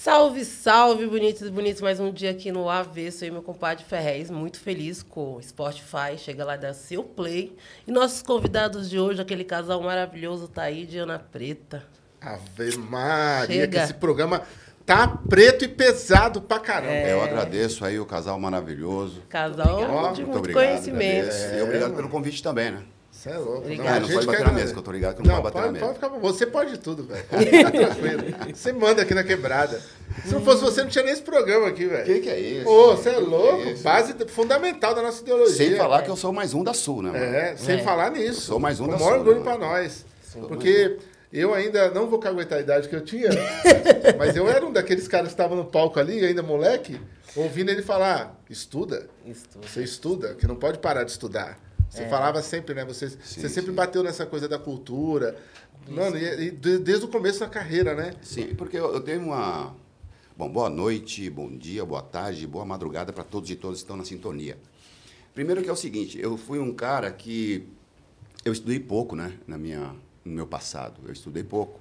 Salve, salve, bonitos e bonitos. Mais um dia aqui no Avesso. Eu e meu compadre Ferrez, muito feliz com o Spotify. Chega lá da seu play. E nossos convidados de hoje, aquele casal maravilhoso, Taíde e Ana Preta. Ave Maria, Chega. que esse programa tá preto e pesado pra caramba. É. Eu agradeço aí o casal maravilhoso. Casal Obrigado. de Muito muito obrigado. conhecimento. agradeço. E obrigado pelo convite também, né? Você é louco. Obrigado. A não gente pode bater na mesa, que eu tô ligado que não, pode bater na mesa. pode ficar, você pode tudo, velho. Fica tranquilo. Você manda aqui na quebrada. Se não fosse você, não tinha nem esse programa aqui, velho. Que que é isso? Ô, você é Que que louco. é isso? Base fundamental da nossa ideologia. Sem falar que eu sou mais um da Sul, né, mano? É, sem É. falar nisso. sou mais um Com da o maior Sul, orgulho né, pra nós. Porque eu ainda não vou caguetar a idade que eu tinha, mas eu era um daqueles caras que estavam no palco ali, ainda moleque, ouvindo ele falar, estuda. Estuda. Você estuda, que não pode parar de estudar. Você falava sempre, né? Você, você sempre sim. bateu nessa coisa da cultura. Mano, e, e de- desde o começo da carreira, né? Sim, porque eu, eu tenho uma. Bom, boa noite, bom dia, boa tarde, boa madrugada para todos e todas que estão na sintonia. Primeiro que é o seguinte, eu fui um cara que eu estudei pouco, né, na minha, no meu passado. Eu estudei pouco,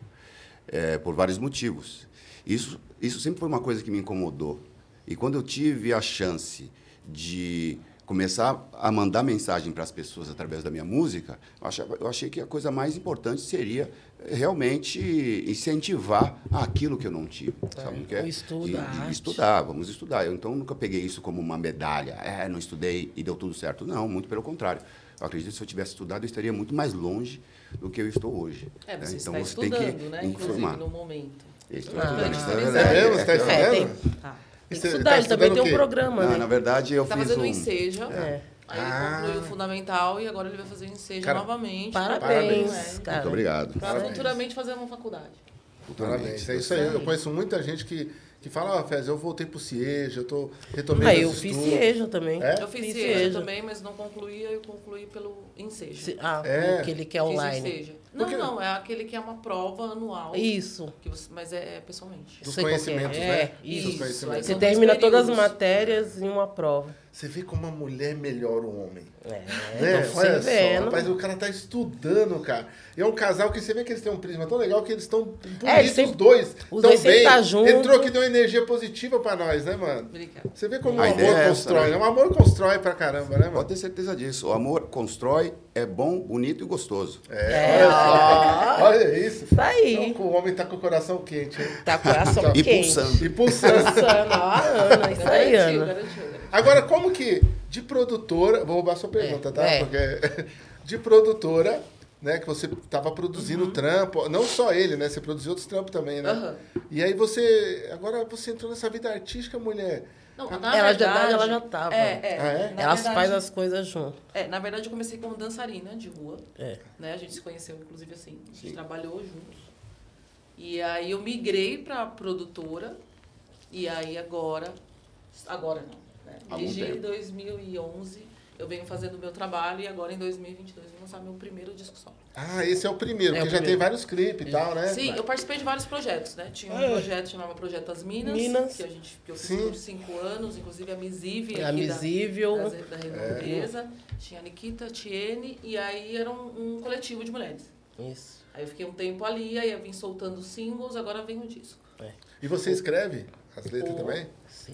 eh, por vários motivos. Isso, isso sempre foi uma coisa que me incomodou. E quando eu tive a chance de começar a mandar mensagem para as pessoas através da minha música, eu, achava, eu achei que a coisa mais importante seria eh, realmente incentivar aquilo que eu não tive. sabe o que é? arte. estudar, vamos estudar. Eu então nunca peguei isso como uma medalha. É, não estudei e deu tudo certo. Não, muito pelo contrário. Eu acredito que se eu tivesse estudado, eu estaria muito mais longe do que eu estou hoje. É, né? você Então está você tem estudando, que né? Inclusive, informar. no momento. Estou Ah, estudando. tá. Estudando, É tá é, estudando? É, tem, Tá. E tem que você estudar, tá ele também tem o um programa, Não, né? na verdade, eu Tá fiz fazendo um... o Enseja. É. Aí Ah. ele concluiu o fundamental e agora ele vai fazer o Enseja Cara, novamente. Parabéns, Para, cara. Muito obrigado. Para Parabéns. futuramente fazer uma faculdade. Parabéns. É isso aí. Eu conheço muita gente que, que fala, ó, Fez, eu voltei pro CIEJA, eu tô retomando Ah, eu fiz estudos. Cieja também. É? Eu fiz Fiz Enseja Cieja. também, mas não concluí, eu concluí pelo Enseja. Se- Ah, É. aquele que é Fiz online. Enseja. Não, Por quê? não, é aquele que é uma prova anual. Isso. que você- mas é, é pessoalmente. Dos Sei é. conhecimentos, É, né? isso. Dos Isso, Você termina todas as matérias em uma prova. Você vê como uma mulher melhora o homem. É, Né? Olha só, rapaz, o cara tá estudando, cara. E é um casal que você vê que eles têm um prisma tão legal que eles estão bonitos É, têm- os dois. os tão dois sempre bem. tá junto. Entrou que deu uma energia positiva pra nós, né, mano? Obrigada. Você vê como o A amor ideia é essa, constrói, né? né? O amor constrói pra caramba, né, mano? Pode ter certeza disso. O amor constrói, é bom, bonito e gostoso. É, olha, só. olha isso. Isso aí. Então, o homem tá com o coração quente, hein? Tá com o coração E quente. pulsando. E pulsando. Pulsando. Ó, a Ana. Isso aí, Ana. garantiu, garantiu. Agora, como que de produtora, vou roubar sua pergunta, É, tá? é. Porque de produtora, né, que você tava produzindo Uhum. trampo, não só ele, né? Você produziu outros trampos também, né? Aham. E aí você, agora você entrou nessa vida artística, mulher. Não, Ela na já- verdade, ela já tava. É, é. Ah, é? Elas verdade- fazem as coisas junto. É, na verdade, eu comecei como dançarina de rua. É. Né? A gente se conheceu, inclusive, assim. A gente trabalhou juntos. E aí eu migrei pra produtora. E aí agora... Agora não. Né? Há algum Desde tempo. 2011 eu venho fazendo o meu trabalho. E agora em 2022 eu vou lançar meu primeiro disco solo. Ah, esse é o primeiro, É porque o já primeiro. tem vários clipes e tal, né? Sim, eu participei de vários projetos, né? Tinha um É. projeto chamado Projeto As Minas, Minas. que a gente que eu fiz Sim. por cinco anos, inclusive a Misível A Misível. da, da, da redondeza. Tinha a Nikita, Tiene, e aí era um, um coletivo de mulheres. Isso. Aí eu fiquei um tempo ali, aí eu vim soltando singles, agora vem o disco. E você escreve as letras O- também?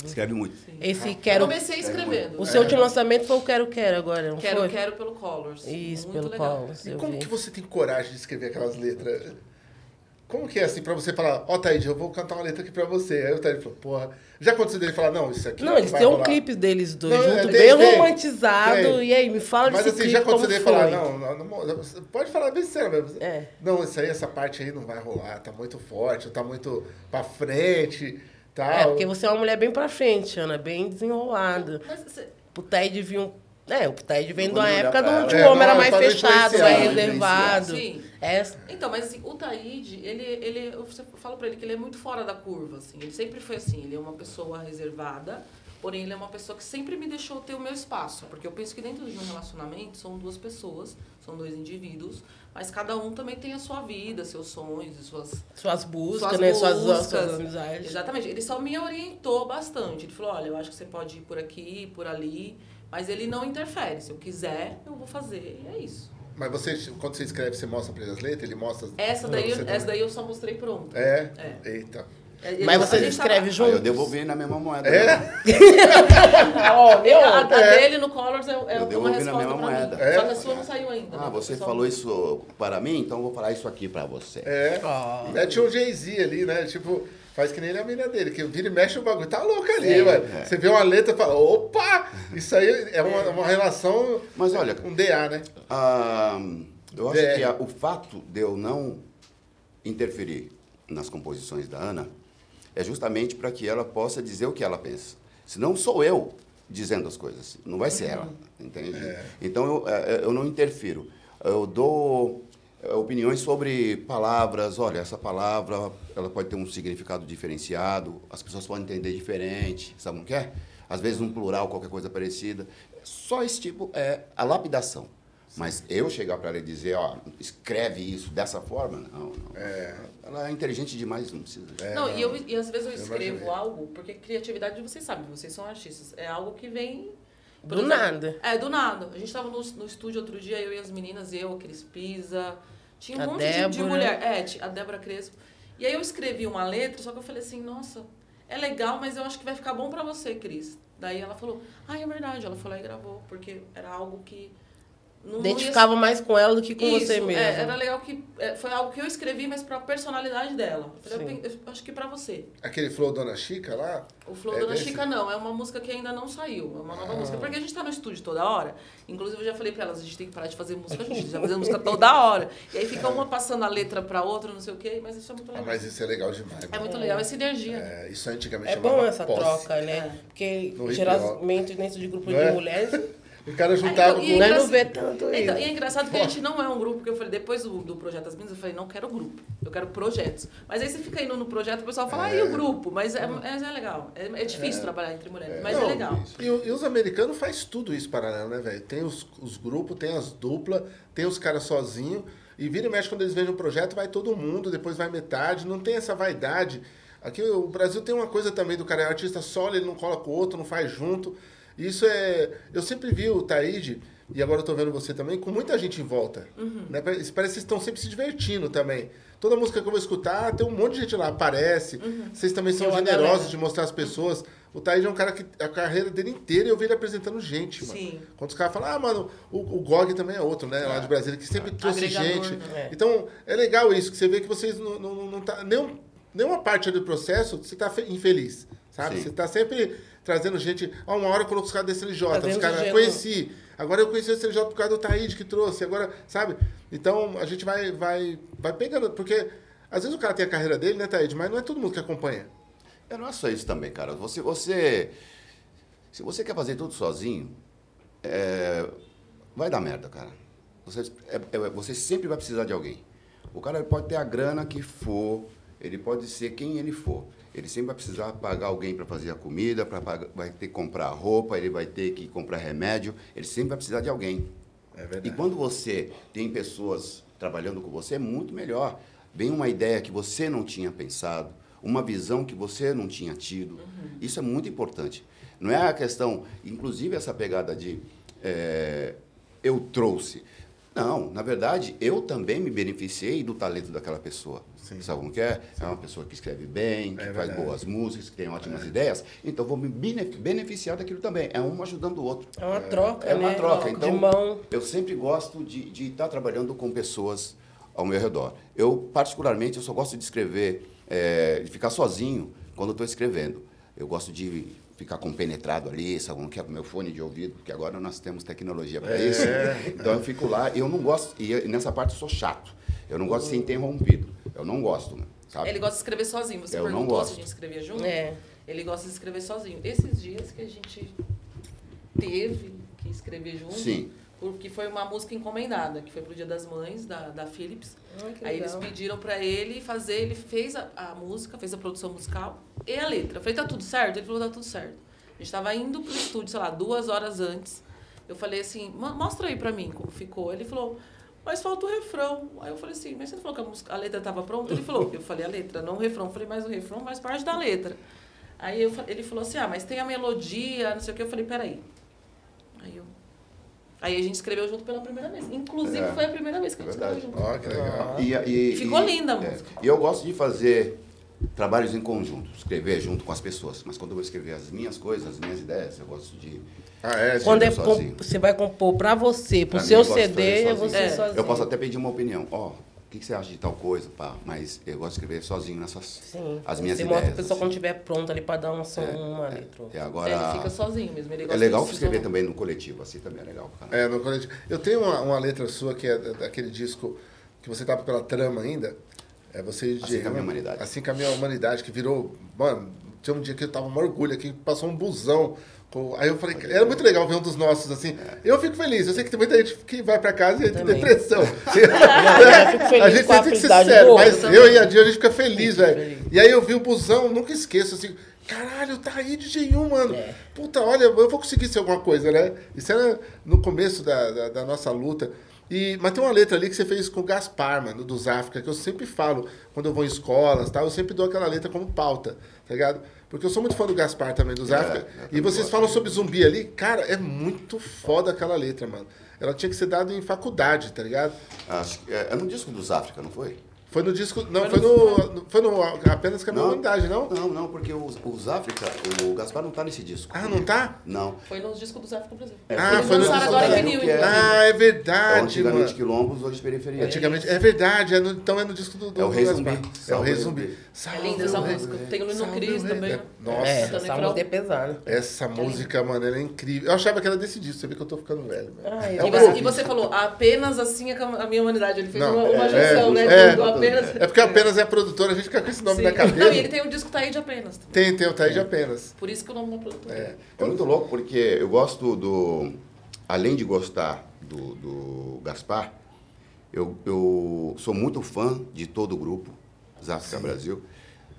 Escreve muito. Esse Eu quero. comecei escrevendo. O seu último lançamento foi o Quero Quero agora, não Quero, foi? quero pelo Colors. Isso, Muito pelo legal. Colors, E eu como vi. que você tem coragem de escrever aquelas letras? Como que é assim, pra você falar, ó, Thaís, eu vou cantar uma letra aqui pra você. Aí o Thaís falou, porra. Já aconteceu dele falar, não, isso aqui Não, eles têm um clipe deles dois Não, é, junto, tem, bem tem, romantizado. tem. E aí, me fala Mas desse assim, clipe já aconteceu dele foi. falar, não, não, não, pode falar bem sério mesmo. É. Não, isso aí, essa parte aí não vai rolar, tá muito forte, tá muito pra frente, tal. É, porque você é uma mulher bem pra frente, Ana, bem desenrolada. Mas você- O Taid viu um. É, o Taid vem de Quando uma olhar época do, ela- de É, homem não, era mais fechado, mais influenciar. reservado. Sim. É, Então, mas assim, o Taíde, ele, ele, eu falo pra ele que ele é muito fora da curva, assim. Ele sempre foi assim, ele é uma pessoa reservada, porém ele é uma pessoa que sempre me deixou ter o meu espaço. Porque eu penso que dentro de um relacionamento são duas pessoas, são dois indivíduos, mas cada um também tem a sua vida, seus sonhos suas suas buscas, suas né? Suas, buscas. suas amizades. Exatamente. Ele só me orientou bastante. Ele falou, olha, eu acho que você pode ir por aqui, por ali, mas ele não interfere. Se eu quiser, eu vou fazer e é isso. Mas você, quando você escreve, você mostra pra ele as letras? Ele mostra... Essa daí, essa daí eu só mostrei pronta. É? É. Eita. É, Mas você escreve junto? eu devolvi na mesma moeda. É? meu, a, a É. dele no Colors é, é Eu uma devolvi na resposta mesma moeda. É? Só que a sua não saiu ainda. Ah, né? você Só- falou isso para mim, então eu vou falar isso aqui para você. É. Ó. É, tinha um Jay-Z ali, né? Tipo, faz que nem ele é a mina dele, que vira e mexe o bagulho. Tá louco ali, velho. É. Você vê uma letra e fala, opa! Isso aí é uma, uma relação. Mas olha, Um DA, né? Ah, eu acho É. que a- o fato de eu não interferir nas composições da Ana é justamente para que ela possa dizer o que ela pensa. Senão sou eu dizendo as coisas, não vai ser ela, entende? Então eu, eh, eu não interfiro. Eu dou eh, opiniões sobre palavras. Olha, essa palavra ela pode ter um significado diferenciado, as pessoas podem entender diferente, sabe o que é? Às vezes um plural, qualquer coisa parecida. Só esse tipo é a lapidação. Mas eu chegar para ela e dizer, ó, escreve isso dessa forma, não, não. Ela é inteligente demais, não precisa. Não, e, eu, e às vezes eu escrevo imaginei. algo, porque criatividade, vocês sabem, vocês são artistas, é algo que vem... por Do nada. É, do nada. A gente estava no, no estúdio outro dia, eu e as meninas, eu, a Cris Pisa, tinha um A monte de- de, mulher. É, a Débora Crespo. E aí eu escrevi uma letra, só que eu falei assim, nossa, é legal, mas eu acho que vai ficar bom pra você, Cris. Daí ela falou, ah, é verdade. Ela falou e gravou, porque era algo que... Não, não ia Identificava mais com ela do que com isso, você mesmo. é, era legal que é, foi algo que eu escrevi, mas pra personalidade dela. Eu, eu acho que pra você. Aquele Flow Dona Chica lá. O Flow É Dona desse? Chica não, é uma música que ainda não saiu. É uma Ah. nova música. Porque a gente tá no estúdio toda hora. Inclusive, eu já falei pra elas, a gente tem que parar de fazer música juntos. Já fazemos música toda hora. E aí fica uma passando a letra pra outra, não sei o quê. Mas isso é muito Ah, legal. mas isso é legal demais. É mano. muito legal, essa energia. É, isso antigamente É chamava bom essa posse. troca, né? É. Porque No geralmente dentro de grupo Não de é? mulheres, O cara juntava Aí, com... então, nós engra- não vê tanto isso. Então, e é engraçado que a gente não é um grupo, porque eu falei, depois do, do Projeto das Minas, eu falei, não quero grupo, eu quero projetos. Mas aí você fica indo no projeto, o pessoal fala, ah, e o grupo? Mas é, mas é legal. É, é difícil trabalhar entre mulheres, mas Não, é legal. E, o- e os americanos faz tudo isso paralelo, né, velho? Tem os, os grupos, tem as duplas, tem os caras sozinhos. E vira e mexe quando eles veem um projeto, vai todo mundo, depois vai metade. Não tem essa vaidade. Aqui o Brasil tem uma coisa também do cara, é artista solo, ele não cola com o outro, não faz junto. Isso é. Eu sempre vi o Taíde, e agora eu tô vendo você também, com muita gente em volta. Né? Parece parece que vocês estão sempre se divertindo também. Toda música que eu vou escutar, tem um monte de gente lá, aparece. Vocês também são uma generosos de mostrar as pessoas. O Taíde é um cara que a carreira dele inteira eu vi ele apresentando gente, mano. Sim. Quando os caras falam, ah, mano, o, o GOG também é outro, né? Lá de Brasília, que sempre trouxe Agregador, gente. né? É. Então, é legal isso, que você vê que vocês não, não, não- tá. Nenhum, nenhuma parte do processo você tá fe- infeliz. Sabe? Sim. Você tá sempre trazendo gente. Ó, uma hora quando os caras desse LJ, os Trazendo caras. Conheci. Agora eu conheci esse LJ por causa do Taíde que trouxe. Agora, sabe? Então a gente vai, vai, vai pegando. Porque às vezes o cara tem a carreira dele, né, Taíde? Mas não é todo mundo que acompanha. É, não é só isso também, cara. Você, você, se você quer fazer tudo sozinho, é, vai dar merda, cara. Você, é- é- você sempre vai precisar de alguém. O cara ele pode ter a grana que for, ele pode ser quem ele for. Ele sempre vai precisar pagar alguém para fazer a comida, pra pagar, vai ter que comprar roupa, ele vai ter que comprar remédio. Ele sempre vai precisar de alguém. É verdade. E quando você tem pessoas trabalhando com você, é muito melhor. Vem uma ideia que você não tinha pensado, uma visão que você não tinha tido. Isso é muito importante. Não é a questão, inclusive essa pegada de é, eu trouxe. Não, na verdade, eu também me beneficiei do talento daquela pessoa. Sabe como que é? É uma pessoa que escreve bem, que É faz boas músicas, que tem ótimas ideias. Então, vou me bene- beneficiar daquilo também. É um ajudando o outro. É uma troca, É uma né? troca. De Então, mão. eu sempre gosto de estar trabalhando com pessoas ao meu redor. Eu, particularmente, eu só gosto de escrever, é, de ficar sozinho quando eu estou escrevendo. Eu gosto de ficar compenetrado ali, sabe, que é o meu fone de ouvido, porque agora nós temos tecnologia para É. isso. Então eu fico lá e eu não gosto, e eu- nessa parte eu sou chato. Eu não gosto de ser interrompido. Eu não gosto, sabe? Ele gosta de escrever sozinho. Você Eu não perguntou gosto. se a gente escrevia junto? É. Ele gosta de escrever sozinho. Esses dias que a gente teve que escrever junto, Sim. Porque foi uma música encomendada, que foi pro Dia das Mães, da, da Philips. Ai, Aí eles legal. pediram pra ele fazer, ele fez a, a música, fez a produção musical e a letra. Eu falei, tá tudo certo? Ele falou, tá tudo certo. A gente tava indo pro estúdio, sei lá, duas horas antes. Eu falei assim, "Mo- mostra aí pra mim como ficou. Ele falou, mas falta o refrão. Aí eu falei assim, mas você não falou que a, música, a letra tava pronta? Ele falou, eu falei a letra, não o refrão. Eu falei, mas o refrão faz parte da letra. Aí eu ele falou assim, ah, mas tem a melodia, não sei o que. Eu falei, peraí. Aí eu... Aí a gente escreveu junto pela primeira vez. Inclusive, É. foi a primeira vez que a gente Verdade. escreveu junto. Ó, que legal. E, e- Ficou e- linda a é. música. E eu gosto de fazer trabalhos em conjunto, escrever junto com as pessoas. Mas quando eu vou escrever as minhas coisas, as minhas ideias, eu gosto de. Ah, é, Quando é sozinho. você vai compor pra você, pro Pra mim, seu CD, é sozinho. você É. sozinho. Eu posso até pedir uma opinião. Ó, o que, que você acha de tal coisa? Pá, mas eu gosto de escrever sozinho nessas. Sim. As minhas você ideias. mostra a pessoa assim. quando estiver pronta ali pra dar uma, som, uma letra. E agora. Ele fica sozinho mesmo. Ele é legal escrever também no coletivo, assim também é legal. caramba. É, no coletivo. Eu tenho uma, uma letra sua que é da- daquele disco que você tava pela trama ainda. É você Assim de- com a minha humanidade. Assim com a minha humanidade, que virou. Mano, tinha um dia que eu tava um orgulho aqui, passou um busão. Aí eu falei, era muito legal ver um dos nossos assim. Eu fico feliz, eu sei que tem muita gente que vai pra casa e tem Também. depressão. eu fico feliz a gente tem que ser sério, mas eu e a Dia a gente fica feliz, velho. E aí eu vi o busão, nunca esqueço assim. Caralho, tá aí de G1, mano. É. Puta, olha, eu vou conseguir ser alguma coisa, né? Isso era no começo da, da, da nossa luta. E, mas tem uma letra ali que você fez com o Gaspar, mano, dos África, que eu sempre falo quando eu vou em escolas, tá? Eu sempre dou aquela letra como pauta, tá ligado? Porque eu sou muito fã do Gaspar também, dos É, África. E vocês falam sobre zumbi ali, cara, é muito foda aquela letra, mano. Ela tinha que ser dada em faculdade, tá ligado? Acho que é, é no disco dos África, não foi? Foi no disco. Não, Foi foi no- no. Foi no Apenas com a minha humanidade, não? Não, não, porque os, os África, o Gaspar não tá nesse disco. Ah, não tá? Não. Foi nos discos do Zé Brasil. É, Ah, Eles foi no lançaram disco agora em vinil, é- inclusive. Ah, é É verdade, antigamente mano. quilombos, hoje periferia. Antigamente, é verdade, é no- então é no disco do, do É o Rei. Zumbi. É o Rei o Zumbi. É linda essa música. Tem o Lino Cris também. É? Nossa, É, essa música é pesada. essa música, mano, ela é incrível. Eu achava que era desse disco, você vê que eu tô ficando velho. É E você, falou, apenas assim é a minha humanidade. Ele fez uma, é, junção, né? É. apenas. É porque apenas é produtora, a gente fica com esse nome Sim. na cabeça. Não, e ele tem o disco Tá aí de apenas. também. Tem, tem o Taí de apenas. Por isso que o nome da produtora. É. É muito louco porque eu gosto do. Além de gostar do, do Gaspar, eu, eu sou muito fã de todo o grupo, Záfrica Brasil.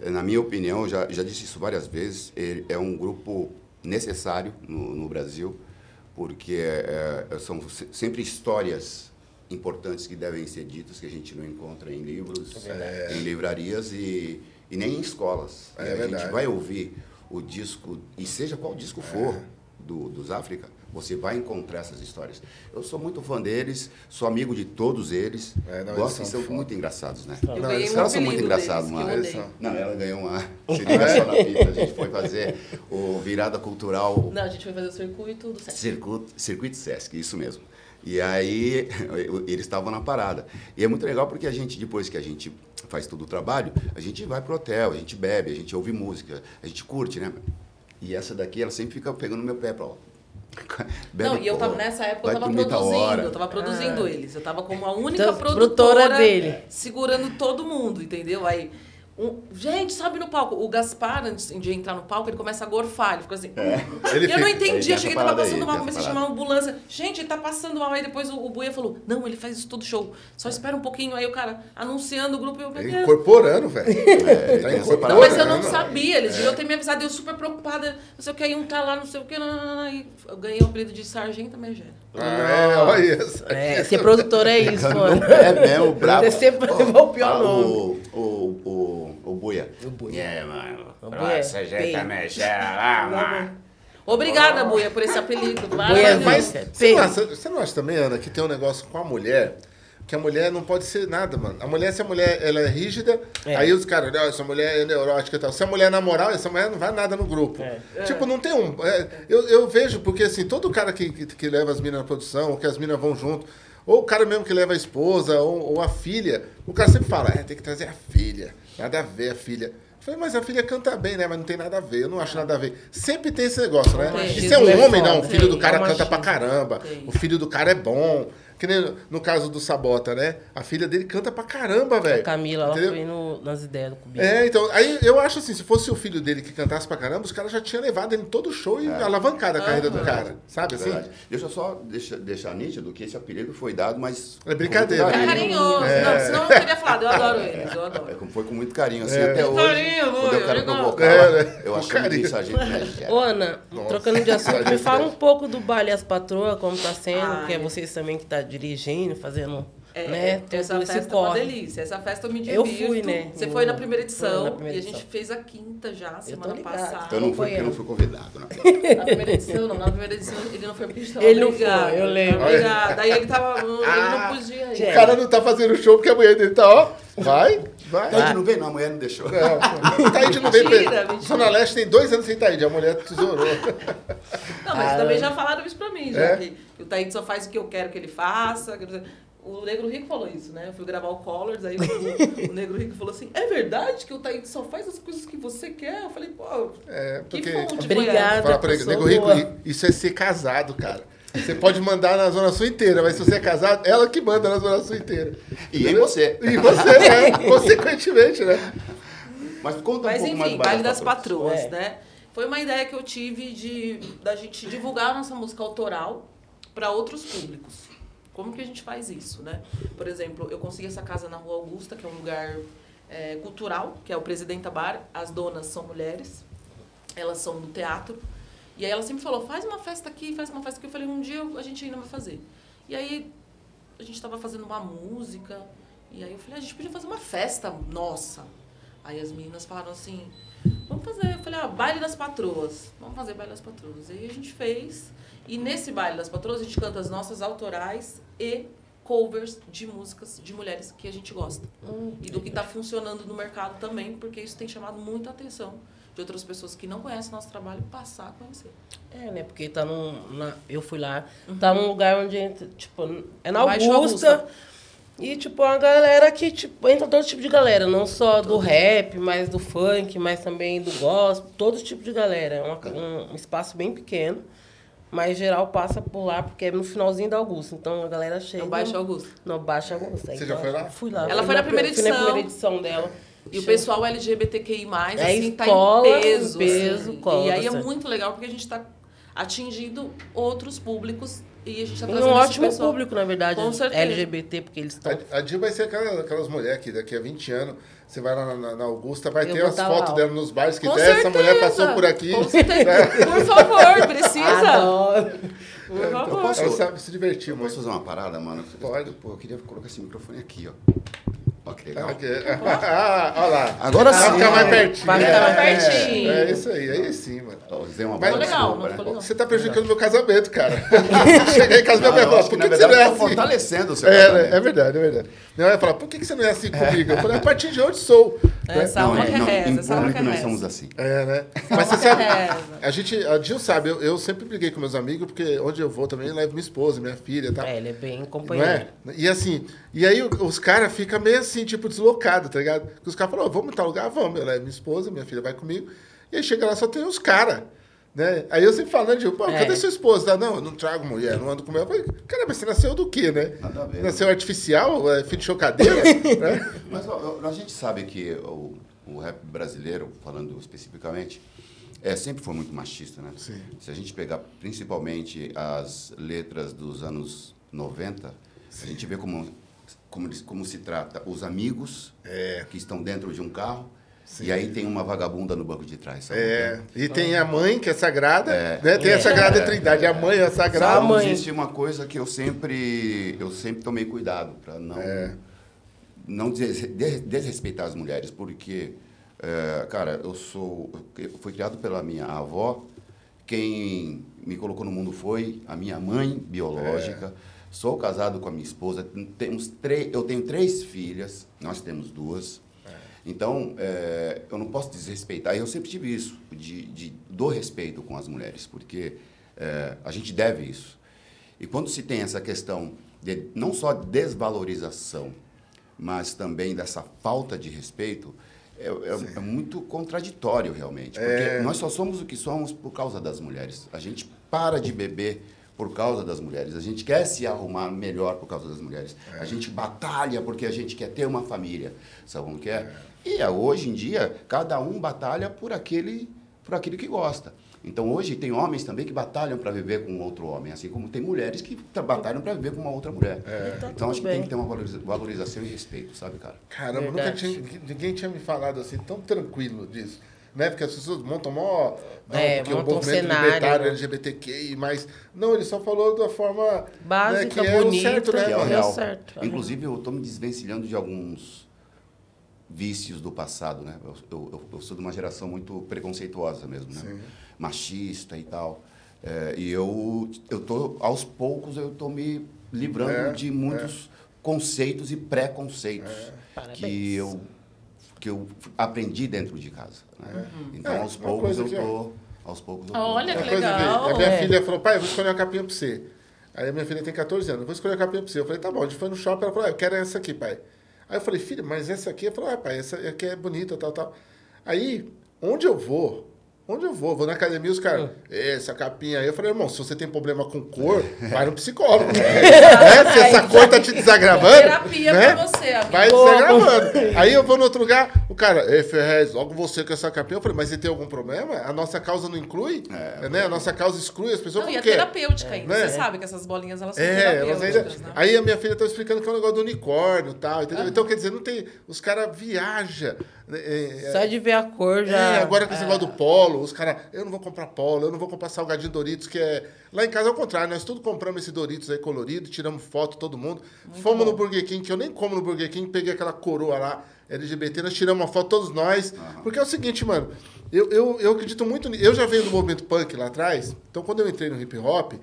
Eh, Na minha opinião, já, já disse isso várias vezes, ele é um grupo necessário no, no Brasil, porque eh, eh, são se- sempre histórias importantes que devem ser ditas, que a gente não encontra em livros, em livrarias e, e nem em escolas. É E a verdade. gente vai ouvir o disco, e seja qual disco for, É. do, dos África, você vai encontrar essas histórias. Eu sou muito fã deles, sou amigo de todos eles. É, não, gosto eles são são muito engraçados, né? Eu Não, eles caras são muito engraçados, mano. são. Não, ela ganhou uma. Se liga só na fita. A gente foi fazer o Virada Cultural Não, a gente foi fazer o circuito do sexo. Circuito, Circuito Sesc, isso mesmo. E aí eles estavam na parada. E é muito legal porque a gente, depois que a gente faz todo o trabalho, a gente vai pro hotel, a gente bebe, a gente ouve música, a gente curte, né? E essa daqui, ela sempre fica pegando no meu pé pra ó. Bebe, Não, e eu tava, nessa época eu tava tal produzindo, eu tava produzindo eles. Eu tava como a única Então, produtora, produtora dele. segurando todo mundo, entendeu? Aí, um- gente, sobe no palco. O Gaspar, antes de entrar no palco, ele começa a gorfar, ele fica assim. Ele e eu não fica- Ele tem entendi, que ele tava parada aí, passando mal, comecei a chamar uma ambulância. Gente, ele tá passando mal. Aí depois o, o Buia falou: Não, ele faz isso todo show. Só espera um pouquinho. Aí o cara anunciando o grupo, eu, É incorporando, velho. É, Tá Não, parada. mas eu não Não, sabia, eles É. deviam ter me avisado, eu super preocupada, não sei o que, aí um tá lá, não sei o que, não, não, não, e eu ganhei o apelido de Sargento Megera. Ah, é, olha isso. É, ser produtor é isso, mano. É mesmo, brabo. Você sempre levou o pior nome. Buia. O Buia. É, mano. O Buia, Nossa, gente, bem. mexer lá, mano. Obrigada, Buia, por esse apelido. Buia, Maravilhoso. Mas você não, acha, você não acha também, Ana, que tem um negócio com a mulher, que a mulher não pode ser nada, mano. A mulher, se a mulher ela é rígida, É. aí os caras, não, essa mulher é neurótica e tal. Se a mulher é na moral, essa mulher não vai nada no grupo. É. Tipo, não tem um. é, eu, eu vejo, porque assim, todo cara que, que, que leva as minas na produção, ou que as minas vão junto, Ou o cara mesmo que leva a esposa ou, ou a filha, o cara sempre fala, é, tem que trazer a filha. Nada a ver a filha. Eu falei, mas a filha canta bem, né? Mas não tem nada a ver, eu não acho nada a ver. Sempre tem esse negócio, né? Tem. Se é um homem, não, o filho do cara é um canta pra caramba. O filho do cara é bom. Que nem no caso do Sabota, né? A filha dele canta pra caramba, A velho. Camila, ela Entendeu? foi no- nas ideias do Cubinho. É, então, aí eu acho assim, se fosse o filho dele que cantasse pra caramba, os caras já tinham levado ele em todo o show e alavancado a carreira do cara, sabe assim? Verdade. Deixa eu só deixar, deixar nítido que esse apelido foi dado, mas. É brincadeira. com É muito carinhoso. Não, senão eu teria falado. Eu adoro eles, eu É, adoro. como foi com muito carinho, assim, até hoje. Carinho, quando eu quero provocar, É, né? eu acho que carinho. sargento médico. Ô, Ana, trocando de assunto, me fala um pouco do baile As Patroas, como tá sendo, Ai. que é vocês também que tá dirigindo, fazendo, É, né, todo essa esse festa é uma delícia. Essa festa eu me Eu divirto. fui, né? Você No- foi na primeira edição na primeira e a gente edição. fez a quinta já, semana passada. Eu não fui porque eu não fui convidado, né? Na primeira edição, não. Na primeira edição ele não foi porque a gente tava Ele não foi, eu lembro. Tava brigado. Daí ele tava. Ele Ah, não podia ir. O cara não tá fazendo show porque a mulher dele tá, ó, vai, vai. Taíde não veio, não, a mulher não deixou. Não, Taíde não veio. Mentira, mentira. Zona Leste tem dois anos sem Taíde, a mulher tesourou. Não, mas também já falaram isso pra mim, já. É? Que, que o Taíde só faz o que eu quero que ele faça. dizer, O Negro Rico falou isso, né? Eu fui gravar o Colors, aí o, o Negro Rico falou assim: é verdade que o Taíde só faz as coisas que você quer? Eu falei, pô, É, que porque. fonte foi Obrigada. essa? Pra ele, nego rico, isso é ser casado, cara. Você pode mandar na Zona Sul inteira, mas se você é casado, ela que manda na Zona Sul inteira. E em você. E você, né? Consequentemente, né? Mas conta um Mas pouco mais enfim, do Baile das Patroas, É. né? Foi uma ideia que eu tive de da gente divulgar a nossa música autoral para outros públicos. Como que a gente faz isso, né? Por exemplo, eu consegui essa casa na Rua Augusta, que é um lugar é, cultural, que é o Presidenta Bar. As donas são mulheres, elas são do teatro. E aí ela sempre falou, faz uma festa aqui, faz uma festa aqui. Eu falei, um dia a gente ainda vai fazer. E aí a gente estava fazendo uma música, e aí eu falei, a gente podia fazer uma festa nossa. Aí as meninas falaram assim, vamos fazer. Eu falei, ah, baile das patroas. Vamos fazer baile das patroas. Aí a gente fez. E nesse baile das patroas a gente canta as nossas autorais e covers de músicas de mulheres que a gente gosta. E do que está funcionando no mercado também, porque isso tem chamado muita atenção de outras pessoas que não conhecem nosso trabalho passar a conhecer. É, né? Porque tá num. na- eu fui lá. Tá num lugar onde tipo, é na Augusta. Augusta. E, tipo, uma galera que, tipo, entra todo tipo de galera. Não só do rap, mas do funk, mas também do gospel. Todo tipo de galera. É um espaço bem pequeno. Mas geral passa por lá, porque é no finalzinho da Augusta. Então a galera chega. No Baixo Augusta. No Baixo Augusta. Você Então, já foi lá? Fui lá. Ela Fui foi na primeira fui na edição. primeira edição dela. E o pessoal LGBTQI+, É assim, tá escola, em peso. peso, assim. cola E aí é bastante. muito legal porque a gente tá atingindo outros públicos e a gente tá trazendo um ótimo pessoal. público, na verdade, Com certeza. LGBT, porque eles estão. A, a Dil vai ser aquela- aquelas mulheres que daqui a 20 anos, você vai lá na, na- na Augusta, vai Eu ter as tá fotos dela nos bares que der, essa mulher passou por aqui. Com certeza. Por favor, precisa. Adoro. Por Eu favor. posso, Ela sabe se divertir eu posso muito. fazer uma parada, mano? Pode. Pô, eu queria colocar esse microfone aqui, ó. Ó, que legal. Ah, ah, olha lá. Agora Vai sim. ficar mais pertinho. Vai ficar mais É, pertinho. É, isso aí, aí sim, mano. Ó, Usei uma Mas- legal, desculpa, não né? legal. Você tá prejudicando meu casamento, cara. Cheguei em casa, minha Não, acho que, por que, que você não é tá assim? fortalecendo o seu É, casamento. é verdade, é verdade. Minha mãe fala, por que, que você não é assim comigo? Eu falei, a partir de hoje sou. É, né? Essa alma Não, que é- não, reza, em público nós somos assim. É, né? Mas você sabe, a gente, a Dil sabe, eu, eu sempre briguei com meus amigos, porque onde eu vou também eu levo minha esposa, minha filha e tal. É, ele é bem Não companheiro. é? E assim, e aí os caras ficam meio assim, tipo, deslocados, tá ligado? Porque os caras falam, ó, vamos em tal lugar? Vamos. Eu levo minha esposa, minha filha vai comigo. E aí chega lá, só tem os caras. Né? Aí eu sempre falo, né, Gil, pô, É. cadê sua esposa? Não, eu não trago mulher, não ando com mulher. Eu falei, cara, mas você nasceu do quê, né? Nada a ver. Nasceu artificial, é, filho de chocadeira? né? Mas ó, a gente sabe que o, o rap brasileiro, falando especificamente, é, sempre foi muito machista, né? Sim. Se a gente pegar principalmente as letras dos anos 90, a gente vê como, como, como se trata os amigos É. que estão dentro de um carro e aí tem uma vagabunda no banco de trás. sabe? É, e tem a mãe, que é sagrada, É. né? Tem a É. sagrada trindade, a mãe é a Só a sagrada. Então, mãe. existe uma coisa que eu sempre eu sempre tomei cuidado para não É. não des- des- desrespeitar as mulheres porque é, cara eu sou eu fui criado pela minha avó quem me colocou no mundo foi a minha mãe biológica sou casado com a minha esposa temos três eu tenho três filhas nós temos duas. Então é, eu não posso desrespeitar eu sempre tive isso de, de do respeito com as mulheres porque é, a gente deve isso. E quando se tem essa questão de- não só desvalorização, mas também dessa falta de respeito, é, é- é muito contraditório realmente. Porque nós só somos o que somos por causa das mulheres. A gente para de beber por causa das mulheres. A gente quer se arrumar melhor por causa das mulheres. A gente batalha porque a gente quer ter uma família. Sabe como que é? E é, hoje em dia, cada um batalha por aquele, por aquilo que gosta. Então hoje tem homens também que batalham para viver com outro homem, assim como tem mulheres que batalham para viver com uma outra mulher. Tá então acho que tem que ter uma valoriza- valorização e respeito, sabe, cara? Caramba, nunca Verdade. tinha, ninguém tinha me falado assim tão tranquilo disso. Né? Porque as pessoas montam mó. Não, É, porque o montam um movimento cenário, libertário né? LGBTQI, mas. Não, ele só falou da forma. Básica, né, que é bonita, o certo, né? que é o Deu real. certo. Aham. Inclusive, eu estou me desvencilhando de alguns vícios do passado, né? Eu, eu- eu- sou de uma geração muito preconceituosa mesmo, né? Machista e tal. É, e eu, eu tô, aos poucos, eu estou me livrando É, de muitos conceitos e preconceitos Parabéns. que eu que eu aprendi dentro de casa. né? Então, É, aos poucos eu que- tô, aos poucos eu tô. Olha que coisa legal. A minha é. filha falou, pai, eu vou escolher uma capinha pra você. Aí a minha filha tem 14 anos, eu vou escolher a capinha pra você. Eu falei, tá bom, a gente foi no shopping, ela falou, ah, eu quero essa aqui, pai. Aí eu falei, filha, mas essa aqui? Ela falou, ah, pai, essa aqui é bonita, tal, tal. Aí, onde eu vou? Onde eu vou? Vou na academia os caras, essa capinha aí. Eu falei, irmão, se você tem problema com cor, vai no psicólogo. né? Se essa cor tá te desagravando. Terapia né? pra você, amigo. Vai desagravando. Aí eu vou no outro lugar, o cara, ei, Ferrez, logo você com essa capinha. Eu falei, mas você tem algum problema? A nossa causa não inclui? né? A nossa causa exclui as pessoas. Não, por e é terapêutica ainda. Né? Você sabe que essas bolinhas, elas são É, elas ainda. terapêuticas, né? Aí a minha filha tá explicando que é um negócio do unicórnio e tal, entendeu? Então, quer dizer, não tem. Os caras viajam. É, é, Só de ver a cor já. é, agora com esse negócio do polo, os caras, eu não vou comprar polo, eu não vou comprar salgadinho Doritos, que é. Lá em casa é o contrário, nós tudo compramos esse Doritos aí colorido, tiramos foto, todo mundo. Fomos no Burger King, que eu nem como no Burger King, peguei aquela coroa lá, LGBT, nós tiramos uma foto, todos nós. Porque é o seguinte, mano, eu, eu, eu acredito muito. Eu já venho do movimento punk lá atrás, então quando eu entrei no hip hop,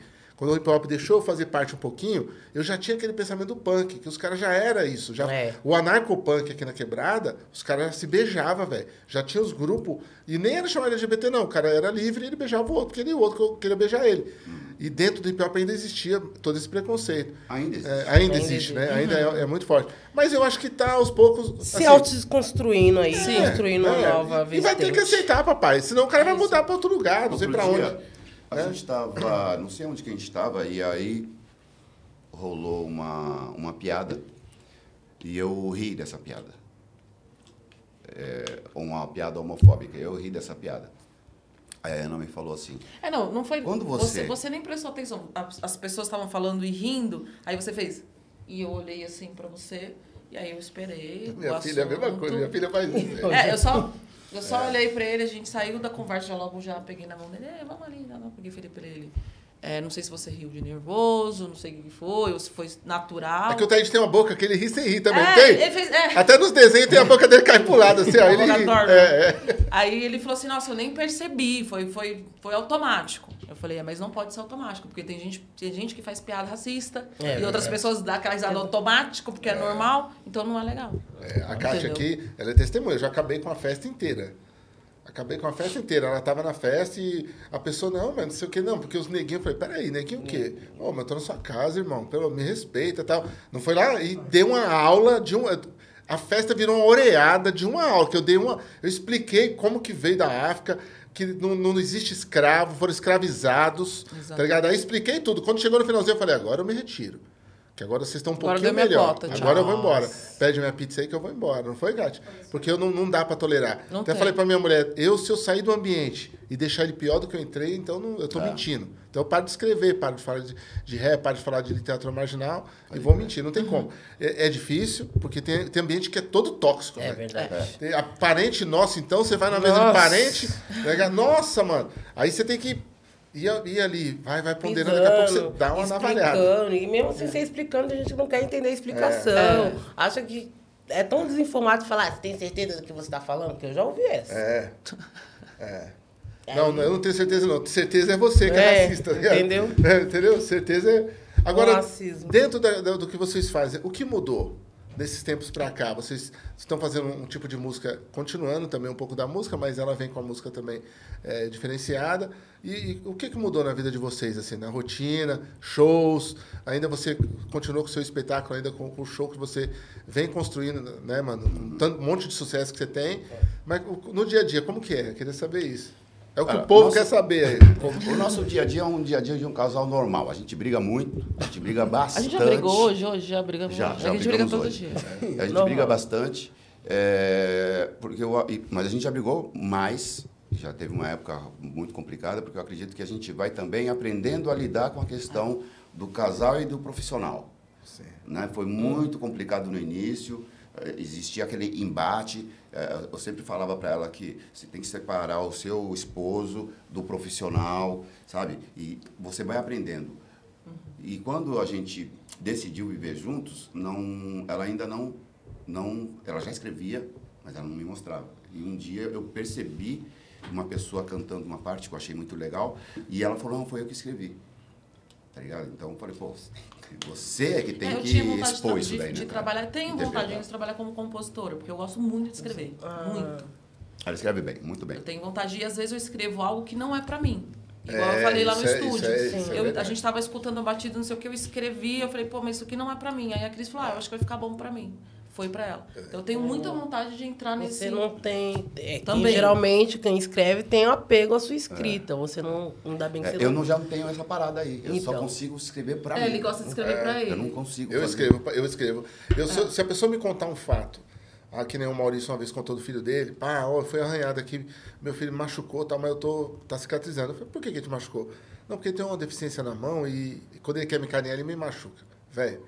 quando o hip hop deixou eu fazer parte um pouquinho, eu já tinha aquele pensamento do punk, que os caras já era isso. Já, É. o anarcopunk aqui na quebrada, os caras se beijavam, velho. Já tinha os grupos. E nem era chamado LGBT, não. O cara era livre e ele beijava o outro, queria o outro queria beijar ele. E dentro do hip hop ainda existia todo esse preconceito. Ainda existe. É, ainda, Ainda existe, existe. né? Ainda é, é muito forte. Mas eu acho que tá aos poucos. Se assim, autodesconstruindo aí, é, construindo uma é. nova E vai ter que aceitar, papai. Senão o cara vai mudar pra outro lugar, não sei dia, onde. A É. gente estava, não sei onde que a gente estava, e aí rolou uma, uma piada e eu ri dessa piada. É, uma piada homofóbica. Eu ri dessa piada. Aí a Ana me falou assim: É, não, não foi. Quando você... você- você. nem prestou atenção. As, as pessoas estavam falando e rindo, aí você fez. E eu olhei assim pra você, e aí eu esperei. Minha filha é a mesma assunto. coisa, minha filha faz isso. É, eu só, eu só olhei pra ele, a gente saiu da conversa, já logo já peguei na mão dele, é, vamos ali, não, não, peguei e pra ele. É, não sei se você riu de nervoso, não sei o que foi, ou se foi natural. É que o Thaís tem uma boca que ele ri sem rir também, É, não tem? ele fez- é. Até nos desenhos tem a boca dele cai pro lado, assim, ó. Ele ri. É, é. Aí ele falou assim, nossa, eu nem percebi, foi, foi, foi automático. Eu falei, é, mas não pode ser automático, porque tem gente, tem gente que faz piada racista, É, e outras é. pessoas dão aquela risada automático, porque é. normal, então não é legal. É, a Kátia aqui, ela é testemunha. Eu já acabei com a festa inteira. Acabei com a festa inteira. Ela tava na festa e a pessoa, não, mas não sei o que, não, porque os neguinhos, eu falei, peraí, neguinho o quê? Ô, mas eu tô na sua casa, irmão, pelo me respeita e tal. Não foi lá e deu uma aula de um. A festa virou uma oreada de uma aula, que eu dei uma. Eu expliquei como que veio da África, que não, não existe escravo, foram escravizados. Tá Exato. ligado? Aí expliquei tudo. Quando chegou no finalzinho, eu falei, agora eu me retiro. Que agora vocês estão um Agora pouquinho melhor. tchau. agora eu vou embora. Pede minha pizza aí que eu vou embora. Não foi, Gatti? Porque eu não, não dá pra tolerar. Não Até tem. falei pra minha mulher, eu, se eu sair do ambiente e deixar ele pior do que eu entrei, então não- eu tô mentindo. Então eu paro de escrever, paro de falar de, de rap, paro de falar de literatura marginal e vou mentir. Não tem como. É, é difícil, porque tem, tem ambiente que é todo tóxico. É velho. verdade. Tem a parente nossa, então, você vai na mesa Nossa. parente, nossa, mano. Aí você tem que ir, ir ali, vai, vai ponderando, daqui a pouco você dá uma navalhada. E mesmo assim, você explicando, a gente não quer entender a explicação. É. Acha que é tão desinformado de falar, "Ah, você tem certeza do que você está falando? Que eu já ouvi essa. É. É. Não, não, eu não tenho certeza, não. Certeza é você que é, É, racista. entendeu? É, entendeu? Certeza é. Agora, racismo. dentro da- da- do que vocês fazem, o que mudou? Desses tempos pra cá? Vocês estão fazendo um tipo de música, continuando também um pouco da música, mas ela vem com a música também é, diferenciada. E, e o que, que mudou na vida de vocês, assim, na rotina, shows? Ainda você continuou com o seu espetáculo, ainda com, com o show que você vem construindo, né, mano? Com tanto, um monte de sucesso que você tem. Mas o- no dia a dia, como que é? Eu queria saber isso. É o que Cara, o povo nossa- quer saber. O nosso dia a dia é um dia a dia de um casal normal. A gente briga muito, a gente briga A bastante. gente já brigou hoje, hoje já brigamos. Já, a já gente briga todo hoje. dia. A gente Normal. briga bastante, é, porque eu, mas a gente já brigou mais. Já teve uma época muito complicada, porque eu acredito que a gente vai também aprendendo a lidar com a questão do casal e do profissional. Né? Foi muito complicado no início, existia aquele embate. eh, Eu sempre falava para ela que você tem que separar o seu esposo do profissional, sabe? E você vai aprendendo. E quando a gente decidiu viver juntos, não, ela ainda não, não, ela já escrevia, mas ela não me mostrava. E um dia eu percebi uma pessoa cantando uma parte que eu achei muito legal, e ela falou, não, foi eu que escrevi. Tá ligado? Então eu falei, pô, você é que tem É, eu que tinha vontade de, expor isso de- daí, de né? cara? trabalhar. Tenho vontade Interpretar. de trabalhar como compositora, porque eu gosto muito de escrever. Muito. Ela escreve bem, muito bem. Eu tenho vontade e às vezes eu escrevo algo que não é pra mim. Igual É, eu falei lá no é- estúdio. isso é- isso é Eu- a gente tava escutando a batida, não sei o que, eu escrevi, eu falei, pô, mas isso aqui não é pra mim. Aí a Cris falou, ah, eu acho que vai ficar bom pra mim. Foi pra ela. Então eu tenho muita vontade de entrar nesse. Você não tem. É, quem Também. geralmente, quem escreve tem apego à sua escrita. Você não. Ainda bem que É, você eu não já não tenho essa parada aí. Eu só Então. consigo escrever pra É, mim. ele gosta de escrever pra ele. Eu não consigo Eu fazer. escrevo, eu escrevo. Eu, se, se a pessoa me contar um fato, ah, que nem o Maurício uma vez contou do filho dele, pá, ó, foi arranhado aqui, meu filho me machucou, tal, mas eu tô tá cicatrizando. Eu falei, por que que ele te machucou? Não, porque ele tem uma deficiência na mão e, e quando ele quer me carinhar, ele me machuca. Velho,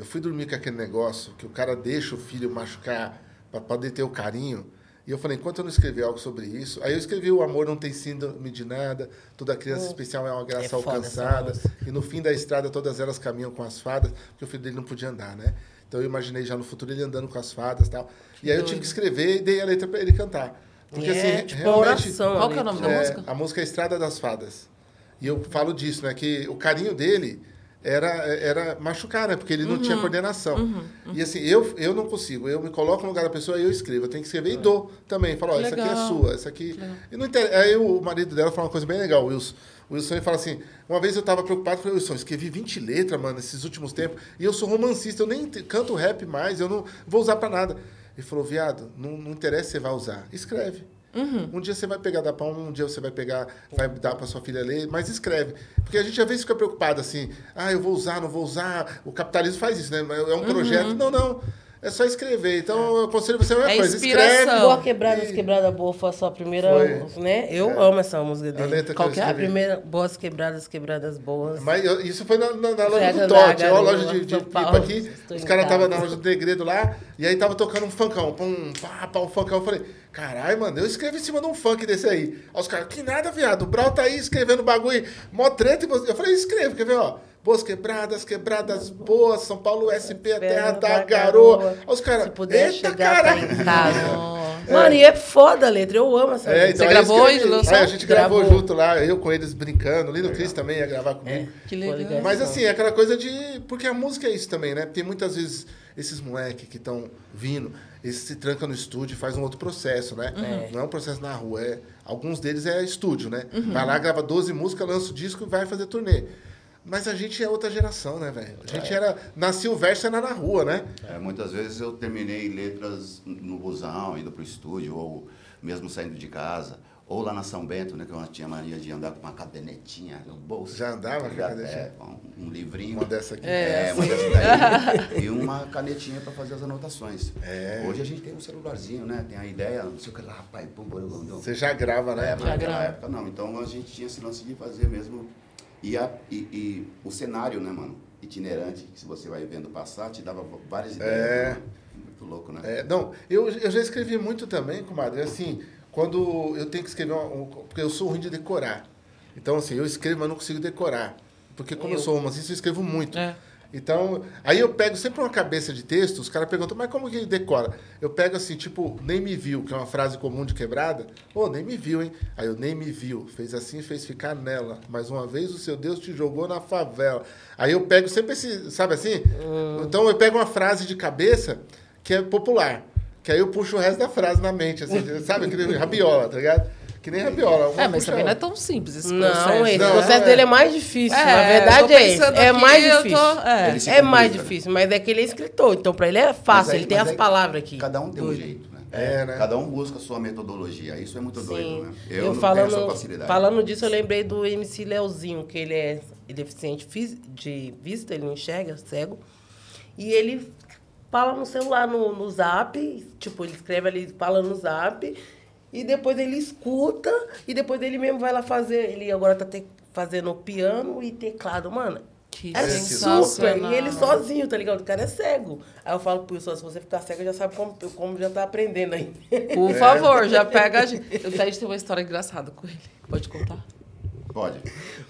eu fui dormir com aquele negócio que o cara deixa o filho machucar para poder ter o carinho. E eu falei, enquanto eu não escrever algo sobre isso, aí eu escrevi o amor não tem síndrome de nada, toda criança especial é uma graça É foda essa alcançada. E no fim da estrada, todas elas caminham com as fadas, porque o filho dele não podia andar, né? Então eu imaginei já no futuro ele andando com as fadas e tal. E aí eu tive que escrever e dei a letra para ele cantar. Porque É, assim, tipo uma realmente. oração Qual que é o nome da é, música? A música é Estrada das Fadas. E eu falo disso, né? Que o carinho dele era, era machucar, né? Porque ele não Uhum. tinha coordenação. E assim, eu, eu não consigo. Eu me coloco no lugar da pessoa e eu escrevo. Eu tenho que escrever e dou também. Falo, ó, essa aqui é sua, essa aqui. E não inter... Aí o marido dela fala uma coisa bem legal, o Wilson. O Wilson ele fala assim: uma vez eu tava preocupado, falei, Wilson, escrevi 20 letras, mano, nesses últimos tempos, e eu sou romancista, eu nem canto rap mais, eu não vou usar pra nada. Ele falou, viado, não, não interessa se você vai usar, escreve. Um dia você vai pegar da palma, um dia você vai pegar, vai dar pra sua filha ler, mas escreve. Porque a gente às vezes fica preocupado assim, ah, eu vou usar, não vou usar. O capitalismo faz isso, né? É um projeto. Não, não. É só escrever. Então eu aconselho você a mesma É coisa. Escreve. Boa Quebradas, E- Quebrada Boa foi a sua primeira, Foi. né? Eu amo essa música A dele. letra que Qual eu que é? A primeira, Boas Quebradas, Quebradas Boas. Mas eu- isso foi na, na- na loja do da Tote, ó, a Garoa, loja de, de pipa aqui. Os caras estavam casa. na loja do Degredo lá, e aí tava tocando um funkão. Pum, pá, pá, um funkão. Eu falei, caralho, mano, eu escrevi em cima de um funk desse aí. Aí os caras, que nada, viado. O Brau tá aí escrevendo bagulho, mó treta. E você... Eu falei, escreve, quer ver, ó. Boas quebradas, quebradas boas, São Paulo SP, a terra da garoa. Aí os caras, eita, chegar, caralho. casa. Mano, e é foda a letra. Eu amo essa É, letra. então, Você eu gravou escrevi. e lançou? Aí a gente gravou, Gravou. junto lá, eu com eles brincando. O Lino Cris também ia gravar comigo. Que Foi legal. Mas assim, é aquela coisa de. Porque a música é isso também, né? Tem muitas vezes esses moleques que estão vindo, eles se trancam no estúdio e faz um outro processo, né? Não é um processo na rua. É, alguns deles é estúdio, né? Vai lá, grava 12 músicas, lança o disco e vai fazer turnê. Mas a gente é outra geração, né, velho? A gente era. Nascia o verso era na rua, né? É, muitas vezes eu terminei letras no busão, indo pro estúdio, ou mesmo saindo de casa. Ou lá na São Bento, né? Que eu tinha mania de andar com uma cadernetinha no bolso. Já andava tá com ligado? cadernetinha? É, um, um livrinho. Uma dessa aqui. É, uma dessa daí. e uma canetinha para fazer as anotações. É. Hoje a gente tem um celularzinho, né? Tem a ideia, não sei o que lá, pai, pum, pum, pum, pum. Você já grava, né? É, mas naquela grava. época não. Então a gente tinha esse lance de fazer mesmo. E, a, e, e o cenário, né, mano? Itinerante, que se você vai vendo passar, te dava várias ideias. É. né? Muito louco, né? É, não, eu, eu já escrevi muito também, comadre. Assim, quando eu tenho que escrever, um, um- porque eu sou ruim de decorar. Então, assim, eu escrevo, mas não consigo decorar. Porque como eu, Eu. sou romancista, eu escrevo muito. É. Então, aí eu pego sempre uma cabeça de texto, os caras perguntam, mas como que decora? Eu pego assim, tipo, nem me viu, que é uma frase comum de quebrada. Ô, nem me viu, hein? Aí eu nem me viu. Fez assim, fez ficar nela. Mais uma vez o seu Deus te jogou na favela. Aí eu pego sempre esse, sabe assim? Então eu pego uma frase de cabeça que é popular. Que aí eu puxo o resto da frase na mente, assim, sabe? Que nem rabiola, tá ligado? Que nem rabiola. É, mas puxa também não é tão simples esse Não, processo. esse Não, processo é. dele é mais difícil. É, Na eu verdade é pensando É mais eu difícil. tô- é. É mais né? difícil, mas é que ele é escritor, então pra ele é fácil, aí- ele tem as palavras aqui. Cada um tem um jeito, né? É, né? Cada um busca a sua metodologia. Isso é muito doido, Sim. né? Eu, não tenho falando, essa facilidade. falando disso, eu lembrei do MC Leozinho, que ele é deficiente de vista, ele não enxerga, cego. E ele fala no celular, no, no zap, tipo, ele escreve ali, fala no zap, e depois ele escuta, e depois ele mesmo vai lá fazer. Ele agora tá te- fazendo piano e teclado, mano. Que É super. E ele sozinho, tá ligado? O cara é cego. Aí eu falo pro Wilson, se você ficar cego, já sabe como, como já tá aprendendo aí. Por favor, já pega a gente. Eu Thaís tem uma história engraçada com ele. Pode contar? Pode.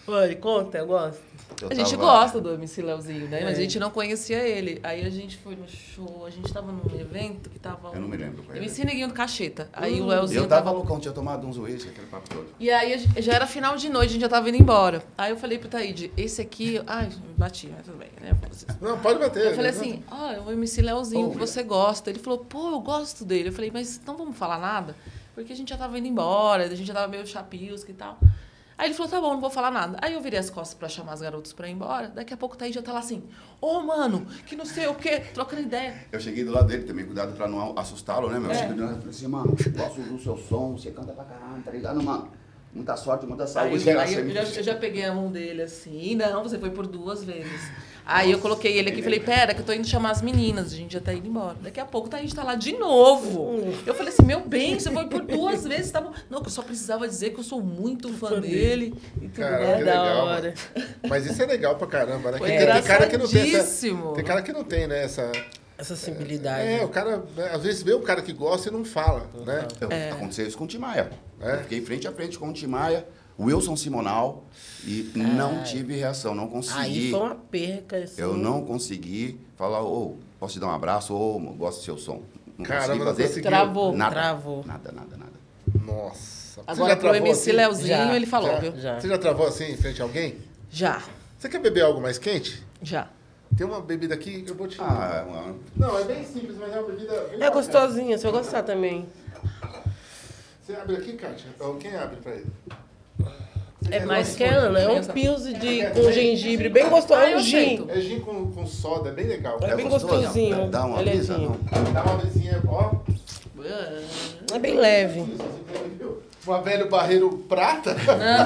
Oi, conta, eu gosto. Eu A gente tava- gosta do MC Leozinho, né? É. Mas a gente não conhecia ele. Aí a gente foi no show, a gente tava num evento que tava. Eu não me lembro. qual. MC Neguinho do Cacheta. Aí o Leozinho Eu tava loucão, tinha tomado uns uísque, aquele papo todo. E aí gente- já era final de noite, a gente já tava indo embora. Aí eu falei pro Taíde, esse aqui. Ai, bati, mas tudo bem, né? Não, pode bater. Eu falei né? assim, ó, é o MC Leozinho Oh, que você gosta. Ele falou, pô, eu gosto dele. Eu falei, mas não vamos falar nada? Porque a gente já tava indo embora, a gente já tava meio chapisco e tal. Aí ele falou, tá bom, não vou falar nada. Aí eu virei as costas pra chamar as garotas pra ir embora. Daqui a pouco o Thaís já tá lá assim, ô, mano, que não sei o quê, trocando ideia. Eu cheguei do lado dele também, cuidado pra não assustá-lo, né, É. meu? Eu cheguei do lado e falei assim, mano, gosto do seu som, você canta pra caralho, tá ligado, mano? Muita sorte, muita saúde. aí Aí eu, já, eu já peguei a mão dele assim, não, você foi por duas vezes. Aí eu coloquei ele aqui e falei, pera, que eu tô indo chamar as meninas, a gente já tá indo embora. Daqui a pouco tá, a gente tá lá de novo. Eu falei assim, meu bem, você foi por duas vezes, tá bom. Não, que eu só precisava dizer que eu sou muito fã dele. E tudo Cara, que da legal. hora. mano. Mas isso é legal pra caramba, né? Foi Tem- tem cara que não tem essa. Tem cara que não tem, né? Essa, Essa sensibilidade. é, o cara, né, às vezes vê um cara que gosta e não fala, né? É. Aconteceu isso com o Tim Maia. É? Eu fiquei frente a frente com o Tim Maia, Wilson Simonal, e não tive reação, não consegui. Aí foi uma perca. Assim. Eu não consegui falar, ô, posso te dar um abraço, ô, gosto do seu som. Não Caramba, consegui não fazer conseguiu. Travou. nada. Travou. Nada, nada, nada. Nossa. Agora pro MC assim? Leozinho, Já, ele falou, Já? viu? Já. Você já travou assim em frente a alguém? Já, Você quer beber algo mais quente? já. Tem uma bebida aqui que eu vou te Ah, uma- Não, é bem simples, mas é uma bebida. É gostosinha, se eu gostar também. Você abre aqui, Kátia? Ou quem abre pra ele? É mais que a Ana, é um pilse de, com gengibre, bem gostoso. Ah, É um gin. É gin com, com soda, é bem legal. É bem gostoso? gostosinho. Dá uma é brisa, não? Dá uma brisinha, ó. É bem leve. Uma velho barreiro prata.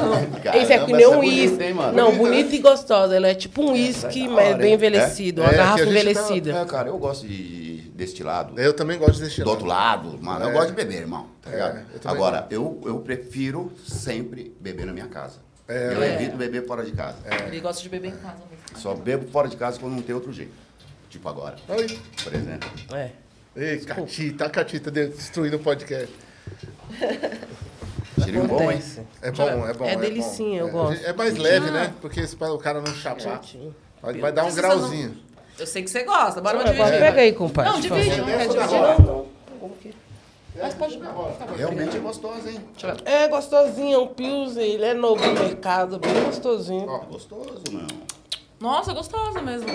Esse é que nem um é bonita, uísque. hein, mano? Não, Bonita, bonito né? e gostosa. Ela é tipo um uísque, mas hora, bem hein? envelhecido. É? Uma É, garrafa gente envelhecida. É, cara, eu gosto de destilado. Eu também gosto desse Do outro lado, mano, eu É. gosto de beber, irmão. Tá É, ligado? eu Agora, eu, eu prefiro sempre beber na minha casa. É, eu é. evito beber fora de casa. Ele gosta de beber em casa mesmo. Só bebo fora de casa quando não tem outro jeito. Tipo agora, Oi. por exemplo. É. Ei, Catita, a Catita destruindo o podcast. Cheirinho bom, hein? É bom, é bom. É bom. delicinha, eu É, gosto. É mais leve, né? Porque se o cara não chapar, vai, vai dar um grauzinho. Eu sei que você gosta, bora uma dividir. Pega aí, compadre. Não, divide, não quer dividir. Não, não. Como que- Mas pode. Tá bom. Realmente é gostoso, hein? É gostosinho, é um pilsen, ele é novo no mercado, bem gostosinho. Ó, Gostoso, meu. Nossa, gostosa mesmo.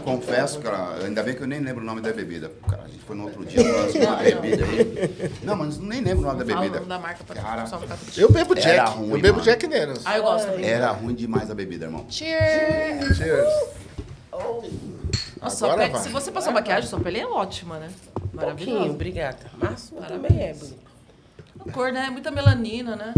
Confesso, cara, ainda bem que eu nem lembro o nome da bebida. Cara, a gente foi no outro dia, falando uma bebida aí. Não, mas nem lembro o nome da Fala o bebida. nome da marca pra Cara, só ficar tudo. eu bebo Jack. Era ruim, eu bebo mano. Jack Daniels. Ah, eu gosto também. Era ruim demais a bebida, irmão. Cheers! Cheers. Nossa, sua Agora pele- se você passar maquiagem, sua pele é ótima, né? Pouquinho, Maravilhosa. obrigada. Mas também é bonito. Cor, né? Muita melanina, né?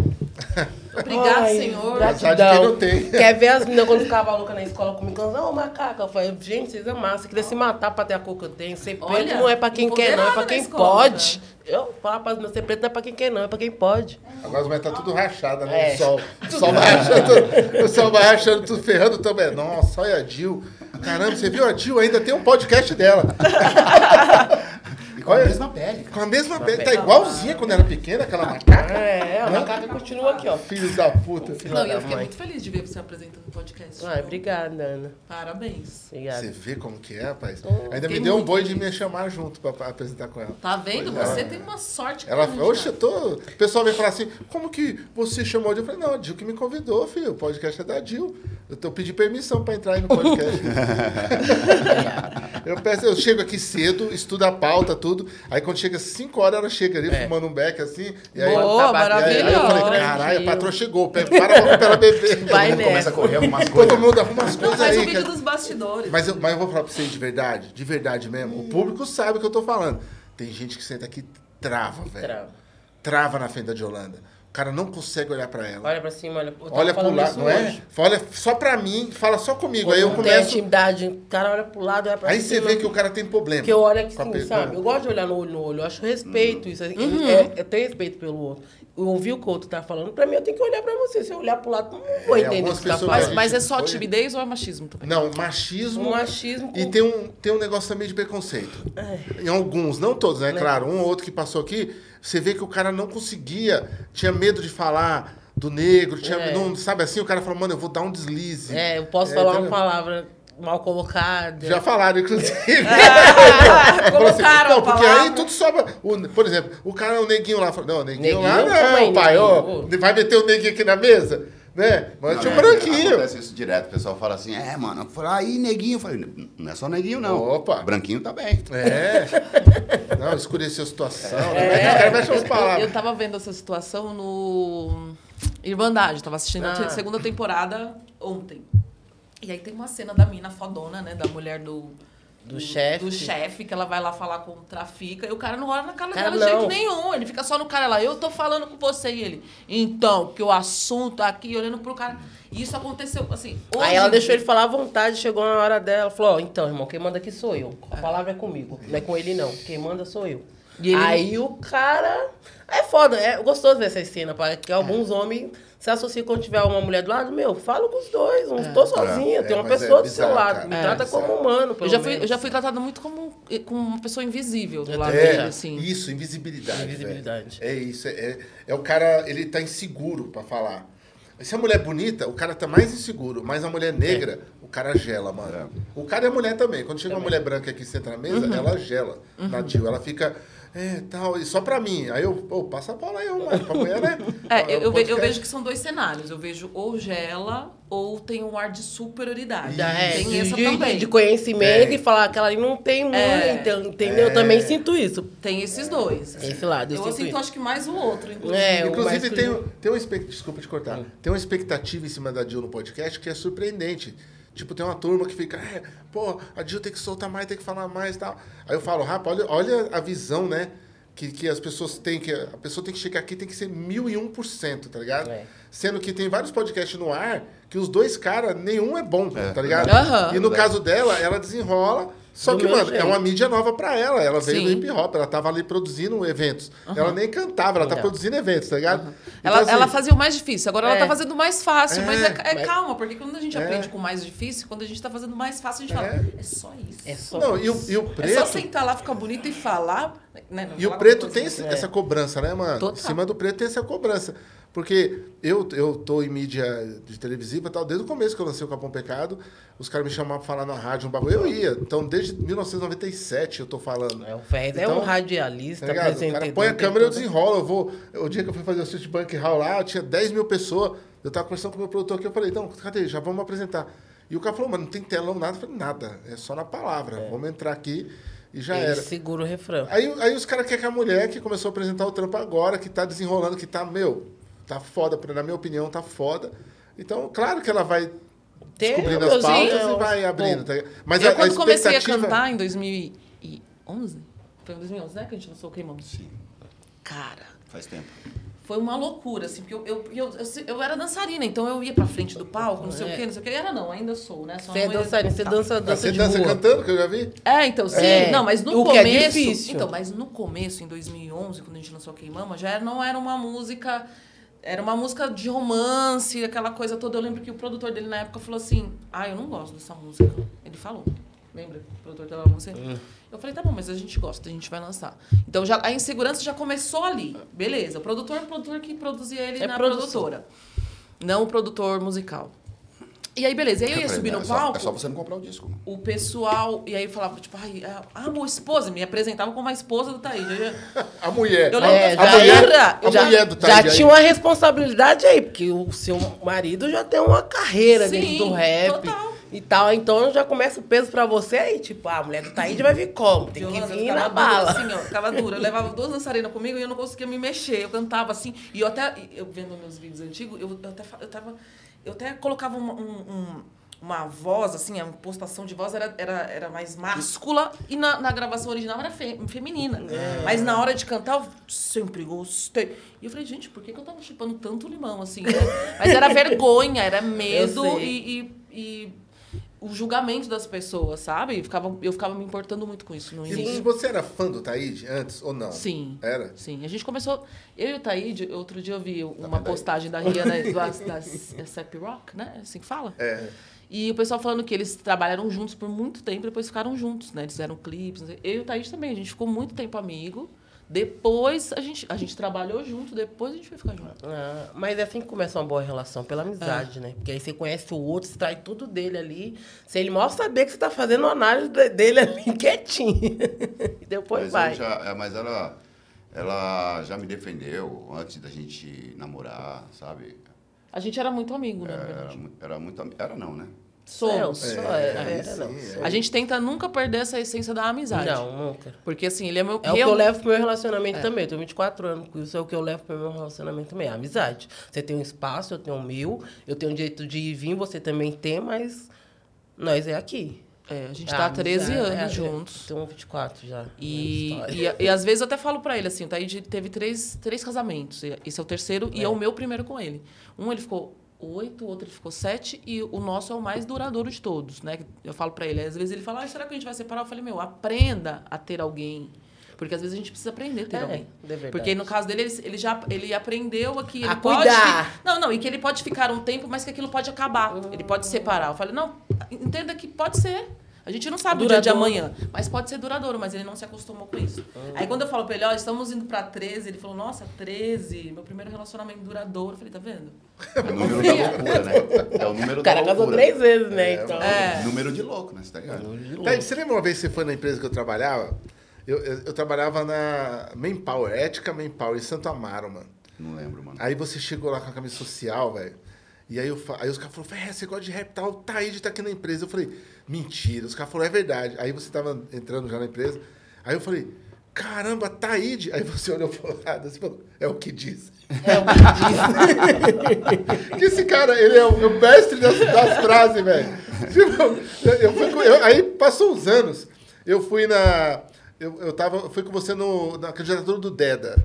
Obrigado, Ai, senhor. Gratidão. Não tem. Quer ver as meninas quando ficavam loucas na escola comigo? Não, macaca. Eu falei, gente, vocês é massa. Queria se matar pra ter a cor que eu tenho. Ser preto Olha, não é pra quem quer, não. É pra quem escola, pode. Eu falo pra meninas, ser preto não é pra quem quer, não. É pra quem pode. Agora vai estar tudo rachada, né? É. O sol. O sol vai rachando, o sol vai rachando, tudo ferrando também. Nossa, olha a Dil. Caramba, você viu a Dil? Ainda tem um podcast dela. com a mesma pele, cara. Com a mesma pele. Tá igualzinha quando era pequena, aquela macaca. É, a macaca continua aqui, ó. Filhos da puta. Não, e da eu fiquei mãe. muito feliz de ver você apresentando o podcast. Ai, obrigada, Ana. Parabéns. Obrigada. Você vê como que é, rapaz? Ainda me deu um boi de me chamar junto pra, pra apresentar com ela. Tá vendo? Pois é. Você tem uma sorte Ela oxe, cara. eu tô. O pessoal vem falar assim, como que você chamou Dil? Eu falei, não, a Dil que me convidou, filho. O podcast é da Dil. Eu tô pedi permissão pra entrar aí no podcast. eu, peço, eu chego aqui cedo, estudo a pauta, tudo. Aí quando chega 5 horas, ela chega ali, fumando um beck assim. E aí, Boa, e aí, aí eu falei, caralho, a patroa chegou, para pra ela beber. Vai Todo mundo começa a correr, arrumar as Todo coisas. mundo arruma as Não, coisas faz o aí. vídeo dos bastidores. Mas eu, mas eu vou falar pra vocês de verdade, de verdade mesmo. O público sabe o que eu tô falando. Tem gente que senta aqui e trava, velho. Trava. Trava na frente da de Holanda. Cara não consegue olhar pra ela. Olha pra cima, olha. Olha pro lado, isso não é? Olha só pra mim, fala só comigo. Aí eu Quando tem começo. intimidade, o cara olha pro lado, olha pra Aí cima. você vê que o cara tem problema. Porque eu olho aqui assim, pessoa. sabe? Eu gosto de olhar no olho no olho. Eu acho respeito isso. assim, Uhum. É, eu tenho respeito pelo outro. Eu ouvi o que o outro tá falando. Pra mim, eu tenho que olhar pra você. Se eu olhar pro lado, eu não vou É, entender o que você tá falando. mas é só timidez ou é machismo também? Não, machismo. Um machismo E com- tem um, tem um negócio também de preconceito. Em alguns, não todos, né? Claro, um ou outro que passou aqui, você vê que o cara não conseguia, tinha medo de falar do negro, tinha, É. não, sabe assim? O cara falou, mano, eu vou dar um deslize. É, eu posso É, falar entendeu? uma palavra mal colocada. Já falaram, inclusive. Ah, assim, colocaram não, a porque aí tudo sobra. O- por exemplo, o cara é o neguinho lá. Não, o neguinho, Neguinho? lá não, é pai. Ó, vai meter o neguinho aqui na mesa? Né? Mas Não, tinha um é, branquinho. Acontece isso direto. O pessoal fala assim, é, mano. Eu falo, aí, neguinho. Eu falei, não é só neguinho, não. Opa. Branquinho tá bem. É. Não, escureceu a situação. Né? Mexem as Eu, palavras. eu tava vendo essa situação no Irmandade, tava assistindo a Ah. segunda temporada ontem. E aí tem uma cena da mina fodona, né? Da mulher do. Do chefe. Do chefe, que ela vai lá falar com o trafica. E o cara não olha na cara dela de jeito nenhum. Ele fica só no cara lá. Eu tô falando com você e ele. Então, que o assunto aqui, olhando pro cara. E isso aconteceu, assim. Aí hoje- ela deixou ele falar à vontade, chegou na hora dela, falou, ó, então, irmão, quem manda aqui sou eu. A palavra é comigo, não é com ele não. Quem manda sou eu. Aí o cara. É foda, é gostoso ver essa cena, porque alguns homens se associam quando tiver uma mulher do lado, meu, fala com os dois, não tô sozinha, É, tem uma é pessoa do seu bizarro, lado, cara. me É, trata bizarro. como humano, pelo Eu já, fui, menos. eu já fui tratada muito como, como uma pessoa invisível do lado É, dele, assim. isso, invisibilidade. Invisibilidade. É isso, é, é, é o cara, ele tá inseguro pra falar. Se a mulher é bonita, o cara tá mais inseguro. Mas a mulher negra, o cara gela, mano. O cara é mulher também. Quando chega uma mulher branca aqui e senta na mesa, Uhum. ela gela. Na Dil, ela fica. É, tal, e só pra mim. Aí eu, pô, passa a bola aí, mano. Pra mulher, né? É, eu, eu, ve- eu vejo que são dois cenários. Eu vejo ou gela ou tem um ar de superioridade. Já é, tem de, essa de- também. de conhecimento É. e falar que ela ali não tem muito, É. então, entendeu? Eu também sinto isso. Tem esses dois. Tem esse lado, eu Eu, sinto sinto, acho que mais o outro, inclusive. É, o Inclusive, tem, tem uma expectativa. Desculpa te cortar. Tem uma expectativa em cima da Jill no podcast que é surpreendente. Tipo, tem uma turma que fica, é, pô, a Jill tem que soltar mais, tem que falar mais e tal. Aí eu falo, rapaz, olha, olha a visão, né? Que, que as pessoas têm que. A pessoa tem que chegar aqui tem que ser mil e um por cento, tá ligado? É. Sendo que tem vários podcasts no ar que os dois caras, nenhum é bom, tá ligado? E no caso dela, ela desenrola. Só Do que, mano, é jeito. uma mídia nova pra ela. Ela veio Sim. do hip hop, ela tava ali produzindo eventos. Ela nem cantava, ela tá Não. produzindo eventos, tá ligado? Então, Ela, assim, ela fazia o mais difícil, agora ela É. tá fazendo o mais fácil. mas É, é, é mas- calma, porque quando a gente É. aprende com o mais difícil, quando a gente tá fazendo o mais fácil, a gente É. fala, é só isso. É só Não, e o, e o É só sentar lá, ficar bonito e falar. Né? E o preto tem esse- essa cobrança, né, mano? Total. Em cima do preto tem essa cobrança. Porque eu, eu tô em mídia de televisiva e tal, desde o começo que eu lancei o Capão Pecado, os caras me chamavam pra falar na rádio, um bagulho. Eu ia. Então, desde 1997 eu tô falando. É, o Ferrez é Então, um radialista, Tá? O cara põe a câmera, eu tudo. desenrolo. Eu vou. O dia que eu fui fazer o Street Bank Hall lá, eu tinha 10 mil pessoas. Eu tava conversando com o meu produtor aqui, eu falei, então, cadê? Já vamos apresentar. E o cara falou, mano, não tem telão, nada. Eu falei, nada, é só na palavra. Vamos entrar aqui e já Ele era. segura o refrão. Aí, aí os caras querem que a mulher que começou a apresentar o trampo agora, que tá desenrolando, que tá, meu, tá foda, na minha opinião, tá foda. Então, claro que ela vai Tem, descobrindo as pautas e vai eu- abrindo. bom, tá? Mas eu, a, quando a comecei a cantar em 2011, foi em 2011, né? Que a gente lançou o Queimão. Sim, Cara, faz tempo. Foi uma loucura, assim, porque eu, eu, eu, eu, eu era dançarina, então eu ia pra frente do palco, não sei o quê, não sei o quê. Era não, ainda sou, né? Só Você é dançarina, você dança, dança Você de dança rua. cantando, que eu já vi? É, então, sim. É, Não, mas no o que é começo. difícil. Então, mas no começo, em 2011, quando a gente lançou Queimama, já era, não era uma música. Era uma música de romance, aquela coisa toda. Eu lembro que o produtor dele na época falou assim: Ah, eu não gosto dessa música. Ele falou. Lembra? O produtor com você? Eu falei, tá bom, mas a gente gosta, a gente vai lançar. Então já, a insegurança já começou ali. Beleza, o produtor, o produtor que produzia ele É na produção. produtora. Não o produtor musical. E aí, beleza. E aí eu ia subir "Não, no é só- palco É só você não comprar o disco. mano." o pessoal. E aí falava, tipo, ai, ah, amor, esposa, me apresentava como a esposa do. Eu ia- A mulher. Eu a, lembro- a É, já mulher, era- a já- mulher do Já Taíde aí. tinha uma responsabilidade aí, porque o seu marido já tem uma carreira Sim, dentro do rap total. E tal. Então já começa o peso pra você aí, tipo, ah, a mulher do Taíde vai vir como? Tem que vir na dura, bala. Assim, ó, ficava dura. Eu levava duas dançarinas comigo e eu não conseguia me mexer. Eu cantava assim. E eu até, eu vendo meus vídeos antigos, eu, eu até, eu tava, eu até colocava uma, um- um- uma voz, assim, a impostação de voz era, era, era mais máscula e na, na gravação original era fe- feminina. Mas na hora de cantar, eu sempre gostei. E eu falei, gente, por que, que eu tava chupando tanto limão, assim, né? Mas era vergonha, era medo e- e- e o julgamento das pessoas, sabe? Eu ficava, eu ficava me importando muito com isso no E início. você era fã do Taíde antes ou não? Sim. Era? Sim. A gente começou. Eu e o Taíde, outro dia eu vi uma postagem da Rihanna das, das é Sep Rock, né? É assim que fala? É. E o pessoal falando que eles trabalharam juntos por muito tempo e depois ficaram juntos, né? Eles fizeram clipes. Eu e o Taíde também, a gente ficou muito tempo amigo. Depois a gente, a gente trabalhou junto, depois a gente foi ficar junto. Ah, mas é assim que começa uma boa relação, pela amizade, né? Porque aí você conhece o outro, você traz tudo dele ali. Se ele mal saber que você tá fazendo uma análise de- dele ali quietinho. e depois Mas, vai. já- é, mas ela, ela já me defendeu antes da gente namorar, sabe? A gente era muito amigo, né? na Era, era muito. ami- Era não, né? Somos. É, só É, é, sim, é, não. é. A gente tenta nunca perder essa essência da amizade. Não, nunca. Porque assim, ele é meu É o que eu levo pro meu relacionamento também. Eu tenho 24 anos, isso é o que eu levo pro meu relacionamento também. A amizade. Você tem um espaço, eu tenho o meu, eu tenho o direito de ir e vir, você também tem, mas nós é aqui. É, a gente A tá há 13 amizade, anos é, juntos. Tenho 24 já. E, e, e às vezes eu até falo pra ele assim, o Taíde teve três, três casamentos. e Esse é o terceiro e é o meu primeiro com ele. Um ele ficou oito, o outro ele ficou sete e o nosso é o mais duradouro de todos, né? Eu falo pra ele, às vezes ele fala, ah, será que a gente vai separar? Eu falei, meu, aprenda a ter alguém. Porque às vezes a gente precisa aprender a ter É, alguém. é. Porque no caso dele, ele, ele já ele aprendeu que ele A pode... cuidar. Não, não, e que ele pode ficar um tempo, mas que aquilo pode acabar. Ele pode separar. Eu falei, não, entenda que pode ser. A gente não sabe o dia de Duradouro. amanhã, mas pode ser duradouro, mas ele não se acostumou com isso. Aí quando eu falo pra ele, ó, estamos indo pra 13, ele falou, nossa, 13, meu primeiro relacionamento duradouro. Eu falei, tá vendo? É o número da loucura, né? É o número O cara casou três vezes, né? Então. É. Número de louco, né? Você tá ligado? Taíde, você lembra uma vez que você foi na empresa que eu trabalhava? Eu, eu, eu trabalhava na Manpower, Ética Manpower, em Santo Amaro, mano. Não lembro, mano. Aí você chegou lá com a camisa social, velho. E aí, eu, aí os caras falaram, "Fé, você gosta de rap tal, o Taíde tá aqui na empresa. Eu falei, mentira. Os caras falaram, é verdade. Aí você tava entrando já na empresa. Aí eu falei, caramba, Taíde. Aí você olhou pro lado e falou, é o que diz. É o que diz. Que esse cara, ele é o, é o mestre das, das frases, velho. Tipo, eu, eu fui com- eu- aí passou uns anos. Eu fui na. Eu, eu tava, fui com você no, na candidatura do Deda.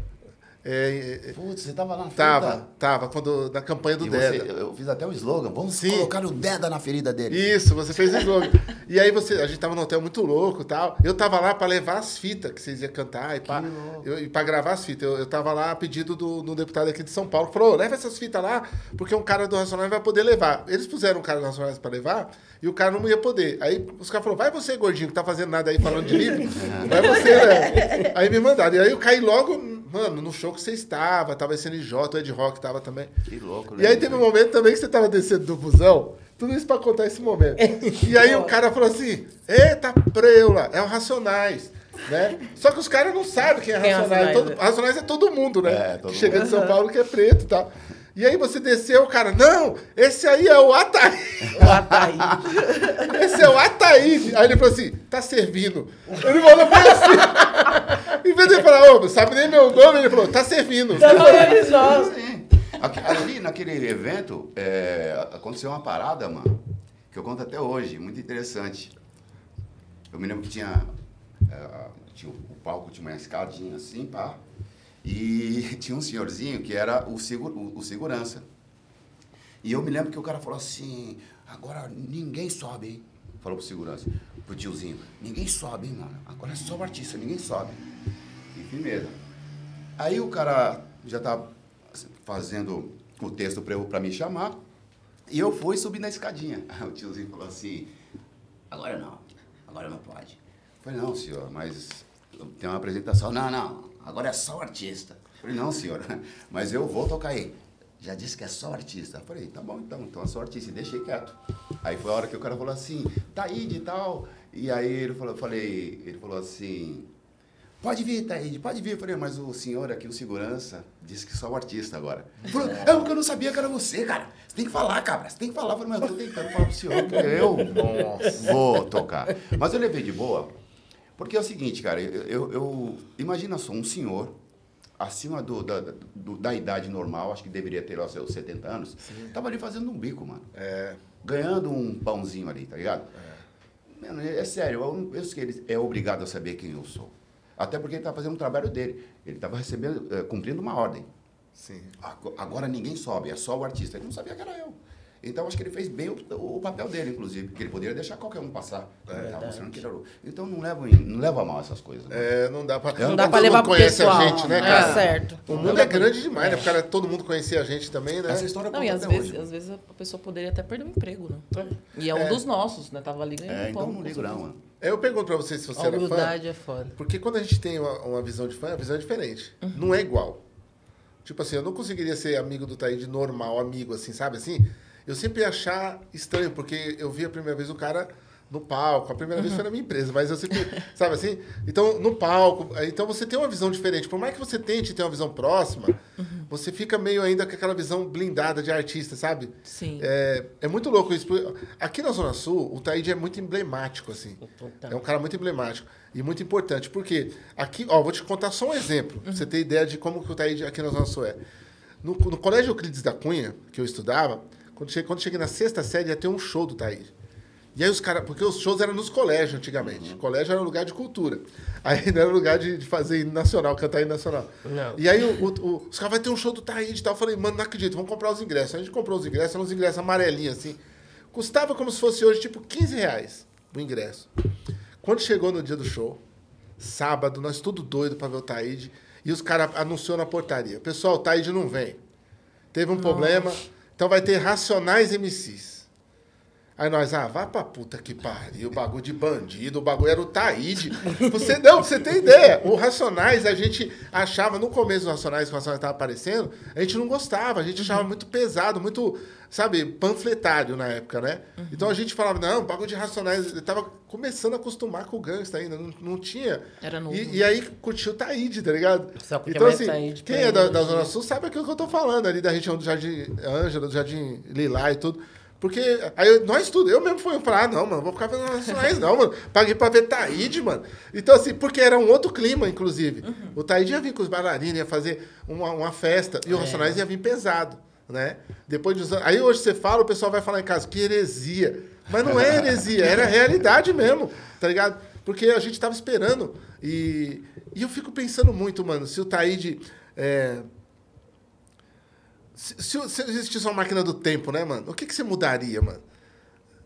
É, é, Putz, você tava na tava, tava, quando, na campanha do E você, Deda. eu fiz até o slogan. Vamos Sim. colocar o Deda na ferida dele. Isso, você fez esse jogo. e aí você, a gente tava num hotel muito louco e tal. Eu tava lá pra levar as fitas que vocês iam cantar e pá, eu, e pra gravar as fitas. Eu, eu tava lá a pedido do, do deputado aqui de São Paulo. Falou, "Ô, leva essas fitas lá, porque um cara do Racionais vai poder levar. Eles puseram um cara do Racionais pra levar e o cara não ia poder. Aí os caras falaram, vai você, gordinho, que tá fazendo nada aí falando de livro. Vai você, né? Aí me mandaram. E aí eu caí logo, mano, no show que você estava. Tava SNJ, o Ed Rock tava também. Que louco, E aí teve um momento também que você tava descendo do busão. Tudo isso pra contar esse momento. E aí o cara falou assim: Eita, preula, é o Racionais. Né? Só que os caras não sabem quem é Quem é Racionais. Racionais, Todo- né? Racionais é todo mundo, né? É, todo que chega mundo. de São Paulo que é preto e tal. E aí você desceu, o cara, não, esse aí é o Ataí. O Ataí. Esse é o Ataí. Aí ele falou assim, tá servindo. Ele falou foi assim. em vez de ele falar, ô, não sabe nem meu nome, ele falou, tá servindo. Tá falando só. Sim. Aqui- Ali, naquele evento, é, aconteceu uma parada, mano, que eu conto até hoje, muito interessante. Eu me lembro que tinha, é, tinha o palco, tinha uma escadinha assim, pá, e tinha um senhorzinho que era o, segu- o- o segurança. E eu me lembro que o cara falou assim, agora ninguém sobe, hein? Falou pro segurança, pro tiozinho, ninguém sobe, hein, mano? Agora é só o artista, ninguém sobe. E firmeza. Aí o cara já tá fazendo o texto pra, eu, pra me chamar. E eu fui subir na escadinha. O tiozinho falou assim, agora não. agora não pode. Eu falei, não, senhor, mas tem uma apresentação. Não, não, agora é só o artista. Eu falei, não, senhor, mas eu vou tocar aí. Já disse que é só artista. Eu falei, tá bom então, então é só artista. E deixei quieto. Aí foi a hora que o cara falou assim, tá aí de tal. E aí ele falou, eu falei, ele falou assim, Pode vir, Taíde, pode vir. Eu falei, mas o senhor aqui, o segurança, disse que só o artista agora. Ele falou, é porque eu não sabia que era você, cara. Você tem que falar, cabra, você tem que falar. Eu falei, mas eu tô tentando falar pro senhor que eu vou tocar. Mas eu levei de boa, porque é o seguinte, cara, eu, eu, eu imagina só, um senhor, acima do, da, do, da idade normal, acho que deveria ter lá seus 70 anos, Sim. tava ali fazendo um bico, mano. É. Ganhando um pãozinho ali, tá ligado? É, Mano, é, é sério, eu não penso que ele é obrigado a saber quem eu sou. Até porque ele estava fazendo um trabalho dele. Ele estava recebendo, eh, cumprindo uma ordem. Sim. Agora ninguém sobe, é só o artista. Ele não sabia que era eu. Então acho que ele fez bem o, o papel dele, inclusive, porque ele poderia deixar qualquer um passar. É, tá mostrando que. Então não leva, não leva mal essas coisas. Né? É, não dá para não dá para levar pro conhece pessoal. a gente, né, cara? É, certo. O mundo é grande demais, é. né? Porque todo mundo conhecia a gente também, né? Essa história não, e às vezes, às vezes a pessoa poderia até perder o emprego, né? E é um é. dos nossos, né? Tava ali ganhando é, então não ligo não, mano. Eu pergunto pra você se você a era fã. é foda. Porque quando a gente tem uma, uma visão de fã, a visão é diferente. Uhum. Não é igual. Tipo assim, eu não conseguiria ser amigo do Taíde normal, amigo, assim, sabe assim? Eu sempre ia achar estranho, porque eu vi a primeira vez o cara no palco. A primeira uhum. vez foi na minha empresa, mas eu sempre, sabe assim? Então, no palco, então você tem uma visão diferente. Por mais que você tente ter uma visão próxima, uhum. você fica meio ainda com aquela visão blindada de artista, sabe? Sim. É, é muito louco isso. Aqui na Zona Sul, o Taíde é muito emblemático, assim. É um cara muito emblemático e muito importante. Porque aqui, ó, vou te contar só um exemplo, uhum. pra você ter ideia de como que o Taíde aqui na Zona Sul é. No, no Colégio Euclides da Cunha, que eu estudava, quando cheguei, quando cheguei na sexta série, ia ter um show do Taíde. E aí os caras, porque os shows eram nos colégios antigamente. Uhum. Colégio era um lugar de cultura. Aí não era lugar de, de fazer hino nacional, cantar hino nacional. Não. E aí o, o, o, os caras vai ter um show do Taíde e tal. Eu falei, mano, não acredito, vamos comprar os ingressos. A gente comprou os ingressos, eram uns ingressos amarelinhos assim. Custava como se fosse hoje, tipo, 15 reais o ingresso. Quando chegou no dia do show, sábado, nós tudo doido para ver o Taíde. E os caras anunciou na portaria. Pessoal, o Taíde não vem. Teve um Nossa. problema, então vai ter Racionais MCs. Aí nós, ah, vai pra puta que pariu, o bagulho de bandido, o bagulho era o Taíde. Você, não, você tem ideia. O Racionais, a gente achava, no começo dos Racionais, que o Racionais estava aparecendo, a gente não gostava, a gente achava muito pesado, muito, sabe, panfletário na época, né? Uhum. Então a gente falava, não, o bagulho de Racionais, ele tava começando a acostumar com o gangsta ainda, não, não tinha. Era novo. E, e aí curtiu o Taíde, tá ligado? Só então, assim, Taíde quem é da, da Zona Sul sabe aquilo que eu tô falando ali, da região do Jardim Ângela, do Jardim Lilá e tudo. Porque aí nós tudo, eu mesmo fui falar, ah, não, mano, vou ficar vendo nacionais, não, mano. Paguei pra ver Taíde, mano. Então, assim, porque era um outro clima, inclusive. Uhum. O Taíde ia vir com os bailarinos, ia fazer uma, uma festa, e o é. Racionais ia vir pesado, né? Depois de usar. Aí hoje você fala, o pessoal vai falar em casa, que heresia. Mas não é heresia, era realidade mesmo, tá ligado? Porque a gente tava esperando. E, e eu fico pensando muito, mano, se o Taíde. É, se, se, se, existisse uma máquina do tempo, né, mano? O que, que você mudaria, mano?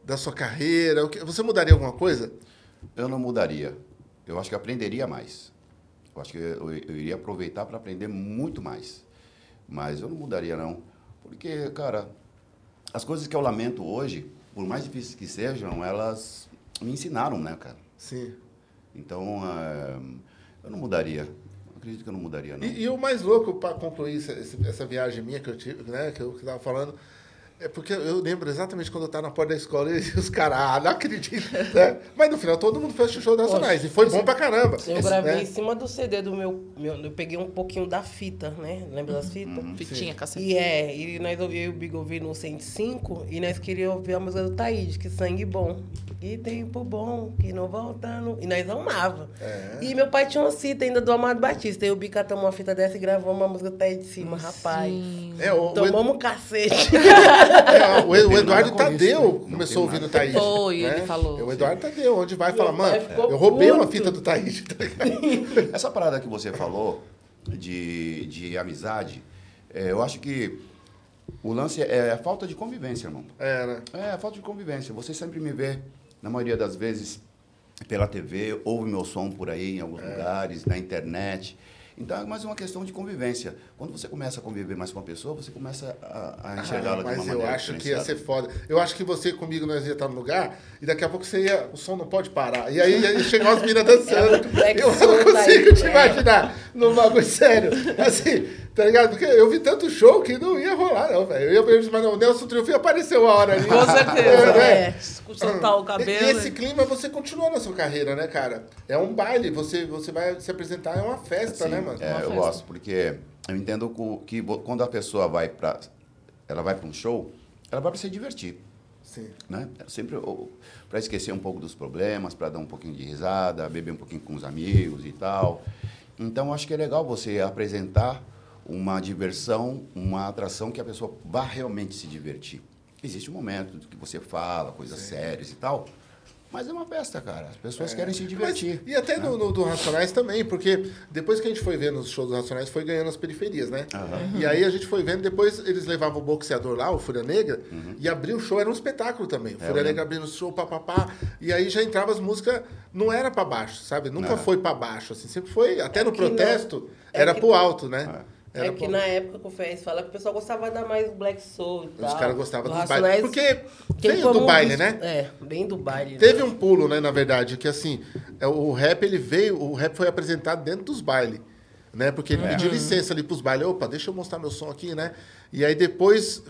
Da sua carreira? Que, você mudaria alguma coisa? Eu não mudaria. Eu acho que aprenderia mais. Eu acho que eu, eu iria aproveitar para aprender muito mais. Mas eu não mudaria, não. Porque, cara, as coisas que eu lamento hoje, por mais difíceis que sejam, elas me ensinaram, né, cara? Sim. Então, é, eu não mudaria acredito que eu não mudaria, não. E, e o mais louco, para concluir essa, essa, viagem minha que eu tive, né, que eu estava falando, é porque eu lembro exatamente quando eu estava na porta da escola e os caras, ah, não acredito. né? Mas no final todo mundo fez o show nacionais. Poxa, e foi bom pra caramba. Eu gravei né? em cima do CD do meu, meu. Eu peguei um pouquinho da fita, né? Lembra das fitas? Uhum, Fitinha, cacete. E é, e nós e o Big ouvi no 105 e nós queríamos ouvir a música do Taíde, que sangue bom. Que tempo bom, que não voltando. E nós amava. É. E meu pai tinha uma fita ainda do Amado Batista. E o Bica tomou uma fita dessa e gravou uma música do Taíde de cima, rapaz. É, o, Tomamos o... cacete. É, o, o Eduardo Tadeu começou ouvindo o Taíde. Foi, né? ele falou. É o Eduardo Tadeu, onde vai falar, mano, eu roubei uma fita do. Tá Essa parada que você falou de, de amizade, é, eu acho que o lance é a falta de convivência, irmão. É, né? É, a falta de convivência. Você sempre me vê, na maioria das vezes, pela TV, ouve meu som por aí em alguns é. lugares, na internet. Então é mais uma questão de convivência. Quando você começa a conviver mais com uma pessoa, você começa a, a enxergá-la de uma Mas eu maneira acho que ia ser foda. Eu acho que você comigo nós ia estar no lugar e daqui a pouco você ia. O som não pode parar. E aí ia chegar umas meninas dançando. Black eu não consigo daí, te é. imaginar num bagulho sério. Assim, tá ligado? Porque eu vi tanto show que não ia rolar, não, velho. Eu ia ver, mas não, o Nelson Triunfo apareceu a hora ali. Com certeza. né? É, soltar o cabelo. E esse clima você continua na sua carreira, né, cara? É um baile, você, você vai se apresentar, é uma festa, Assim, né, mano? é, eu festa. gosto, porque eu entendo que quando a pessoa vai para ela vai para um show, ela vai para se divertir, Sim. né? É Sempre para esquecer um pouco dos problemas, para dar um pouquinho de risada, beber um pouquinho com os amigos e tal. Então, eu acho que é legal você apresentar uma diversão, uma atração que a pessoa vá realmente se divertir. Existe um momento que você fala coisas sérias e tal, mas é uma festa, cara. As pessoas querem se divertir. Mas- e até no, no do Racionais também, porque depois que a gente foi vendo os shows do Racionais, foi ganhando as periferias, né? E aí a gente foi vendo, depois eles levavam o boxeador lá, o Fúria Negra, e abriu o show, era um espetáculo também. O É, Fúria eu Negra abrindo o show, papapá, e aí já entrava as músicas, não era pra baixo, sabe? Nunca Não. foi pra baixo, assim, sempre foi, até no que não- protesto, é era pro alto, né? Era É que na época que o Ferrez fala que o pessoal gostava da mais Black Soul e tal. Os caras gostavam Do dos bailes. Porque quem veio do baile, né? É, bem do baile. Teve né? um pulo, né, na verdade, que assim, é, o rap ele veio, o rap foi apresentado dentro dos bailes, né? Porque ele pediu licença ali pros bailes, opa, deixa eu mostrar meu som aqui, né? E aí depois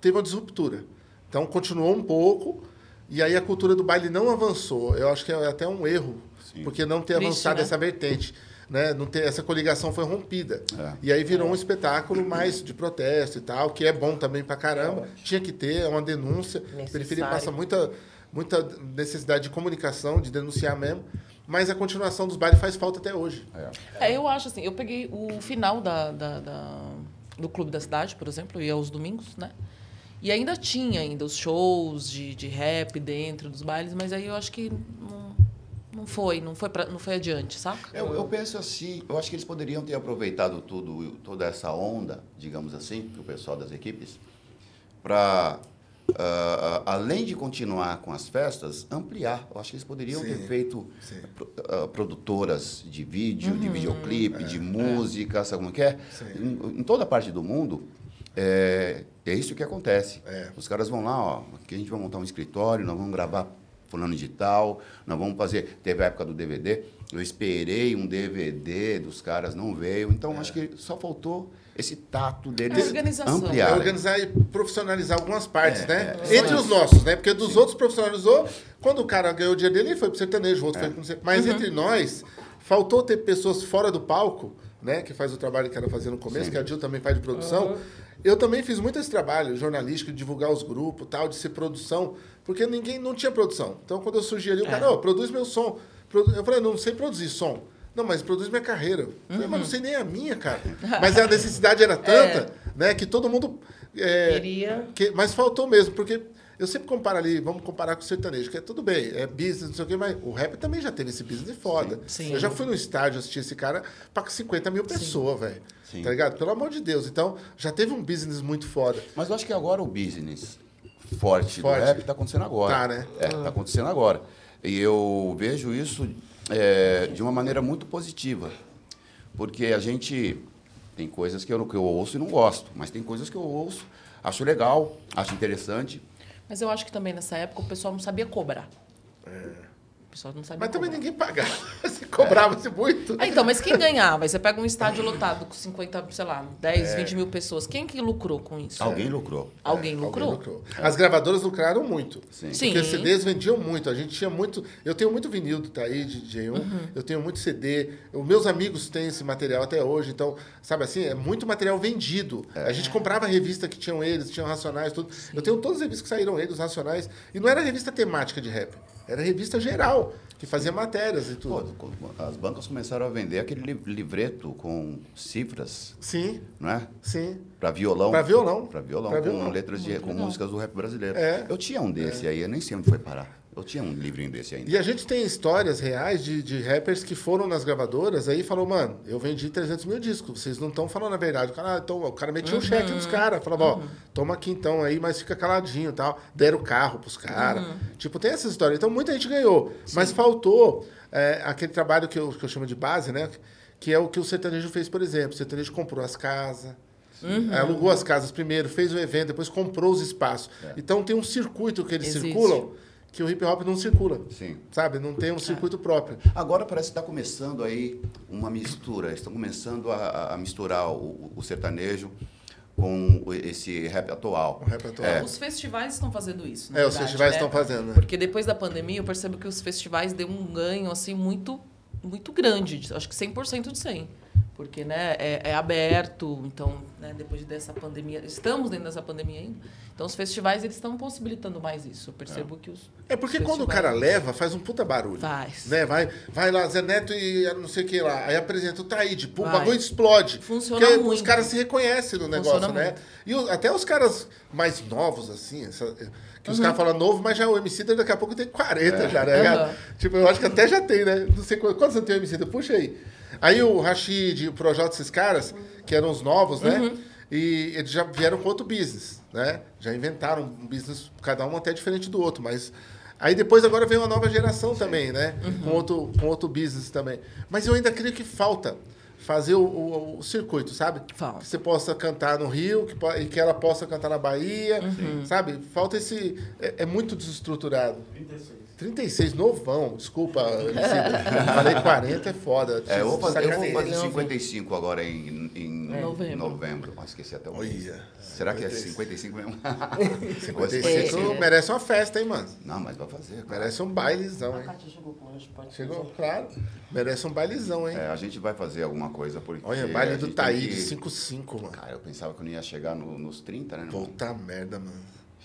teve uma disruptura. Então continuou um pouco e aí a cultura do baile não avançou. Eu acho que é até um erro, Sim. porque não ter Triste, avançado né? essa vertente. Né? Não ter, essa coligação foi rompida. É. E aí virou um espetáculo mais de protesto e tal, que é bom também pra caramba. Tinha que ter, é uma denúncia. A periferia Necessário. passa muita, muita necessidade de comunicação, de denunciar mesmo. Mas a continuação dos bailes faz falta até hoje. É, eu acho assim, eu peguei o final da, da- da- do Clube da Cidade, por exemplo, eu ia aos domingos, né? E ainda tinha ainda os shows de, de rap dentro dos bailes, mas aí eu acho que não, não foi, não foi, pra, não foi adiante, saca? Eu, eu penso assim, eu acho que eles poderiam ter aproveitado tudo, toda essa onda, digamos assim, o pessoal das equipes, para, além de continuar com as festas, ampliar. Eu acho que eles poderiam ter Sim, feito sim. pro- ah, produtoras de vídeo, Uhum. de videoclipe, de música, sabe como é que é? Em, em toda parte do mundo, é, é isso que acontece. É. Os caras vão lá, ó, aqui a gente vai montar um escritório, nós vamos gravar fulano de tal, nós vamos fazer. Teve a época do DVD, eu esperei um DVD dos caras, não veio. Então, acho que só faltou esse tato deles É organização. É ampliar. organizar e profissionalizar algumas partes, né? é, Entre os nossos, né? Porque dos outros profissionalizou, quando o cara ganhou o dia dele, ele foi pro sertanejo, o outro foi pro... sei- Mas entre nós, faltou ter pessoas fora do palco, né? Que faz o trabalho que era fazer no começo, que a Dil também faz de produção. Eu também fiz muito esse trabalho jornalístico, de divulgar os grupos, tal, de ser produção, porque ninguém não tinha produção. Então, quando eu surgi ali, o cara, ó, produz meu som. Eu falei, não sei produzir som. Não, mas produz minha carreira. Eu falei, mas não sei nem a minha, cara. Mas a necessidade era tanta, né, que todo mundo. é, Queria. que- mas faltou mesmo, porque eu sempre comparo ali, vamos comparar com o sertanejo, que é tudo bem, é business, não sei o quê, mas o rap também já teve esse business foda. Sim. Eu já fui no estádio assistir esse cara pra 50 mil pessoas, velho. Sim. Tá ligado? Pelo amor de Deus. Então, já teve um business muito foda. Mas eu acho que agora o business forte, Forte. do rap está acontecendo agora. Tá, né? É, está acontecendo agora. E eu vejo isso é, de uma maneira muito positiva. Porque a gente tem coisas que eu, que eu ouço e não gosto, mas tem coisas que eu ouço, acho legal, acho interessante. Mas eu acho que também nessa época o pessoal não sabia cobrar. O pessoal não sabia Mas também cobrar. ninguém pagava. Se cobrava-se muito. Ah, então, mas quem ganhava? Você pega um estádio lotado com 50, sei lá, 10, É. 20 mil pessoas. Quem que lucrou com isso? Alguém lucrou. Alguém É, lucrou? alguém lucrou. As gravadoras lucraram muito. Sim. Sim. Porque os CDs vendiam muito. A gente tinha muito. Eu tenho muito vinil do Taí, de J1. Uhum. Eu tenho muito CD. Os meus amigos têm esse material até hoje. Então, sabe assim, é muito material vendido. A gente comprava a revista que tinham eles, tinham Racionais, tudo. Eu tenho todas as revistas que saíram eles, Racionais. E não era revista temática de rap. Era revista geral, que fazia matérias e Pô, tudo. as bancas começaram a vender aquele li- livreto com cifras, Sim, não é? sim. Para violão. Pra violão. Para violão, Pra com violão. letras de com músicas do rap brasileiro. É. Eu tinha um desse aí, eu nem sei onde foi parar. Eu tinha um livrinho desse ainda. E a gente tem histórias reais de, de rappers que foram nas gravadoras aí e falou, mano, eu vendi 300 mil discos, vocês não estão falando a verdade. O cara, ah, então, o cara metia um cheque nos caras, falava, ó, toma aqui então aí, mas fica caladinho e tal. Deram o carro pros caras. Tipo, tem essa história. Então muita gente ganhou, mas faltou é, aquele trabalho que eu, que eu chamo de base, né? que é o que o sertanejo fez, por exemplo. O sertanejo comprou as casas, aí alugou as casas primeiro, fez o evento, depois comprou os espaços. Então tem um circuito que eles Existe. circulam que o hip hop não circula. Sim. Sabe? Não tem um circuito próprio. Agora parece que está começando aí uma mistura. Estão começando a, a misturar o, o sertanejo com esse rap atual. O rap atual. É. Os festivais estão fazendo isso. na É, os verdade, festivais né? estão fazendo, né? Porque depois da pandemia, eu percebo que os festivais deu um ganho assim muito, muito grande. Acho que 100% de 100. Porque né, é, é aberto, então, né, depois dessa pandemia, estamos dentro dessa pandemia ainda. Então, os festivais eles estão possibilitando mais isso. Eu percebo que os. É porque os quando o cara leva, faz um puta barulho. Faz. Né? Vai, vai lá, Zé Neto e não sei o que lá. Aí apresenta o Taíde, pô, o bagulho explode. Funciona Porque Os muito. caras se reconhecem no negócio, Funciona né? muito. E o- até os caras mais novos, assim, essa- que os Uhum. caras falam novo, mas já o MC daqui a pouco tem 40 já, né? Aham. Tipo, eu acho que até já tem, né? Não sei quantos, quantos anos tem o MC? Puxa aí. Aí o Rashid, o Projota, esses caras, que eram os novos, né? Uhum. E eles já vieram com outro business, né? Já inventaram um business, cada um até diferente do outro, mas... Aí depois agora vem uma nova geração também, né? Uhum. Com, outro, com outro business também. Mas eu ainda creio que falta fazer o, o- o circuito, sabe? Falta. Que você possa cantar no Rio que, e que ela possa cantar na Bahia, Uhum. sabe? Falta esse... É, é muito desestruturado. 36, novão, desculpa, MC. Falei 40 é foda. É, eu vou fazer, eu vou fazer 55 agora em, em Novembro. novembro. Ah, esqueci até o mês. Olha. Será que é 55 mesmo? 55 merece uma festa, hein, mano? Não, mas vai fazer. cara. Merece um bailezão, hein? chegou com hoje, pode Chegou, claro. Merece um bailezão, hein? É, a gente vai fazer alguma coisa porque. Olha, baile do Taíde, que- 55, mano. Cara, eu pensava que eu não ia chegar no- nos 30, né? Puta merda, mano.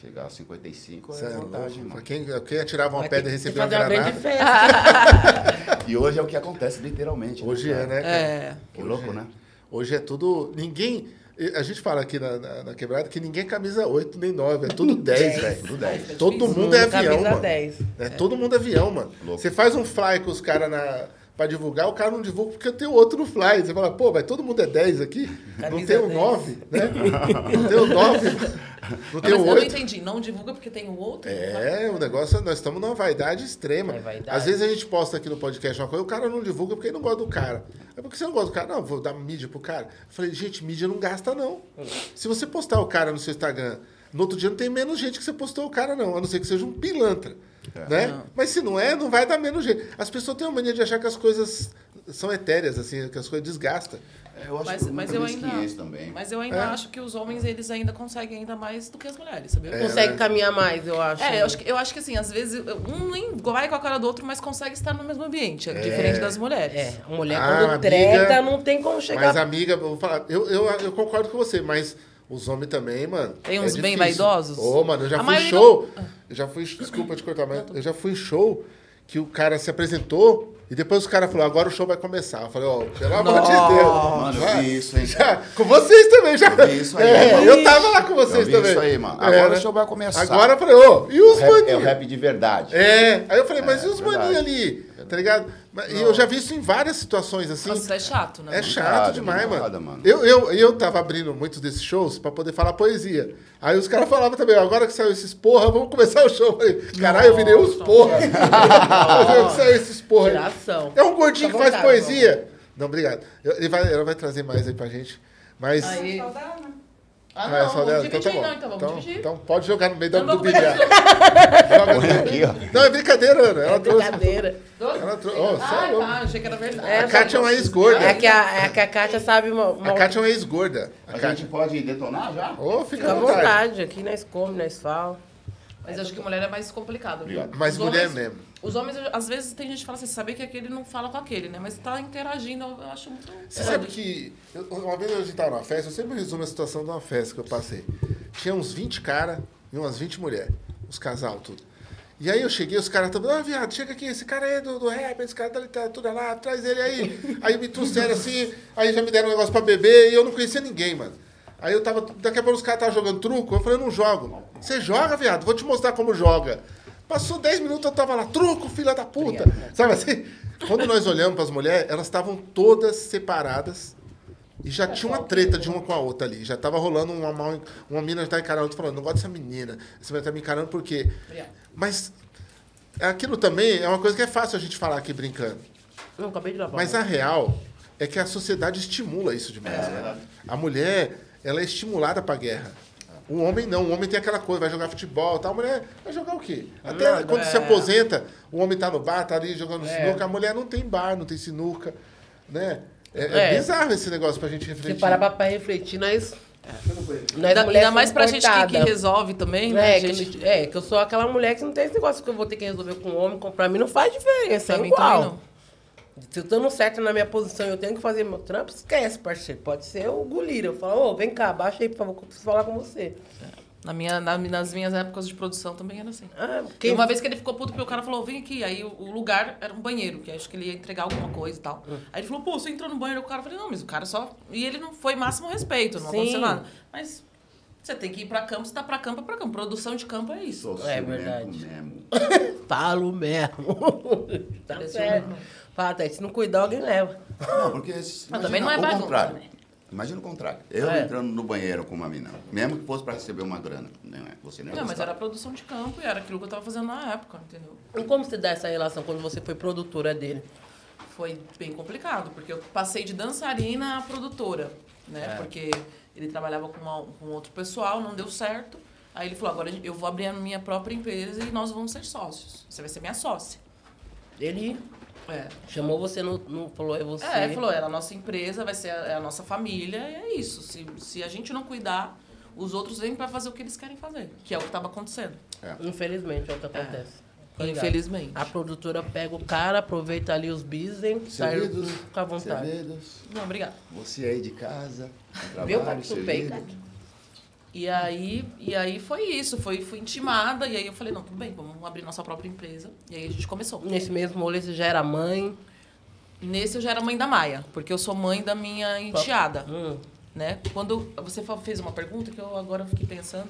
Chegar aos 55 Você é é vantagem, louco. mano. Quem, quem atirava uma Vai pedra e recebia uma fazer uma grande granada. festa. E hoje é o que acontece literalmente. Hoje cara? é, né? cara? É. Que louco, né? Hoje é tudo. Ninguém. A gente fala aqui na, na, na quebrada que ninguém é camisa 8 nem 9, é tudo 10, velho. Tudo 10. Todo mundo é avião, Camisa mano. 10. É, todo mundo é avião, mano. Louco. Você faz um fly com os caras na. Pra divulgar, o cara não divulga porque tem outro no fly. Você fala, pô, mas todo mundo é 10 aqui? não Camisa tem o 10. 9, né? não tem o 9, não tem Mas o eu não 8. entendi. Não divulga porque tem o outro? É, o negócio, nós estamos numa vaidade extrema. É vaidade. Às vezes a gente posta aqui no podcast uma coisa, o cara não divulga porque ele não gosta do cara. É porque você não gosta do cara? Não, vou dar mídia pro cara. Eu falei, gente, mídia não gasta, não. Se você postar o cara no seu Instagram, no outro dia não tem menos gente que você postou o cara, não. A não ser que seja um pilantra. Né? Mas se não é, não vai dar menos gente. As pessoas têm a mania de achar que as coisas são etéreas, assim, que as coisas desgastam. É, eu acho Mas, que mas eu ainda, também. mas eu ainda É. acho que os homens eles ainda conseguem ainda mais do que as mulheres, sabia? É, Consegue né? caminhar mais, eu acho. É, eu acho, que, eu acho que assim, às vezes um nem vai com a cara do outro, mas consegue estar no mesmo ambiente, diferente das mulheres. É, a mulher Ah, quando amiga, treta não tem como chegar. Mas, amiga, vou falar, eu, eu, eu concordo com você, mas os homens também, mano. Tem é uns bem difícil. vaidosos? Ô, mano, eu já A fui show. Eu já fui. Desculpa te cortar, mas eu já fui show que o cara se apresentou e depois o cara falou: agora o show vai começar. Eu falei: ó, pelo amor de Deus. Mano, eu vi isso, hein? Já, com vocês também, já. Eu vi isso aí, É, eu tava lá com vocês Eu vi também. isso aí, mano. É, Agora né? o show vai começar. Agora eu falei: ô, e os rap- é o maninhos? rap de verdade. É, aí eu falei, mas e os verdade. maninhos ali? Tá ligado? E eu já vi isso em várias situações, assim. Nossa, isso é chato, né? É chato Mancada, demais, mano. mancada, mano. Eu, eu, eu tava abrindo muitos desses shows pra poder falar poesia. Aí os caras falavam também, agora que saiu esses porra, vamos começar o show. Caralho, eu virei os porra. Agora que saiu esses porra. aí. Tiração. É um gordinho que Fica à faz poesia. Não, obrigado. Eu- Ele vai, ela vai trazer mais aí pra gente. Mas. Aí... Ah, Ah, não, é só vamos dela? dividir, então tá bom. não, então vamos dividir. então pode jogar no meio não do bilhar. Joga no Põe aqui, ó. Não, é brincadeira, Ana. Ela trouxe. Brincadeira. Ela trouxe. Oh, Ah, sério? tá, achei que era verdade. É, A Kátia é uma ex-gorda. É que a, é que a Kátia sabe uma. uma A Kátia é uma ex-gorda. A A gente Kátia. pode detonar já? Ô, fica Fica à vontade. vontade, aqui nós comemos, nós falamos. Mas acho que mulher é mais complicado. viu? Mas Os mulher homens- mesmo. Os homens, às vezes, tem gente que fala assim, saber que aquele não fala com aquele, né? Mas tá interagindo, eu acho muito... Você sabe que. eu- Uma vez a gente tava numa festa, eu sempre resumo a situação de uma festa que eu passei. Tinha uns 20 caras e umas 20 mulheres. Os casal, tudo. E aí eu cheguei, os caras estavam, ah, viado, chega aqui, esse cara aí é do, do rap, esse cara da literatura lá, traz ele aí. Aí me trouxeram assim, aí já me deram um negócio pra beber e eu não conhecia ninguém, mano. Aí eu tava, daqui a pouco os caras estavam jogando truco, eu falei, eu não jogo. Você joga, viado? Vou te mostrar como joga. Passou 10 minutos, eu tava lá, truco, filha da puta. Sabe assim? Quando nós olhamos pras mulheres, elas estavam todas separadas. E já tinha uma treta de uma com a outra ali. Já tava rolando uma mal. Uma mina já tá encarando outra falando, não gosto dessa menina. Essa menina tá me encarando por quê? Obrigada. Mas aquilo também é uma coisa que é fácil a gente falar aqui brincando. Não, acabei de lavar. Mas a real, é que a sociedade estimula isso demais. né? A mulher, ela é estimulada pra guerra. O homem não, o homem tem aquela coisa, vai jogar futebol, tal. a mulher vai jogar o quê? Até Nada, quando se é. aposenta, o homem tá no bar, tá ali jogando É. sinuca, a mulher não tem bar, não tem sinuca, né? É, é É. bizarro esse negócio pra gente Se refletir. parar pra, refletir, nós. nós Ainda, mulher ainda mais pra gente que, que resolve também, né? É, que, gente, é, que eu sou aquela mulher que não tem esse negócio que eu vou ter que resolver com o homem. com- Pra mim não faz diferença, pra é mim igual. também não. Se eu tô no certo na minha posição e eu tenho que fazer meu trampo, esquece, parceiro. Pode ser o Gulira. Eu falo, ô, vem cá, baixa aí, por favor, que eu preciso falar com você. Na minha, na- nas minhas épocas de produção também era assim. Ah, quem... uma vez que ele ficou puto porque o cara falou, vem aqui. Aí o, o lugar era um banheiro, que acho que ele ia entregar alguma coisa e tal. Hum. Aí ele falou, pô, você entrou no banheiro. O cara falou, não, mas o cara só. E ele não foi máximo respeito, não Sim. aconteceu nada. Mas você tem que ir pra campo, você tá pra campo, é pra campo. Produção de campo é isso. Sou É verdade. mesmo. Falo mesmo. tá é certo. Fala, até se não cuidar, alguém leva. Não, porque se- Mas também não é o bagunça, contrário. né? Imagina o contrário. Eu É. entrando no banheiro com uma mina, mesmo que fosse para receber uma grana, não é? Você não, Não, mas era produção de campo e era aquilo que eu tava fazendo na época, entendeu? E como você dá essa relação quando você foi produtora dele? Foi bem complicado, porque eu passei de dançarina a produtora, né? É. Porque ele trabalhava com, uma- com outro pessoal, não deu certo. Aí ele falou, agora eu vou abrir a minha própria empresa e nós vamos ser sócios. Você vai ser minha sócia. Ele É. chamou você, no, no, falou, é você. É, falou, é a nossa empresa, vai ser a, é a nossa família, e é isso. Se, se a gente não cuidar, os outros vêm pra fazer o que eles querem fazer, que é o que tava acontecendo. Infelizmente é o que acontece. Tá ligado? Infelizmente. A produtora pega o cara, aproveita ali os business, sai Servidos, com a vontade. servidos, Não, obrigada. você aí de casa, no Viu, trabalho, Pato? Chupei, servido. E aí, e aí foi isso, foi, fui intimada, e aí eu falei, não, tudo bem, vamos abrir nossa própria empresa. E aí a gente começou. Nesse mesmo rolê você já era mãe. Nesse eu já era mãe da Maia, porque eu sou mãe da minha enteada, Hum. né? Quando você fez uma pergunta que eu agora fiquei pensando,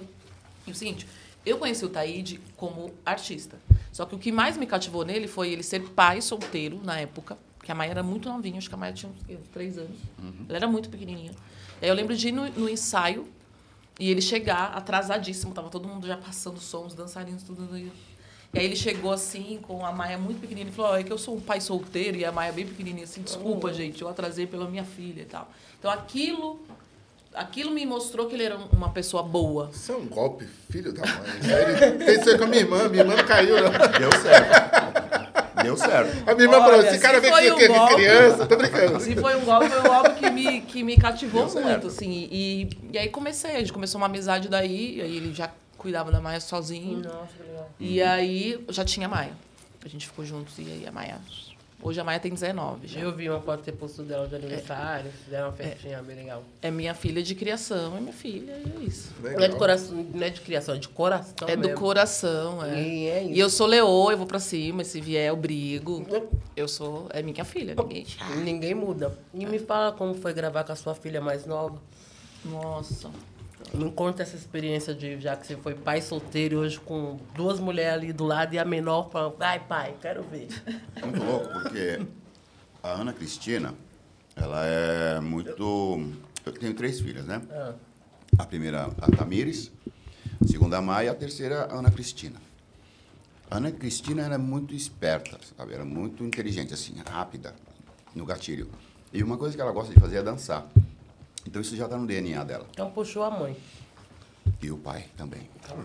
é o seguinte, eu conheci o Taíde como artista. Só que o que mais me cativou nele foi ele ser pai solteiro na época, que a Maia era muito novinha, acho que a Maia tinha uns três anos. Ela era muito pequenininha. Aí eu lembro de ir no, no ensaio e ele chegar atrasadíssimo, tava todo mundo já passando sons, dançarinos, tudo aí. E aí ele chegou assim, com a Maia muito pequenininha, e falou, ó, é que eu sou um pai solteiro, e a Maia bem pequenininha, assim, desculpa, gente, eu atrasei pela minha filha e tal. Então aquilo, aquilo me mostrou que ele era um- uma pessoa boa. Isso é um golpe, filho da mãe. Ele fez isso com a minha irmã, minha irmã caiu, não. Deu certo. Deu certo. A minha irmã Olha, falou, esse se cara vem foi aqui um que golpe- criança, tô brincando. Se foi um golpe, foi um golpe que me, que me cativou Deu certo. muito, assim. E, e aí comecei, a gente começou uma amizade daí, aí ele já cuidava da Maia sozinho. Nossa, que legal. E aí já tinha a Maia. A gente ficou juntos e aí a Maia. Hoje a Maia tem 19 já. Eu vi uma foto que você postou dela de aniversário, fizeram uma festinha bem legal. É minha filha de criação, é minha filha, e é isso. Não é de coração, não é de criação, é de coração é do mesmo. coração, é. E é isso. E eu sou leoa, eu vou pra cima, se vier eu brigo. Eu sou. É minha filha, ninguém. Ninguém muda. E me fala como foi gravar com a sua filha mais nova. Nossa. Me conta essa experiência de já que você foi pai solteiro hoje com duas mulheres ali do lado e a menor falando, ai pai, quero ver. É muito louco, porque a Ana Cristina, ela é muito. Eu tenho três filhas, né? Ah, A primeira, a Tamires, a segunda, a Maia, e a terceira, a Ana Cristina. A Ana Cristina ela é muito esperta, sabe? Ela é muito inteligente, assim, rápida no gatilho. E uma coisa que ela gosta de fazer é dançar. Então isso já está no DNA dela. então puxou a mãe. E o pai também. Calma,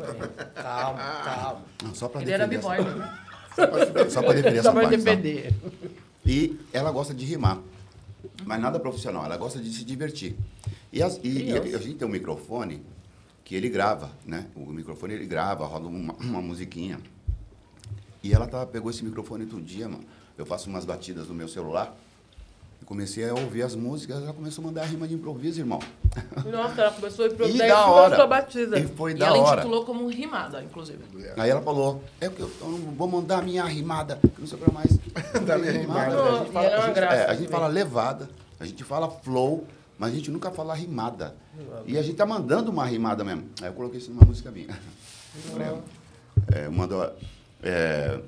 calma, calma. Não, só para Ele era b-boy, né? Só para defender essa parte. tá? defender. E ela gosta de rimar. Mas nada profissional, ela gosta de se divertir. E, as- e- e a gente tem um microfone que ele grava, né? O microfone ele grava, roda uma, uma musiquinha. E ela tá, pegou esse microfone todo dia, mano. Eu faço umas batidas no meu celular. E comecei a ouvir as músicas, ela começou a mandar rima de improviso, irmão. Nossa, ela começou a E improvisar da em cima hora. da sua batida. E foi E da ela hora. intitulou como rimada, inclusive. Aí ela falou, é que eu, eu não vou mandar a minha rimada, que não sei o que mais. Da minha rimada. A Não, gente e fala, ela é uma a gente- graça é, a gente fala levada, a gente fala flow, mas a gente nunca fala rimada. E a gente tá mandando uma rimada mesmo. Aí eu coloquei isso numa música minha. É, eu mando, é,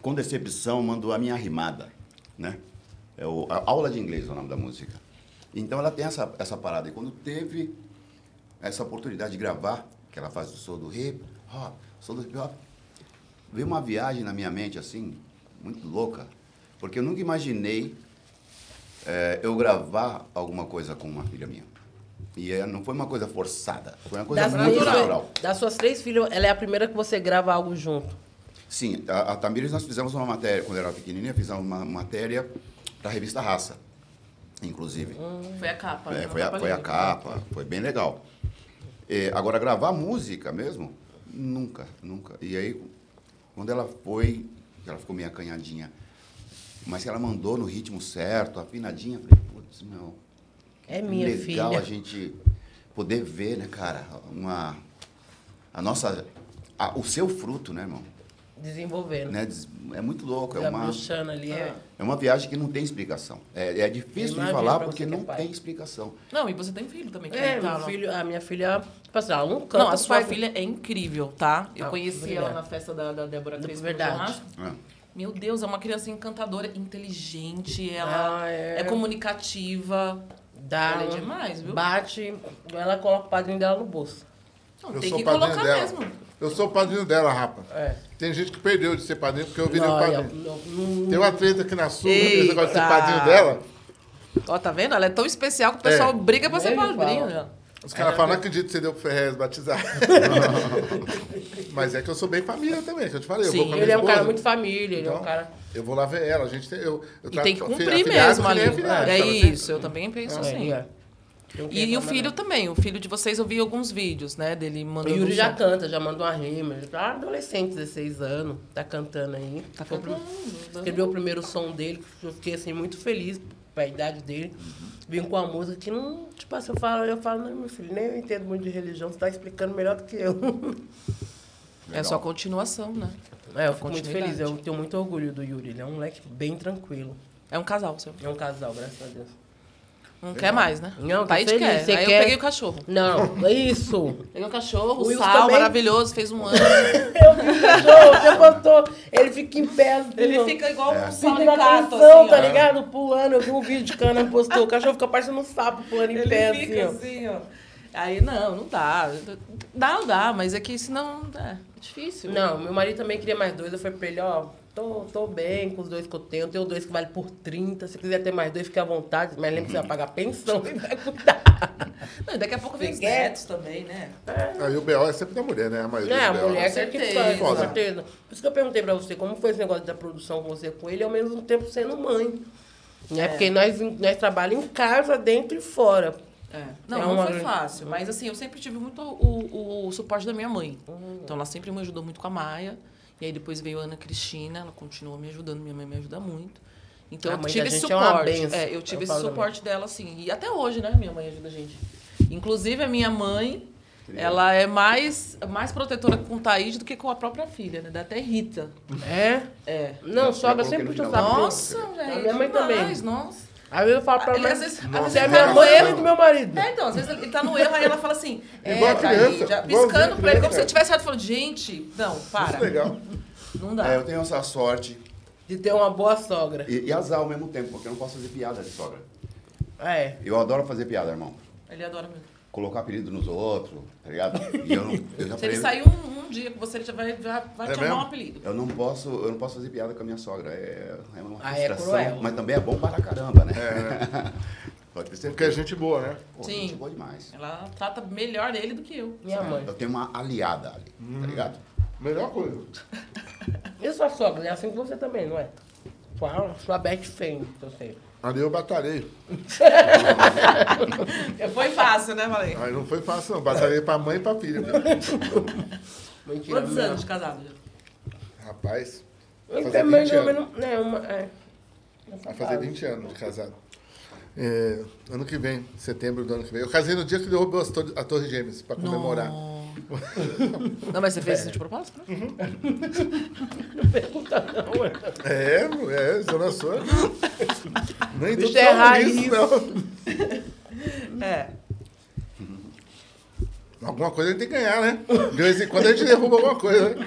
com decepção, mando a minha rimada, né? É o, a aula de inglês é o nome da música. Então ela tem essa, essa parada. E quando teve essa oportunidade de gravar, que ela faz o som do hip hop, som do hip hop, veio uma viagem na minha mente assim, muito louca, porque eu nunca imaginei é, eu gravar alguma coisa com uma filha minha. E é, não foi uma coisa forçada, foi uma coisa Das, muito três, natural. das suas três filhas, ela é a primeira que você grava algo junto. Sim, a, a Tamires nós fizemos uma matéria, quando ela era pequenininha, fizemos uma matéria para a revista Raça, inclusive. Foi a capa. né? É, Não foi, a, pra foi a capa, foi bem legal. É, agora, gravar música mesmo, nunca, nunca. E aí, quando ela foi, ela ficou meio acanhadinha, mas ela mandou no ritmo certo, afinadinha, eu falei, putz, meu, É minha legal filha. a gente poder ver, né, cara, uma, a nossa, a- o seu fruto, né, irmão? Desenvolvendo. Né, des- É muito louco, é uma, ali. É. é uma viagem que não tem explicação. É, é difícil de falar porque é não tem explicação. Não, e você tem filho também, que É, tá meu filho, a minha filha, tipo assim, ela não canta. Não, a sua pai- filha é incrível, tá? Eu Ah, conheci ela na festa da, da Débora Crespo. Verdade. É. Meu Deus, é uma criança encantadora, inteligente, ela Ah, é. é. comunicativa. Dá Ela é demais, viu? Bate, ela coloca o padrinho dela no bolso. Não, Eu tem que colocar dela. mesmo. Eu sou o padrinho dela, rapa. É. Tem gente que perdeu de ser padrinho porque eu virei o Não, padrinho. eu- não- Tem uma treta aqui na sul, esse negócio de ser padrinho dela. Ó, tá vendo? Ela é tão especial que o pessoal É. briga pra ser padrinho. fala. né? Os caras falam, não acredito que você deu pro Ferrez batizar. Mas é que eu sou bem família também, que eu te falei. eu Sim, minha Ele é um cara muito família, ele é um Então, cara... Eu vou lá ver ela, a gente tem. Eu, eu E tem que cumprir mesmo ali. É sabe? isso, eu também penso É, assim. ele é. E, e o filho também, o filho de vocês, eu vi alguns vídeos, né, dele O mandando... Yuri um já som. canta, já mandou uma rima. Ele tá adolescente, 16 anos, tá cantando aí. Tá o cantando. Escreveu o primeiro som dele, eu fiquei assim, muito feliz pra idade dele. Vim com a música que não. Tipo assim, eu falo, eu falo, não, meu filho, nem eu entendo muito de religião, você tá explicando melhor do que eu. É só continuação, né? É, eu fico muito feliz, eu tenho muito orgulho do Yuri. Ele é um moleque bem tranquilo. É um casal seu. É um casal, graças a Deus. Não quer mais, né? Não, tô Thaís feliz, quer. você Aí eu quer? peguei o cachorro. Não, é isso. Peguei o cachorro, O Wilson Sal, também? maravilhoso, fez um ano. Eu vi o cachorro, você botou. Ele fica em pé. assim, Ele ó. fica igual um sal Pedindo de gato, atenção, assim, tá ó. ligado? Pulando. Eu vi um vídeo de cana postou. O cachorro fica parecendo um sapo pulando em Ele pé, fica assim, assim, ó. Aí, não, não dá. Dá, não dá, mas é que senão é difícil. ó. Não, meu marido também queria mais dois. Eu falei pra ele, ó, tô, tô bem com os dois que eu tenho. Eu tenho dois que vale por 30. Se quiser ter mais dois, fique à vontade. Mas lembra que você vai pagar pensão e vai cuidar. Não, e daqui a pouco vem os Você quer? netos também, né? Aí o B.O. é sempre da mulher, né? A maioria É, a mulher Com que faz, com certeza. Por isso que eu perguntei pra você, como foi esse negócio da produção com você com ele, ao mesmo tempo sendo mãe. Né? Porque nós, nós trabalhamos em casa, dentro e fora. É. Não, É não uma- foi fácil, mas assim, eu sempre tive muito o, o suporte da minha mãe. Uhum. Então ela sempre me ajudou muito com a Maia. E aí depois veio a Ana Cristina, ela continuou me ajudando, minha mãe me ajuda muito. Então A eu mãe tive da esse gente é uma suporte. É, eu tive eu esse suporte dela, assim. E até hoje, né, minha mãe ajuda a gente. Inclusive, a minha mãe, ela é mais, mais protetora com o Thaís do que com a própria filha, né? Dá até Rita. É? É. Não, sogra coloquei sempre puxa o saco. Nossa, velho. A minha mãe demais, também. Nossa. Às vezes eu falo pra Ele, mãe, às vezes, Nossa, você é minha tá mãe erro. e do meu marido. É, então, às vezes ele tá no erro, aí ela fala assim, é, Igual Thaís, criança, já piscando pra ele, como se ele tivesse certo, falando, gente, não, para. Isso é legal. Não dá. É, eu tenho essa sorte De ter uma boa sogra. e, e azar ao mesmo tempo, porque eu não posso fazer piada de sogra. É. Eu adoro fazer piada, irmão. Ele adora mesmo. Colocar apelido nos outros, tá ligado? E eu, não, eu já Se ele sair um, um dia com você, ele já vai, já vai É te mesmo? chamar um apelido. eu não posso, eu não posso fazer piada com a minha sogra. É, é uma Ah, é frustração, cruel. mas também é bom para caramba, né? Pode ter Porque é certeza. gente boa, né? Pô, Sim. gente boa demais. Ela trata melhor ele do que eu. Minha mãe. Eu tenho uma aliada ali, tá ligado? Melhor coisa. E sua sogra? É assim que você também, não é? Sua, sua best friend, eu sei. Ali eu batalhei. Foi fácil, né, Valei? Aí não foi fácil, não. Batalhei pra mãe e pra filha. Mentira. Quantos anos de casado já? Rapaz, vai fazer também 20 não, anos. não. É, uma, é. Vai fazer 20 anos de casado. É, ano que vem, setembro do ano que vem. Eu casei no dia que derrubou as tor- a Torre Gêmeas, pra comemorar. Não, mas você fez isso de propósito? né? Não pergunta, não. é. É, é, Zona Sul. Nem é tão raiz. isso, não. É. Alguma coisa a gente tem que ganhar, né? De vez em quando a gente derruba alguma coisa, né?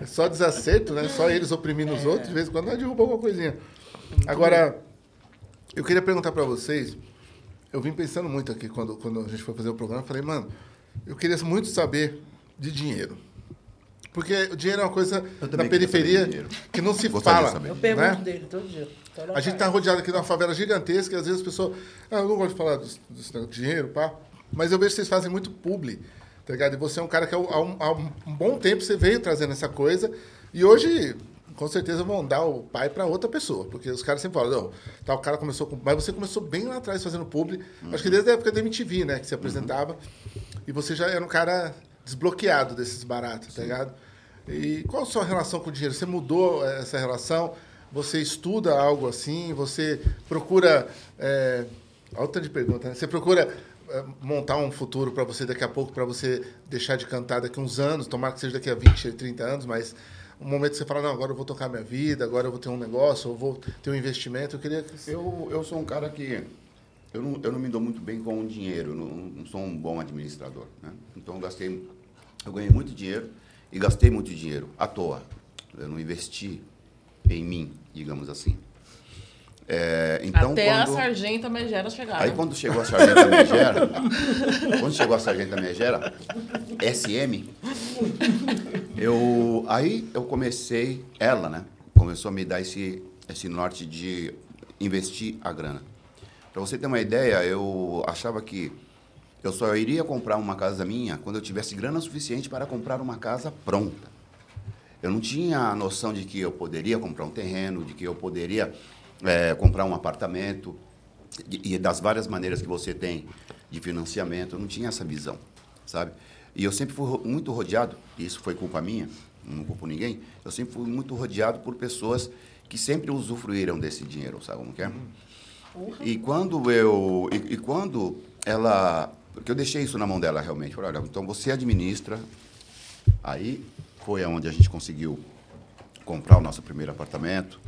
É só desacerto, né? Só eles oprimindo os outros, de vez em quando nós derruba alguma coisinha. Agora, eu queria perguntar pra vocês, eu vim pensando muito aqui quando, quando a gente foi fazer o programa, eu falei, mano, eu queria muito saber de dinheiro. Porque o dinheiro é uma coisa queria periferia que não se Gostaria fala. saber. Eu pergunto né? dele todo dia. A gente tá tarde. rodeado aqui de uma favela gigantesca e às vezes as pessoas. Ah, eu não gosto de falar de dinheiro, pá. Mas eu vejo que vocês fazem muito publi, tá ligado? E você é um cara que há um, há um- há um bom tempo você veio trazendo essa coisa. E hoje, com certeza, vão dar o pai para outra pessoa. Porque os caras sempre falam, não, tá, o cara começou com. Mas você começou bem lá atrás fazendo publi. Acho que desde a época da MTV, né? Que você apresentava. E você já era um cara desbloqueado desses baratos, tá ligado? E qual a sua relação com o dinheiro? Você mudou eh, essa relação? Você estuda algo assim? Você procura. É... Olha o tanto de pergunta, né? Você procura eh, montar um futuro para você daqui a pouco, para você deixar de cantar daqui a uns anos, tomara que seja daqui a 20, 30 anos, mas um momento que você fala, não, agora eu vou tocar minha vida, agora eu vou ter um negócio, eu vou ter um investimento. Eu queria. Eu, eu sou um cara que. Eu não, eu não me dou muito bem com o dinheiro, não, não sou um bom administrador. Né? Então eu gastei. Eu ganhei muito dinheiro e gastei muito dinheiro à toa. Eu não investi em mim, digamos assim. É, então, Até a quando, sargenta megera chegar. Aí né? quando chegou a sargenta megera, quando chegou a sargenta megera, SM, eu aí eu comecei, ela, né, começou a me dar esse esse norte de investir a grana. Para você ter uma ideia, eu achava que eu só iria comprar uma casa minha quando eu tivesse grana suficiente para comprar uma casa pronta. Eu não tinha a noção de que eu poderia comprar um terreno, de que eu poderia eh, comprar um apartamento e, e das várias maneiras que você tem de financiamento. Eu não tinha essa visão, sabe? E eu sempre fui muito rodeado, e isso foi culpa minha, não culpo ninguém, eu sempre fui muito rodeado por pessoas que sempre usufruíram desse dinheiro, sabe como que é? E quando eu. E, e quando ela. Porque eu deixei isso na mão dela realmente. Falei, olha, então você administra. Aí foi aonde a gente conseguiu comprar o nosso primeiro apartamento.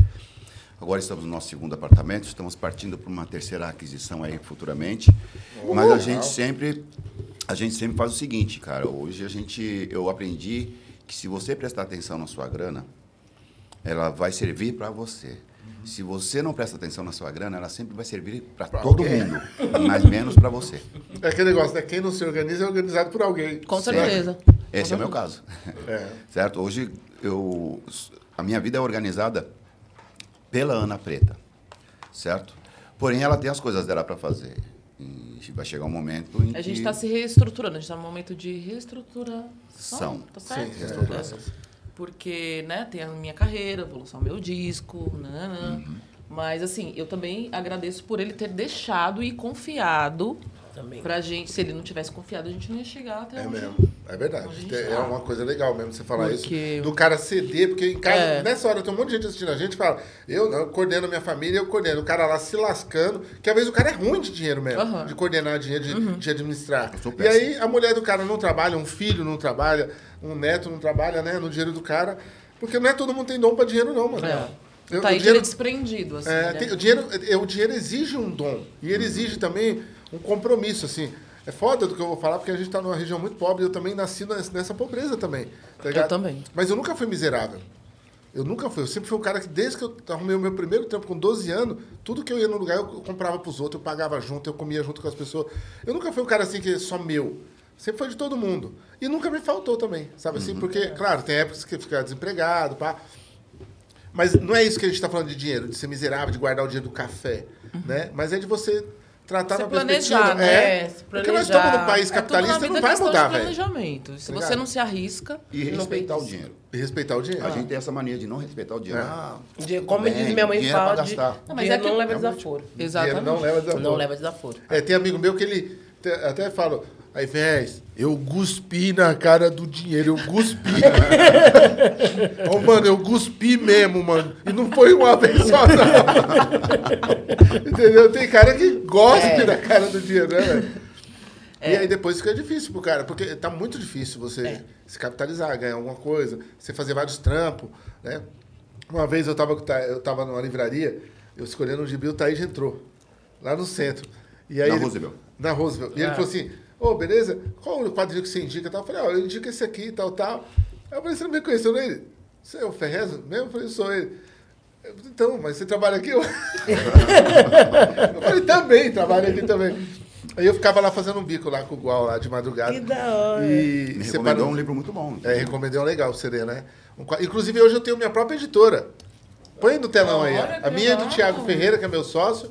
Agora estamos no nosso segundo apartamento, estamos partindo para uma terceira aquisição aí futuramente. Mas a gente sempre a gente sempre faz o seguinte, cara, hoje a gente eu aprendi que se você prestar atenção na sua grana, ela vai servir para você. Se você não presta atenção na sua grana, ela sempre vai servir para todo alguém. mundo, mas menos para você. É aquele negócio, né? Quem não se organiza é organizado por alguém. Com Certo. certeza. Esse é o meu caso. É. Certo? Hoje eu a minha vida é organizada pela Ana Preta. Certo? Porém ela tem as coisas dela para fazer. E vai chegar um momento em A gente que está se reestruturando, a gente está num momento de reestruturação. São. Tá certo? Sim, reestruturação. Porque, né, tem a minha carreira, vou lançar o meu disco, nananã. Uhum. Mas, assim, eu também agradeço por ele ter deixado e confiado Também. pra gente. Se ele não tivesse confiado, a gente não ia chegar até É onde. mesmo, é verdade. A gente É tá. uma coisa legal mesmo você falar Porque- isso. Do cara ceder, porque em casa, É. nessa hora tem um monte de gente assistindo a gente e fala, eu não, eu coordeno a minha família, eu coordeno. O cara lá se lascando, que às vezes o cara é ruim de dinheiro mesmo. Uhum. de coordenar dinheiro, de, de administrar. E aí a mulher do cara não trabalha, um filho não trabalha, um neto não trabalha, né, no dinheiro do cara. Porque não é todo mundo tem dom pra dinheiro, não, mano. É. Eu- tá o aí dinheiro- dinheiro desprendido, assim. é, né? tem- o, dinheiro, é, o dinheiro exige um dom. E ele exige também um compromisso, assim. É foda do que eu vou falar, porque a gente tá numa região muito pobre. Eu também nasci nessa pobreza também. tá ligado? também. Mas eu nunca fui miserável. Eu nunca fui. Eu sempre fui um cara que, desde que eu arrumei o meu primeiro tempo, com 12 anos, tudo que eu ia no lugar, eu comprava pros outros, eu pagava junto, eu comia junto com as pessoas. Eu nunca fui um cara assim que é só meu. Sempre foi de todo mundo. E nunca me faltou também, sabe assim? Porque, claro, tem épocas que fica desempregado, pá. Mas não é isso que a gente está falando de dinheiro, de ser miserável, de guardar o dinheiro do café, né? Mas é de você tratar Se na planejar, perspectiva. né? É, Se porque nós planejar. estamos num país É tudo na capitalista, vida não vai mudar, de velho. planejamento. Se Tá você não se arrisca, e respeitar o dinheiro. E respeitar o dinheiro. A gente tem essa mania de não respeitar o dinheiro. É. Ah, tudo Como bem, diz minha mãe, é pra fala, de, gastar. Não, mas dinheiro é que- não leva desaforo. Exatamente. Não leva desaforo. Não leva desaforo. É, tem amigo meu que ele até fala, aí, véi, eu cuspi na cara do dinheiro, eu cuspi. Ô, mano, eu cuspi mesmo, mano. E não foi uma vez só, não. Entendeu? Tem cara que gosta É. na cara do dinheiro, né, velho? E aí depois fica difícil pro cara, porque tá muito difícil você É. se capitalizar, ganhar alguma coisa, você fazer vários trampos, né? Uma vez eu tava, eu tava numa livraria, eu escolhendo um gibi, o Thaís entrou, lá no centro. E aí Na ele- Roosevelt. Na Roosevelt. E ele Ah. falou assim, ô, beleza? Qual o quadrinho que você indica? Tal? Eu falei, ó, eu indico esse aqui, tal, tal. Aí eu falei, você não me conheceu, não? Ele, você é o Ferrez mesmo? Eu falei, sou ele. Eu falei, então, mas você trabalha aqui? Eu, eu falei, também, trabalho aqui também. Aí eu ficava lá fazendo um bico lá com o Gual lá de madrugada. Que da hora. E separou- recomendou um livro muito bom. É, recomendei um legal, o CD, né? Um Inclusive, hoje eu tenho minha própria editora. Põe no telão aí. ó. A minha é do legal. Thiago Ferreira, que é meu sócio.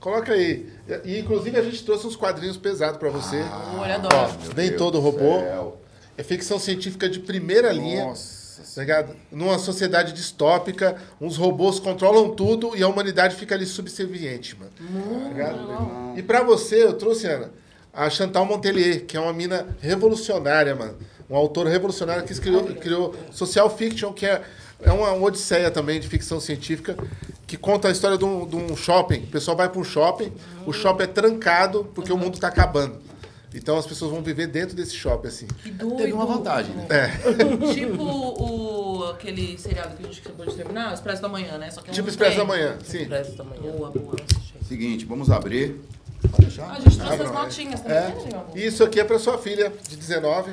Coloca aí. E, inclusive, a gente trouxe uns quadrinhos pesados pra você. Olha, Ó, nem Deus todo do robô. céu. É ficção científica de primeira linha. Nossa Tá ligado? Numa sociedade distópica, uns robôs controlam tudo e a humanidade fica ali subserviente, mano. Tá ligado? E pra você, eu trouxe, Ana, a Chantal Montelier, que é uma mina revolucionária, mano. Um autor revolucionário que criou, criou Social Fiction, que é, é uma, uma odisseia também de ficção científica, que conta a história de um, de um shopping. O pessoal vai para um shopping, o shopping é trancado porque o mundo tá acabando. Então as pessoas vão viver dentro desse shopping, assim. Que doido. Teve uma vantagem, né? Tipo o, aquele seriado que a gente acabou de terminar, o Expresso da Manhã, né? Só que é um Tipo Expresso da. Manhã, sim. Presta amanhã. Boa, boa. Seguinte, vamos abrir. Pode deixar? A gente trouxe Ah, as notinhas também, É. né? E isso aqui é para sua filha, de 19,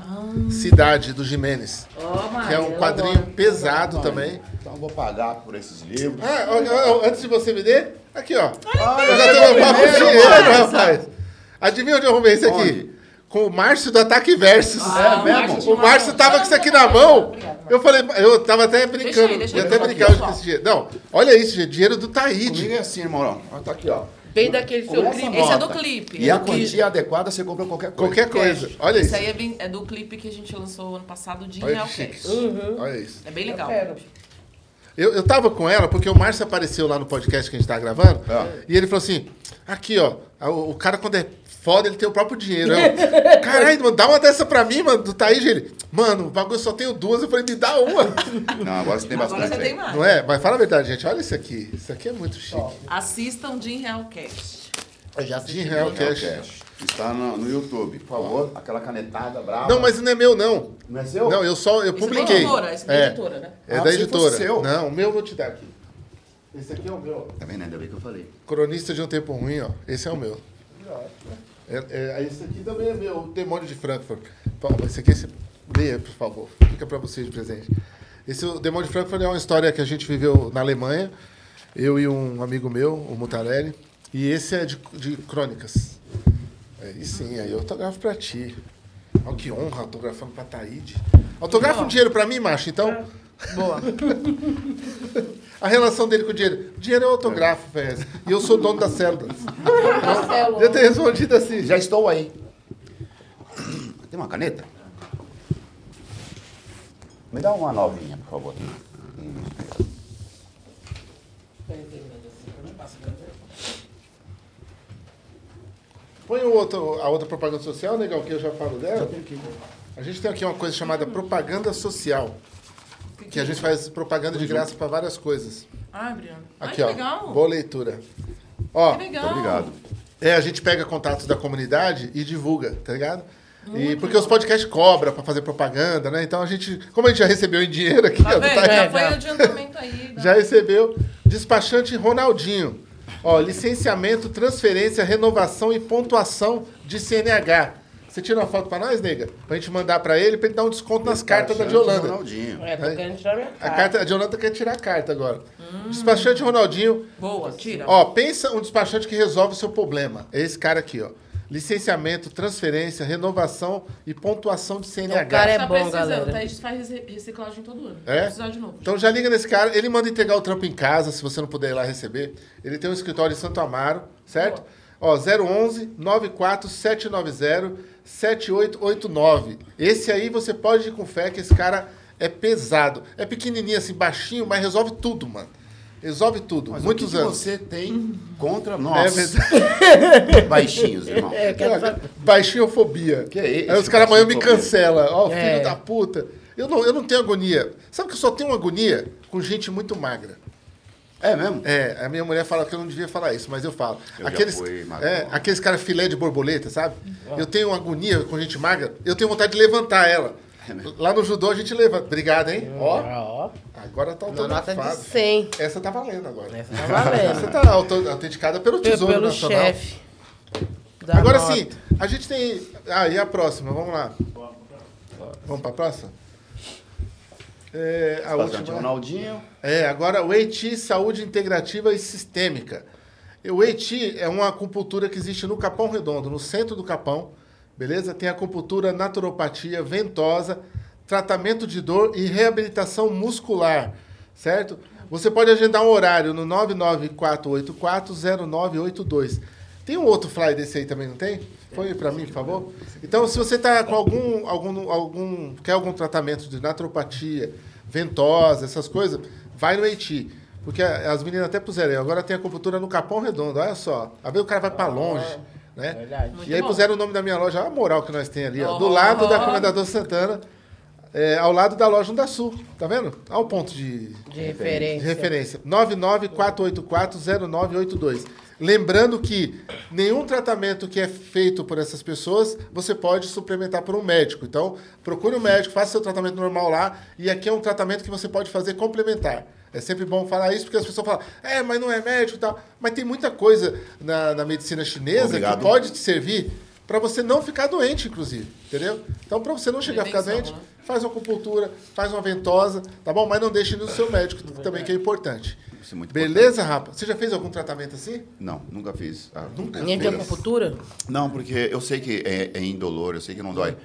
Cidade do Jimenez. Ó, Que é um quadrinho pesado também. Então eu vou pagar por esses livros. Ah, ó, ó, ó, antes de você me der, aqui ó. Ah, eu já tô no papo primeiro, dinheiro, rapaz. Adivinha onde eu arrumei isso aqui? Onde? Com o Márcio do Ataque Versus. Ah, É mesmo? O Márcio tava com isso aqui na mão. Eu falei, eu tava até brincando. aí, deixa ia aí, até deixa brincar aqui, hoje com esse dinheiro. Não, olha isso, gente. Dinheiro do Comigo Taíde. é assim, irmão. ó. Tá aqui, ó. Bem daquele seu clipe. Esse é do clipe, E é a quantia adequada você compra qualquer coisa. Qualquer coisa. Olha Esse isso. aí é, bem- é do clipe que a gente lançou ano passado de Olha Real chique. Cash. Olha isso. É bem legal. quero. Eu, eu tava com ela porque o Márcio apareceu lá no podcast que a gente tá gravando. Ah. E ele falou assim: aqui, ó, o, o cara quando é foda, ele tem o próprio dinheiro. Eu, Caralho, mano, dá uma dessa pra mim, mano, do Thaís. Ele, mano, o bagulho eu só tenho duas. Eu falei, me dá uma. Não, agora você tem Agora bastante. você tem mais. Não é? Mas fala a verdade, gente. Olha isso aqui. Isso aqui é muito chique. Assistam de Real Cash. Eu já De assisti. Real Real Cash. Cash. Está no, no YouTube, por favor. Aquela canetada brava. Não, mas não é meu, não. Não é seu? Não, eu só eu Esse é da publiquei. editora, esse é da É, editora, né? é Ah, da editora. seu. Não, o meu eu vou te dar aqui. Esse aqui é o meu. Tá vendo? Ainda bem que eu falei. Cronista de um Tempo Ruim, ó. Esse é o meu. É, é, esse aqui também é meu, o Demônio de Frankfurt. Toma, esse aqui, esse, leia, por favor. Fica pra vocês de presente. Esse o Demônio de Frankfurt é uma história que a gente viveu na Alemanha. Eu e um amigo meu, o Mutarelli. E esse é de, de crônicas. Aí sim, aí eu autografo pra ti. Olha que honra autografando pra Taíde. Autografa um dinheiro pra mim, macho, então. Boa. A relação dele com o dinheiro. Dinheiro é autografo, velho. E eu sou dono da célula. Marcelo. Eu tenho respondido assim. Já estou aí. Tem uma caneta? Me dá uma novinha, por favor. Põe o outro, a outra propaganda social, legal, que eu já falo dela. A gente tem aqui uma coisa chamada propaganda social. Que a gente faz propaganda de graça para várias coisas. Briano. Ai, Aqui, que ó. legal. Boa leitura. Ó, Que legal. Obrigado. é, a gente pega contatos da comunidade e divulga, tá ligado? E porque os podcasts cobram para fazer propaganda, né? Então a gente, como a gente já recebeu em dinheiro aqui, Tá ó? Taí- Já É, foi já. adiantamento aí. Já recebeu. Despachante Ronaldinho. Ó, licenciamento, transferência, renovação e pontuação de CNH. Você tira uma foto pra nós, nega? Pra gente mandar pra ele, pra ele dar um desconto nas cartas da de Holanda. Ronaldinho. É, tô querendo tirar minha A, carta, a de Holanda quer tirar a carta agora. Despachante Ronaldinho. Boa, tira. Ó, pensa um despachante que resolve o seu problema. É esse cara aqui, ó. Licenciamento, transferência, renovação e pontuação de CNH. O cara é tá bom, precisando, galera. tá? A gente faz reciclagem todo ano. É? Precisar de novo. Então já liga nesse cara, ele manda entregar o trampo em casa, se você não puder ir lá receber. Ele tem um escritório em Santo Amaro, certo? Ó, 011 94790 7889. Esse aí você pode ir com fé que esse cara é pesado. É pequenininho assim, baixinho, mas resolve tudo, mano. Resolve tudo. Mas Muitos o que anos. você tem contra É nós, verdade. baixinhos, irmão? É. Baixinhofobia. Que é isso, Aí os caras amanhã me cancelam. Ó, filho É. da puta. Eu não, eu não tenho agonia. Sabe que eu só tenho agonia com gente muito magra. É mesmo? É, a minha mulher fala que eu não devia falar isso, mas eu falo. Eu já aqueles, fui é, aqueles caras filé de borboleta, sabe? Eu tenho agonia com gente magra, eu tenho vontade de levantar ela. É mesmo? Lá no judô a gente levanta. Obrigado, hein? Ó, Ó, agora tá na nota de autografado. 100. Essa tá valendo agora. Essa tá valendo. Essa tá autenticada pelo Pelo, Tesouro pelo Nacional. chefe. da Agora nota. sim, a gente tem. Ah, e a próxima? Vamos lá. Vamos pra próxima? É, a Bastante última. Ronaldinho. É, agora o EITI, Saúde Integrativa e Sistêmica. O Eiti é uma acupuntura que existe no Capão Redondo, no centro do Capão, beleza? Tem acupuntura, naturopatia, ventosa, tratamento de dor e reabilitação muscular, certo? Você pode agendar um horário no 994840982. Tem um outro flyer desse aí também, não tem? Põe para mim, por favor. Então, se você está com algum, algum, algum, quer algum tratamento de naturopatia, ventosa, essas coisas, vai no Eiti. Porque as meninas até puseram aí, agora tem acupuntura no Capão Redondo, olha só. Vezes o cara vai para longe, né? Verdade. E aí bom. puseram o nome da minha loja, olha a moral que nós temos ali, ó, do Oh. lado da Comendador Santana, é, ao lado da loja da Sul, tá vendo? Olha o ponto de, De de referência. referência. 994840982. Lembrando que nenhum tratamento que é feito por essas pessoas, você pode suplementar por um médico. Então, procure um médico, faça seu tratamento normal lá. E aqui é um tratamento que você pode fazer complementar. É sempre bom falar isso, porque as pessoas falam, é, mas não é médico e tal. Mas tem muita coisa na, na medicina chinesa Obrigado. que pode te servir para você não ficar doente, inclusive. Entendeu? Então, para você não chegar a ficar doente, né? faz uma acupuntura, faz uma ventosa, tá bom? Mas não deixe no seu médico também, que é importante. Isso é muito Beleza, Rapa? Você já fez algum tratamento assim? Não, nunca fiz. Ah, Nem de acupuntura? Não, porque eu sei que é, é indolor, eu sei que não dói.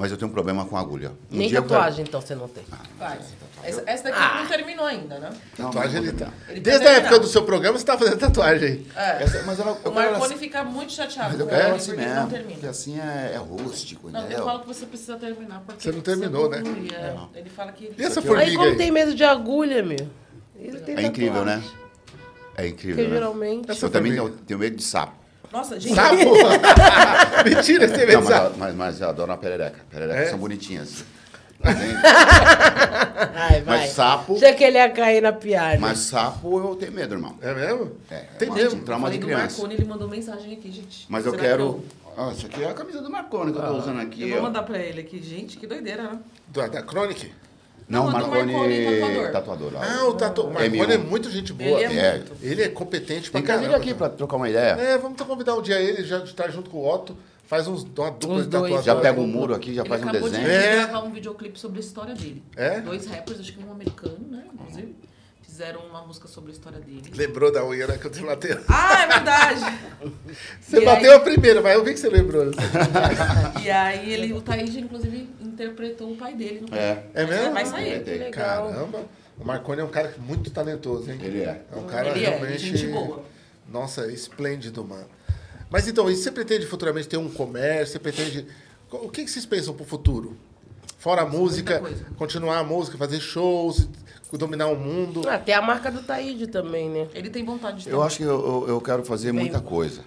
Mas eu tenho um problema com a agulha. Um Nem dia eu quero- tatuagem, então, você não tem. Faz. Essa, essa daqui Ah. não terminou ainda, né? Tatuagem ele tá. Ele Desde a época do seu programa, você tá fazendo tatuagem. É. Essa- mas eu, não- eu O Marconi assim, fica muito chateado mas eu quero assim porque ele não mesmo. Porque termina. assim é, é rústico, Não, eu falo que você precisa terminar, porque Você não terminou, né? é. Ele fala que... E essa ó. Aí, formiga como aí? tem medo de agulha, meu? Ele tem É incrível, né? tatuagem. É incrível, Porque né? geralmente. Eu também formiga. tenho, tenho medo de sapo. Nossa, gente... Sapo? Mentira, você vê mas, eu- mas, mas eu adoro uma perereca. Pererecas É? são bonitinhas. Ai, vai. Mas sapo- Achei que ele ia cair na piada. Mas sapo eu tenho medo, irmão. É mesmo? É, Tem é mesmo. um trauma Falei de do criança. Marconi, ele mandou mensagem aqui, gente. Mas eu Será quero... que Ah, isso aqui é a camisa do Marconi que eu tô usando aqui. Eu, eu vou ó. mandar pra ele aqui. Gente, que doideira, né? Da, da Chronic? Não, do Marconi, Marconi tatuador. tatuador. ó. Ah, o tatu... O Marconi M1. é muito gente boa. Ele é É. muito. Ele é competente pra Tem que vir caramba. aqui pra trocar uma ideia. É, vamos convidar um dia ele, já tá junto com o Otto, faz uns, uma dupla Os de dois. tatuadores. Já pega um muro aqui, já Ele faz um acabou desenho. de É. gravar um videoclipe sobre a história dele. É? Dois rappers, acho que um americano, né? Inclusive, fizeram uma música sobre a história dele. Lembrou da unha, né, que eu te matei? Ah, é verdade! Você E bateu aí- a primeira, mas eu vi que você lembrou. E aí ele, o Taíde, inclusive, interpretou o pai dele no É. É mesmo? Vai sair. Que legal. Caramba. O Marconi é um cara muito talentoso, hein? Ele é. É um cara Ele é, realmente... gente boa. Nossa, esplêndido, mano. Mas então, e você pretende futuramente ter um comércio? Você pretende... O que vocês pensam pro futuro? Fora a música, continuar a música, fazer shows, dominar o mundo. Ah, tem a marca do Taíde também, né? Ele tem vontade de ter Eu acho que eu, eu, quero fazer Bem- muita coisa.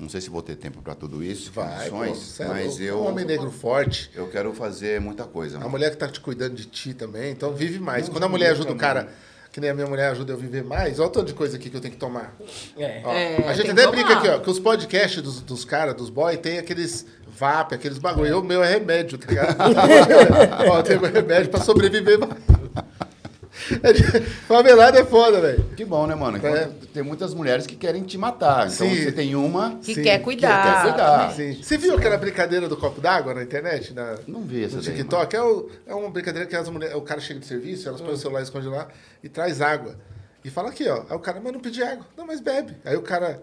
Não sei se vou ter tempo para tudo isso, Vai, pô, condições, você é mas eu, Um homem negro forte. eu quero fazer muita coisa. A mano. mulher que tá te cuidando de ti também, então vive mais. Não, Quando a mulher ajuda o não. cara, que nem a minha mulher ajuda eu a viver mais, olha o tanto de coisa aqui que eu tenho que tomar. É. Ó, É, a gente até brinca aqui, ó, que os podcasts dos, dos caras, dos boys, tem aqueles VAP, aqueles bagulho. Eu, O meu é remédio, tá ligado? ó, tem meu remédio pra sobreviver. É de- Favelado é foda, velho. Que bom, né, mano? É. Tem muitas mulheres que querem te matar. Então Sim. você tem uma. Que Sim, quer que cuidar. quer cuidar. Sim. Você viu aquela brincadeira do copo d'água na internet? Na, Não vi essa no daí, TikTok? É, o- é uma brincadeira que as mulheres, o cara chega de serviço, elas Hum. põem o celular, esconde lá e traz água. E fala aqui, ó. Aí o cara, mas não pedi água. Não, mas bebe. Aí o cara,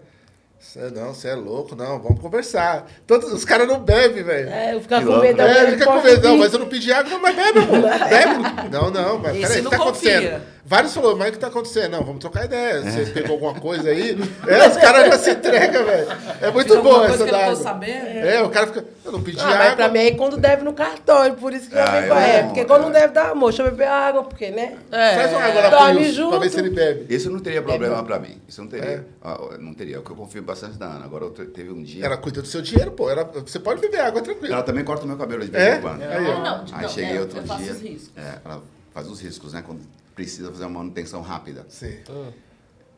"Cê- não, você é louco, não, vamos conversar. Todos, os caras não bebem, velho. É, eu ficar Que com louco, medo da É, fica com medo. Não, mas eu não pedi água. Não, mas bebe, amor. Bebe. Não, não, mas peraí, o que não tá confia. acontecendo? Vários falaram, mas o que tá acontecendo? Não, vamos trocar ideia. Você pegou alguma coisa aí? É, os caras já se entregam, velho. É muito Fiz bom essa que eu não tô sabendo. É, o cara fica, eu não pedi Ah, mas água. pra mim aí quando deve no cartório, por isso que já Ah, eu a é, não, Porque quando não é. deve dar, amor, deixa eu beber água, porque, né? É. Faz uma água lá Dorme pro Wilson, pra junto. ver se ele bebe. Isso não teria problema pra mim. Isso não É. teria. Ah, não teria. Porque eu confio bastante na Ana. Agora eu te- teve um dia. Ela cuida do seu dinheiro, pô. Ela, você pode beber água tranquilo. Ela também corta o meu cabelo de vez É? em quando. Aí, ó. Não, Aí não, cheguei é, outro eu faço dia. os riscos. É, ela faz os riscos, né? Quando precisa fazer uma manutenção rápida. Sim.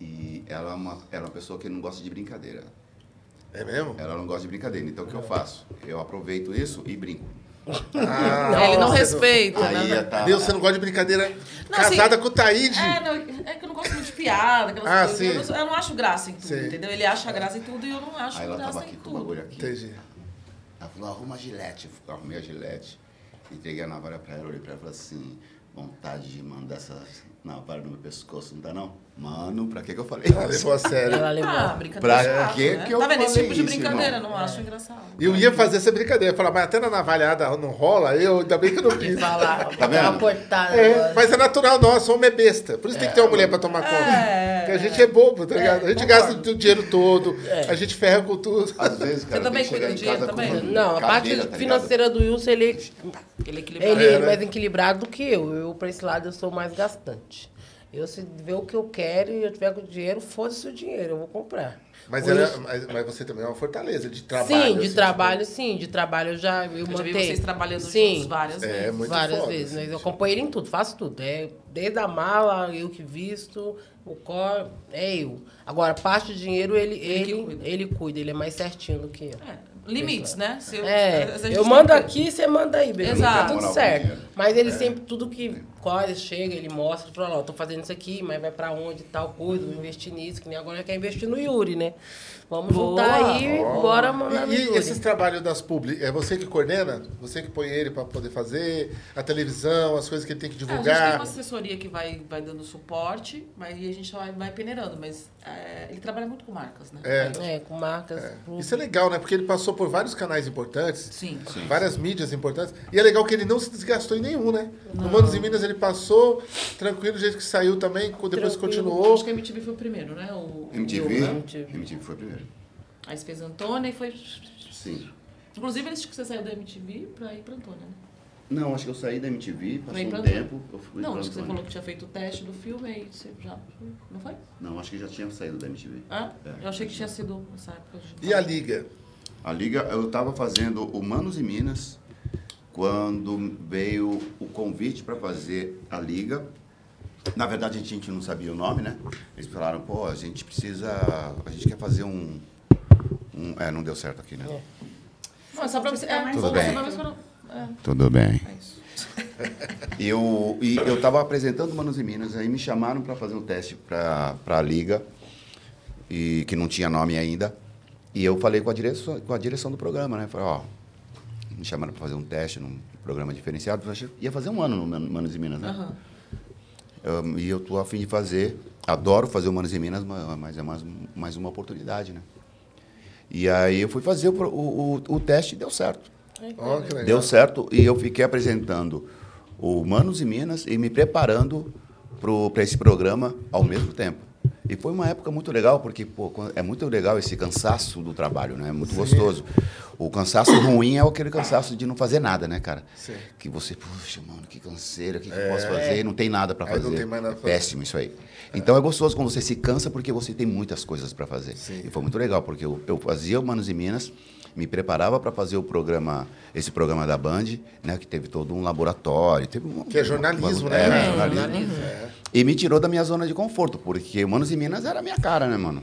E ela é uma, ela é uma pessoa que não gosta de brincadeira. É mesmo? Ela não gosta de brincadeira. Então o que eu faço? Eu aproveito isso e brinco. Ah, ele não respeita, Aí né? tá. Deus, você não gosta de brincadeira Não, casada assim, com o Taíde. É, não, é que eu não gosto muito de piada, aquelas Ah, coisas. sim. Eu, não, eu não acho graça em tudo, Sim. entendeu? Ele acha graça em tudo e eu não acho Aí ela graça tava em aqui com o tudo. bagulho aqui. Entendi. Ela falou, arruma a gilete. Eu arrumei a gilete. Entreguei a navalha pra ela, olhei pra ela e falei assim, Vontade de mandar essa navalha no meu pescoço, não dá não? Mano, pra que que eu falei Ela isso? levou a sério. Ela levou. Ah, brincadeira. Pra chata, que né? que eu Tá vendo? Esse tipo de isso, brincadeira, irmão? não acho engraçado. E eu ia fazer essa brincadeira. Eu falava, mas até na navalhada não rola, eu ainda bem que eu não quis. falar, Tá vendo? cortada. É, mas é natural nosso, homem é besta. Por isso tem que ter uma mulher pra tomar conta. É. Porque a gente é bobo, tá ligado? a gente concordo. gasta o dinheiro todo, a gente ferra com tudo. Às vezes, cara, também que chegar cuida do dinheiro também? Não, a parte tá financeira do Wilson, ele, Ele é equilibrado. ele é É, mais equilibrado do que eu. Eu, pra esse lado, eu sou mais gastante. Eu, se ver o que eu quero e eu tiver com dinheiro, foda-se o dinheiro, eu vou comprar. Mas, ela- Wilson- mas, mas você também é uma fortaleza de trabalho. sim, de assim, trabalho, sim. De trabalho eu já eu Eu já vi vocês trabalhando sim, juntos várias É, vezes. muito várias foda, vezes. assim, né? Eu acompanho ele em tudo, faço tudo. É, desde a mala, eu que visto, o core, é eu. Agora, parte do dinheiro, ele, Ele ele, cuida. ele cuida, ele é mais certinho do que eu. É, limites, né? Se eu, É, eu tem mando que- aqui, você manda aí, beleza? Exato. Tá tudo certo. Mas ele sempre, tudo que quase chega, ele mostra, fala, ó, tô fazendo isso aqui, mas vai pra onde, tal coisa, vou investir nisso, que nem agora quer investir no Yuri, né? Vamos Boa. juntar aí, bora mandar no E, e esses trabalhos das publi, é você que coordena? Você que põe ele pra poder fazer a televisão, as coisas que ele tem que É, a gente tem divulgar? uma assessoria que vai, vai dando suporte, mas aí a gente vai, vai peneirando. Mas é, ele trabalha muito com marcas, né? É. É, com marcas. pro- Isso é legal, né? Porque ele passou por vários canais importantes, Sim. várias mídias importantes. E é legal que ele não se desgastou em nenhum, né? No Manos em Minas ele passou, tranquilo, do jeito que saiu também, depois Tranquilo. continuou. Acho que a MTV foi o primeiro, né? O, MTV? o- né? MTV. MTV foi primeiro. Aí você fez Antônia e foi. Sim. Inclusive, eles que você saiu da MTV pra ir pra Antônia, né? Não, acho que eu saí da MTV, passou um tempo, eu fui Não, acho que você falou que tinha feito o teste do filme aí você já. Não foi? Não, acho que já tinha saído da MTV. Ah? É. Eu achei que tinha sido nessa época. de- E a liga? A Liga, eu estava fazendo o Manos e Minas quando veio o convite para fazer a Liga. Na verdade, a gente não sabia o nome, né? Eles falaram, pô, a gente precisa. A gente quer fazer um. Um- é, não deu certo aqui, né? Não, é só pra você. É, Tudo bem. É, Tudo bem. é isso. Eu, e eu estava apresentando Manos e Minas, aí me chamaram para fazer um teste para a Liga, e, que não tinha nome ainda. E eu falei com a direção, com a direção do programa, né? Falei, ó, me chamaram para fazer um teste num programa diferenciado. Eu achei- ia fazer um ano no Man- Manos e Minas, né? Aham. Eu- e eu tô a fim de fazer. Adoro fazer o Manos e Minas, ma- mas é mais, mais uma oportunidade, né? E aí eu fui fazer o, pro- o, o, teste e deu certo. Legal. Deu certo e eu fiquei apresentando o Manos e Minas e me preparando para esse programa ao mesmo tempo. E foi uma época muito legal, porque pô, é muito legal esse cansaço do trabalho, né? É muito gostoso. O cansaço ruim é aquele cansaço de não fazer nada, né, cara? Sim. Que você, puxa, mano, que canseira, o que, que eu posso fazer? Não tem nada para Aí não fazer. tem mais nada É pra fazer. péssimo isso aí. Então é gostoso quando você se cansa porque você tem muitas coisas para fazer. Sim. E foi muito legal, porque eu, eu fazia o Manos e Minas, me preparava para fazer o programa, esse programa da Band, né, que teve todo um laboratório, teve um, Que é jornalismo, uma- né? É, É, jornalismo. E me tirou da minha zona de conforto, porque o Manos e Minas era a minha cara, né, mano?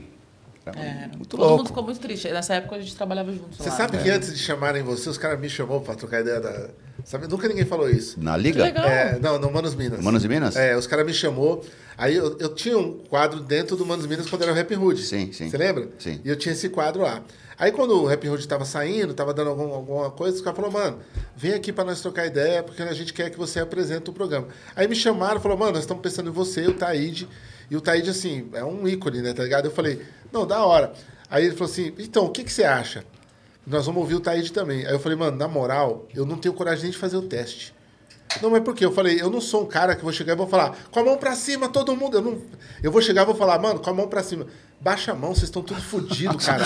Era É, muito todo louco. mundo ficou muito triste. Nessa época a gente trabalhava juntos. Você lá. sabe É. que antes de chamarem você, os caras me chamou pra trocar ideia da. Sabe? Nunca ninguém falou isso. Na Liga? legal. É, não, no Manos Minas. Manos e Minas? É, os caras me chamou. Aí eu, eu tinha um quadro dentro do Manos Minas quando era o Rap Hood. Sim, sim. Você lembra? Sim. E eu tinha esse quadro lá. Aí quando o Rap Hood tava saindo, tava dando algum- alguma coisa, os caras falaram, mano, vem aqui pra nós trocar ideia, porque a gente quer que você apresente o programa. Aí me chamaram falaram, mano, nós estamos pensando em você, o Taíde. E o Taíde, assim, é um ícone, né, tá ligado? Eu falei, não, da hora. Aí ele falou assim, então, o que, que você acha? Nós vamos ouvir o Taíde também. Aí eu falei, mano, na moral, eu não tenho coragem nem de fazer o teste. Não, mas por quê? Eu falei, eu não sou um cara que vou chegar e vou falar, com a mão pra cima, todo mundo. Eu, não... eu vou chegar e vou falar, mano, com a mão pra cima. Baixa a mão, vocês estão tudo fodidos, cara.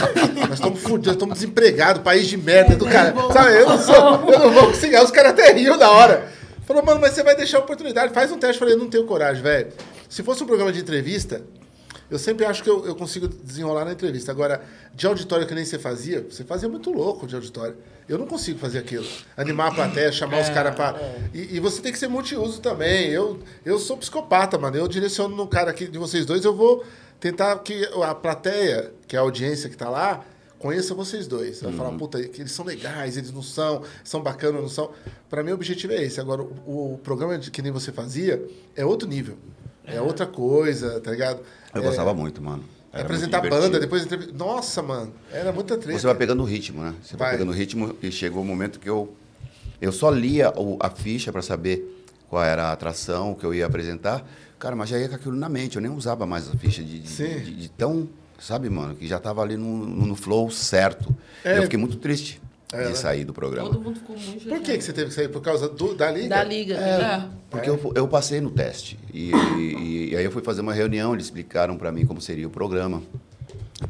Nós estamos fodidos, estamos desempregados, país de merda do cara. Sabe, eu não sou, eu não vou conseguir. Os caras até riam da hora. Falou, mano, mas você vai deixar a oportunidade, faz um teste. Eu falei, eu não tenho coragem, velho. Se fosse um programa de entrevista, eu sempre acho que eu, eu consigo desenrolar na entrevista. Agora, de auditório que nem você fazia, você fazia muito louco de auditório. Eu não consigo fazer aquilo. Animar a plateia, chamar os caras pra. E, e você tem que ser multiuso também. Eu, eu sou psicopata, mano. Eu direciono no cara aqui de vocês dois, eu vou tentar que a plateia, que é a audiência que tá lá, conheça vocês dois. Vai falar, puta, que eles são legais, eles não são, são bacanas, não são. Pra mim, o objetivo é esse. Agora, o, o programa de, que nem você fazia é outro nível. É outra coisa, tá ligado? Eu É- gostava muito, mano. Era apresentar muito banda, depois entrevista. Nossa, mano, era muita treta. Você vai pegando o ritmo, né? Você vai, Vai. pegando o ritmo e chegou o momento que eu eu só lia o- a ficha para saber qual era a atração, que eu ia apresentar. Cara, mas já ia com aquilo na mente, eu nem usava mais a ficha de, de, de- de tão, sabe, mano, que já tava ali no, no, no flow certo. É. Eu fiquei muito triste É, de né? sair do programa. Todo mundo ficou muito Por que, que você teve que sair? Por causa do, da liga? Da liga. É. Porque eu, eu passei no teste. E, e- e aí eu fui fazer uma reunião, eles explicaram para mim como seria o programa.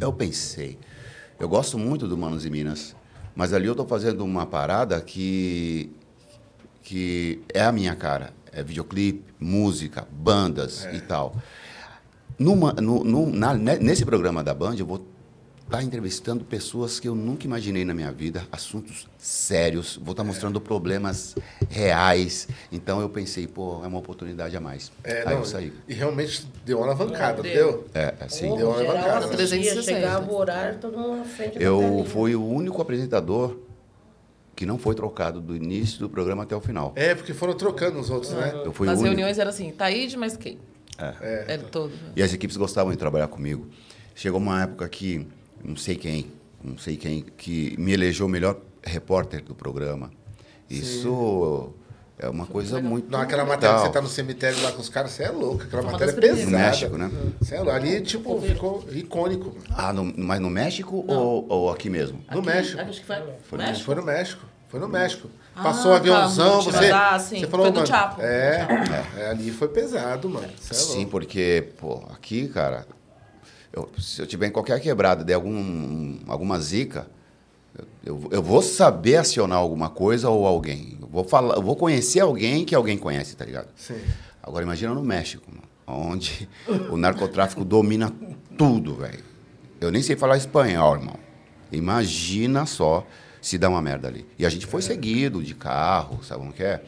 Eu pensei, eu gosto muito do Manos e Minas, mas ali eu estou fazendo uma parada que, que é a minha cara. É videoclipe, música, bandas e tal. Numa, no, no- na- ne- nesse programa da Band, eu vou estar entrevistando pessoas que eu nunca imaginei na minha vida, assuntos sérios, vou estar mostrando problemas reais. Então eu pensei, pô, é uma oportunidade a mais. É, Aí não, eu saí. E realmente deu uma alavancada, Deu. deu? É, assim. Pô, deu uma geral levantado, né? assistia, 360. Chegava o horário, todo mundo na frente Eu fui o único apresentador que não foi trocado do início do programa até o final. É, porque foram trocando os outros, né? Eu fui Nas o único. reuniões era assim, Taíde, mas quem? É. Era todo. E as equipes gostavam de trabalhar comigo. Chegou uma época que, não sei quem, não sei quem, que me elegeu o melhor repórter do programa. Isso é uma coisa muito. Não, aquela matéria que você tá no cemitério lá com os caras, você é louco. Aquela matéria é pesada. No México, né? Você é louco. Ali, tipo, ficou icônico. Ah, no- mas no México ou, ou aqui mesmo? No Aqui, México. Acho que foi, Foi no México? Foi no México. Foi no México. Ah, Passou o aviãozão, tá, você. ah, sim. Você falou, Foi do mano. Chapo. É, é, ali foi pesado, mano. Você é Sim, porque, pô, aqui, cara, eu- se eu tiver em qualquer quebrada, der algum, alguma zica, eu, eu- vou saber acionar alguma coisa ou alguém. Eu vou, falar, eu vou conhecer alguém que alguém conhece, tá ligado? Sim. Agora imagina no México, onde o narcotráfico domina tudo, velho. Eu nem sei falar espanhol, irmão. Imagina só se dá uma merda ali. E a gente foi seguido de carro, sabe como que é?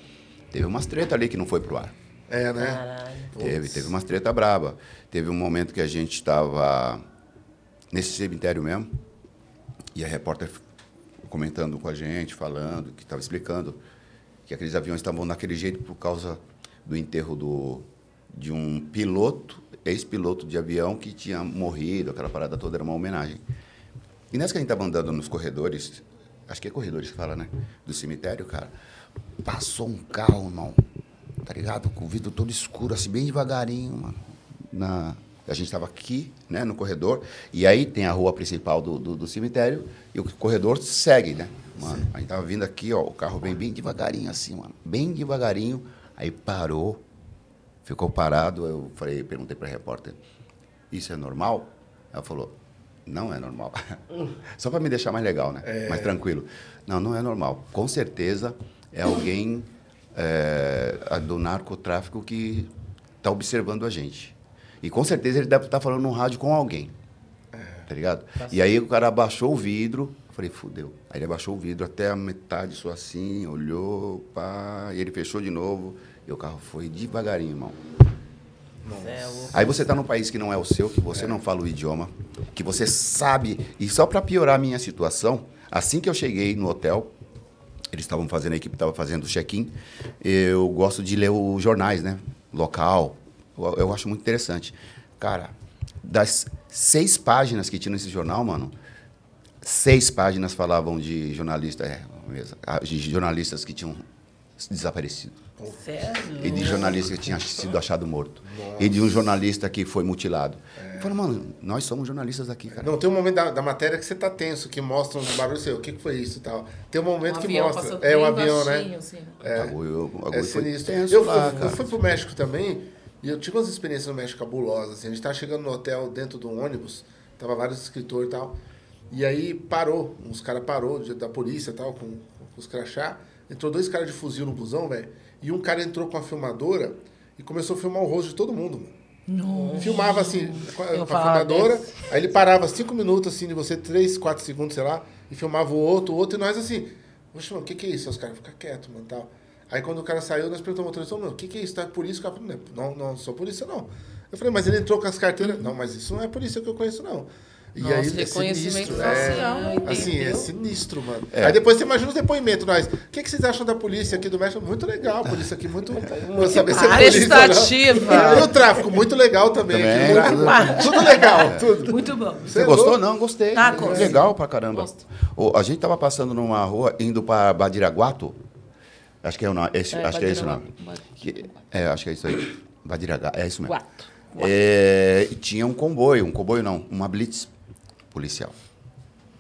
Teve umas treta ali que não foi pro ar. É, né? Caralho. Teve, teve umas treta braba. Teve um momento que a gente estava nesse cemitério mesmo, e a repórter comentando com a gente, falando, que estava explicando que aqueles aviões estavam daquele jeito por causa do enterro do, de um piloto, ex-piloto de avião que tinha morrido, aquela parada toda era uma homenagem. E nessa que a gente estava andando nos corredores, acho que é corredores que fala, né? Do cemitério, cara, passou um carro, irmão, tá ligado? Com o vidro todo escuro, assim, bem devagarinho, mano. Na... A gente estava aqui, né, no corredor, e aí tem a rua principal do, do, do cemitério, e o corredor segue, né? Mano, a gente tava vindo aqui, ó, o carro vem bem devagarinho, assim, mano, bem devagarinho, aí parou, ficou parado, eu falei, perguntei para a repórter, isso é normal? Ela falou, não é normal. Só para me deixar mais legal, né? Mais tranquilo. Não, não é normal. Com certeza é alguém é, a- do narcotráfico que está observando a gente. E com certeza ele deve estar falando no rádio com alguém. Tá ligado? E aí o cara abaixou o vidro. eu Falei, fudeu. Aí ele abaixou o vidro até a metade, só assim, olhou, pá, e ele fechou de novo. E o carro foi devagarinho, irmão. É louco. Aí você está num país que não é o seu, que você não fala o idioma, que você sabe. E só para piorar a minha situação, assim que eu cheguei no hotel, eles estavam fazendo, a equipe estava fazendo o check-in, eu gosto de ler os jornais, né? Local. Eu, eu acho muito interessante. Cara, das seis páginas que tinha nesse jornal, mano, seis páginas falavam de jornalistas, é, mesmo, de jornalistas que tinham desaparecido. Sério? E de jornalista que tinha sido achado morto. E de um jornalista que foi mutilado. Eu falei, mano, nós somos jornalistas aqui, cara. Não, tem um momento da, da matéria que você tá tenso, que mostra um barulho seu. O que, que foi isso e tal? Tem um momento Um que mostra. É um avião, baixinho, né? assim, né? É, O bagulho- o bagulho é sinistro. tenso Eu, lá, eu- eu fui pro México também e eu tive umas experiências no México cabulosas. Assim. A gente tava chegando no hotel dentro de um ônibus, tava vários escritores e tal. E aí parou, uns caras parou de- da polícia e tal, com, com os crachá. Entrou dois caras de fuzil no busão, velho. E um cara entrou com a filmadora e começou a filmar o rosto de todo mundo, mano. Filmava assim, com a, Eu com a falava filmadora, desse. aí ele parava cinco minutos assim de você, três, quatro segundos, sei lá, e filmava o outro, o outro, e nós assim, Poxa, mano, o que, que é isso? Os caras ficam quietos, mano, tal. Aí quando o cara saiu, nós perguntamos ao motorista, mano, o que, que é isso? Tá polícia? O cara falou, não, não, não sou polícia, não. Eu falei, mas ele entrou com as carteiras. Não, mas isso não é polícia que eu conheço, não. E Nossa, aí, é reconhecimento sinistro, facial, é, entendeu? Assim, é sinistro, mano. Aí depois você imagina os depoimentos, nós. O que, que vocês acham da polícia aqui do México? Muito legal, a polícia aqui, muito. Vou saber se é polícia. E o tráfico, muito legal também. Também, aqui, muito- tudo- legal, tudo. Muito bom. Você é gostou? louco? Não, gostei. Gosto. Legal pra caramba. Gosto. A gente tava passando numa rua, indo para Badiraguato. Acho que é o nome. Esse, É, acho que é esse o nome. É, acho que é isso aí. Badiragá, é isso mesmo. Guato. É, e tinha um comboio, um comboio não, uma blitz policial.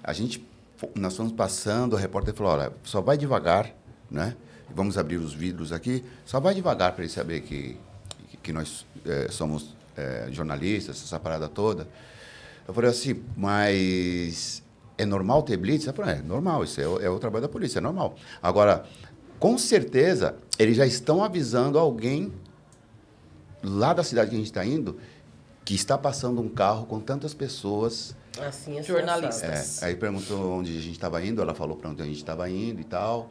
A gente, nós fomos passando, o repórter falou, olha, só vai devagar, né? Vamos abrir os vidros aqui, só vai devagar para ele saber que, que, nós eh, somos eh, jornalistas, essa parada toda. Eu falei assim, mas é normal ter blitz? Ela falou, é normal, isso é, o- é o trabalho da polícia, é normal. Agora, com certeza, eles já estão avisando alguém lá da cidade que a gente está indo que está passando um carro com tantas pessoas. Assim, assim, Jornalista. assado. É, aí perguntou onde a gente estava indo, ela falou para onde a gente estava indo e tal,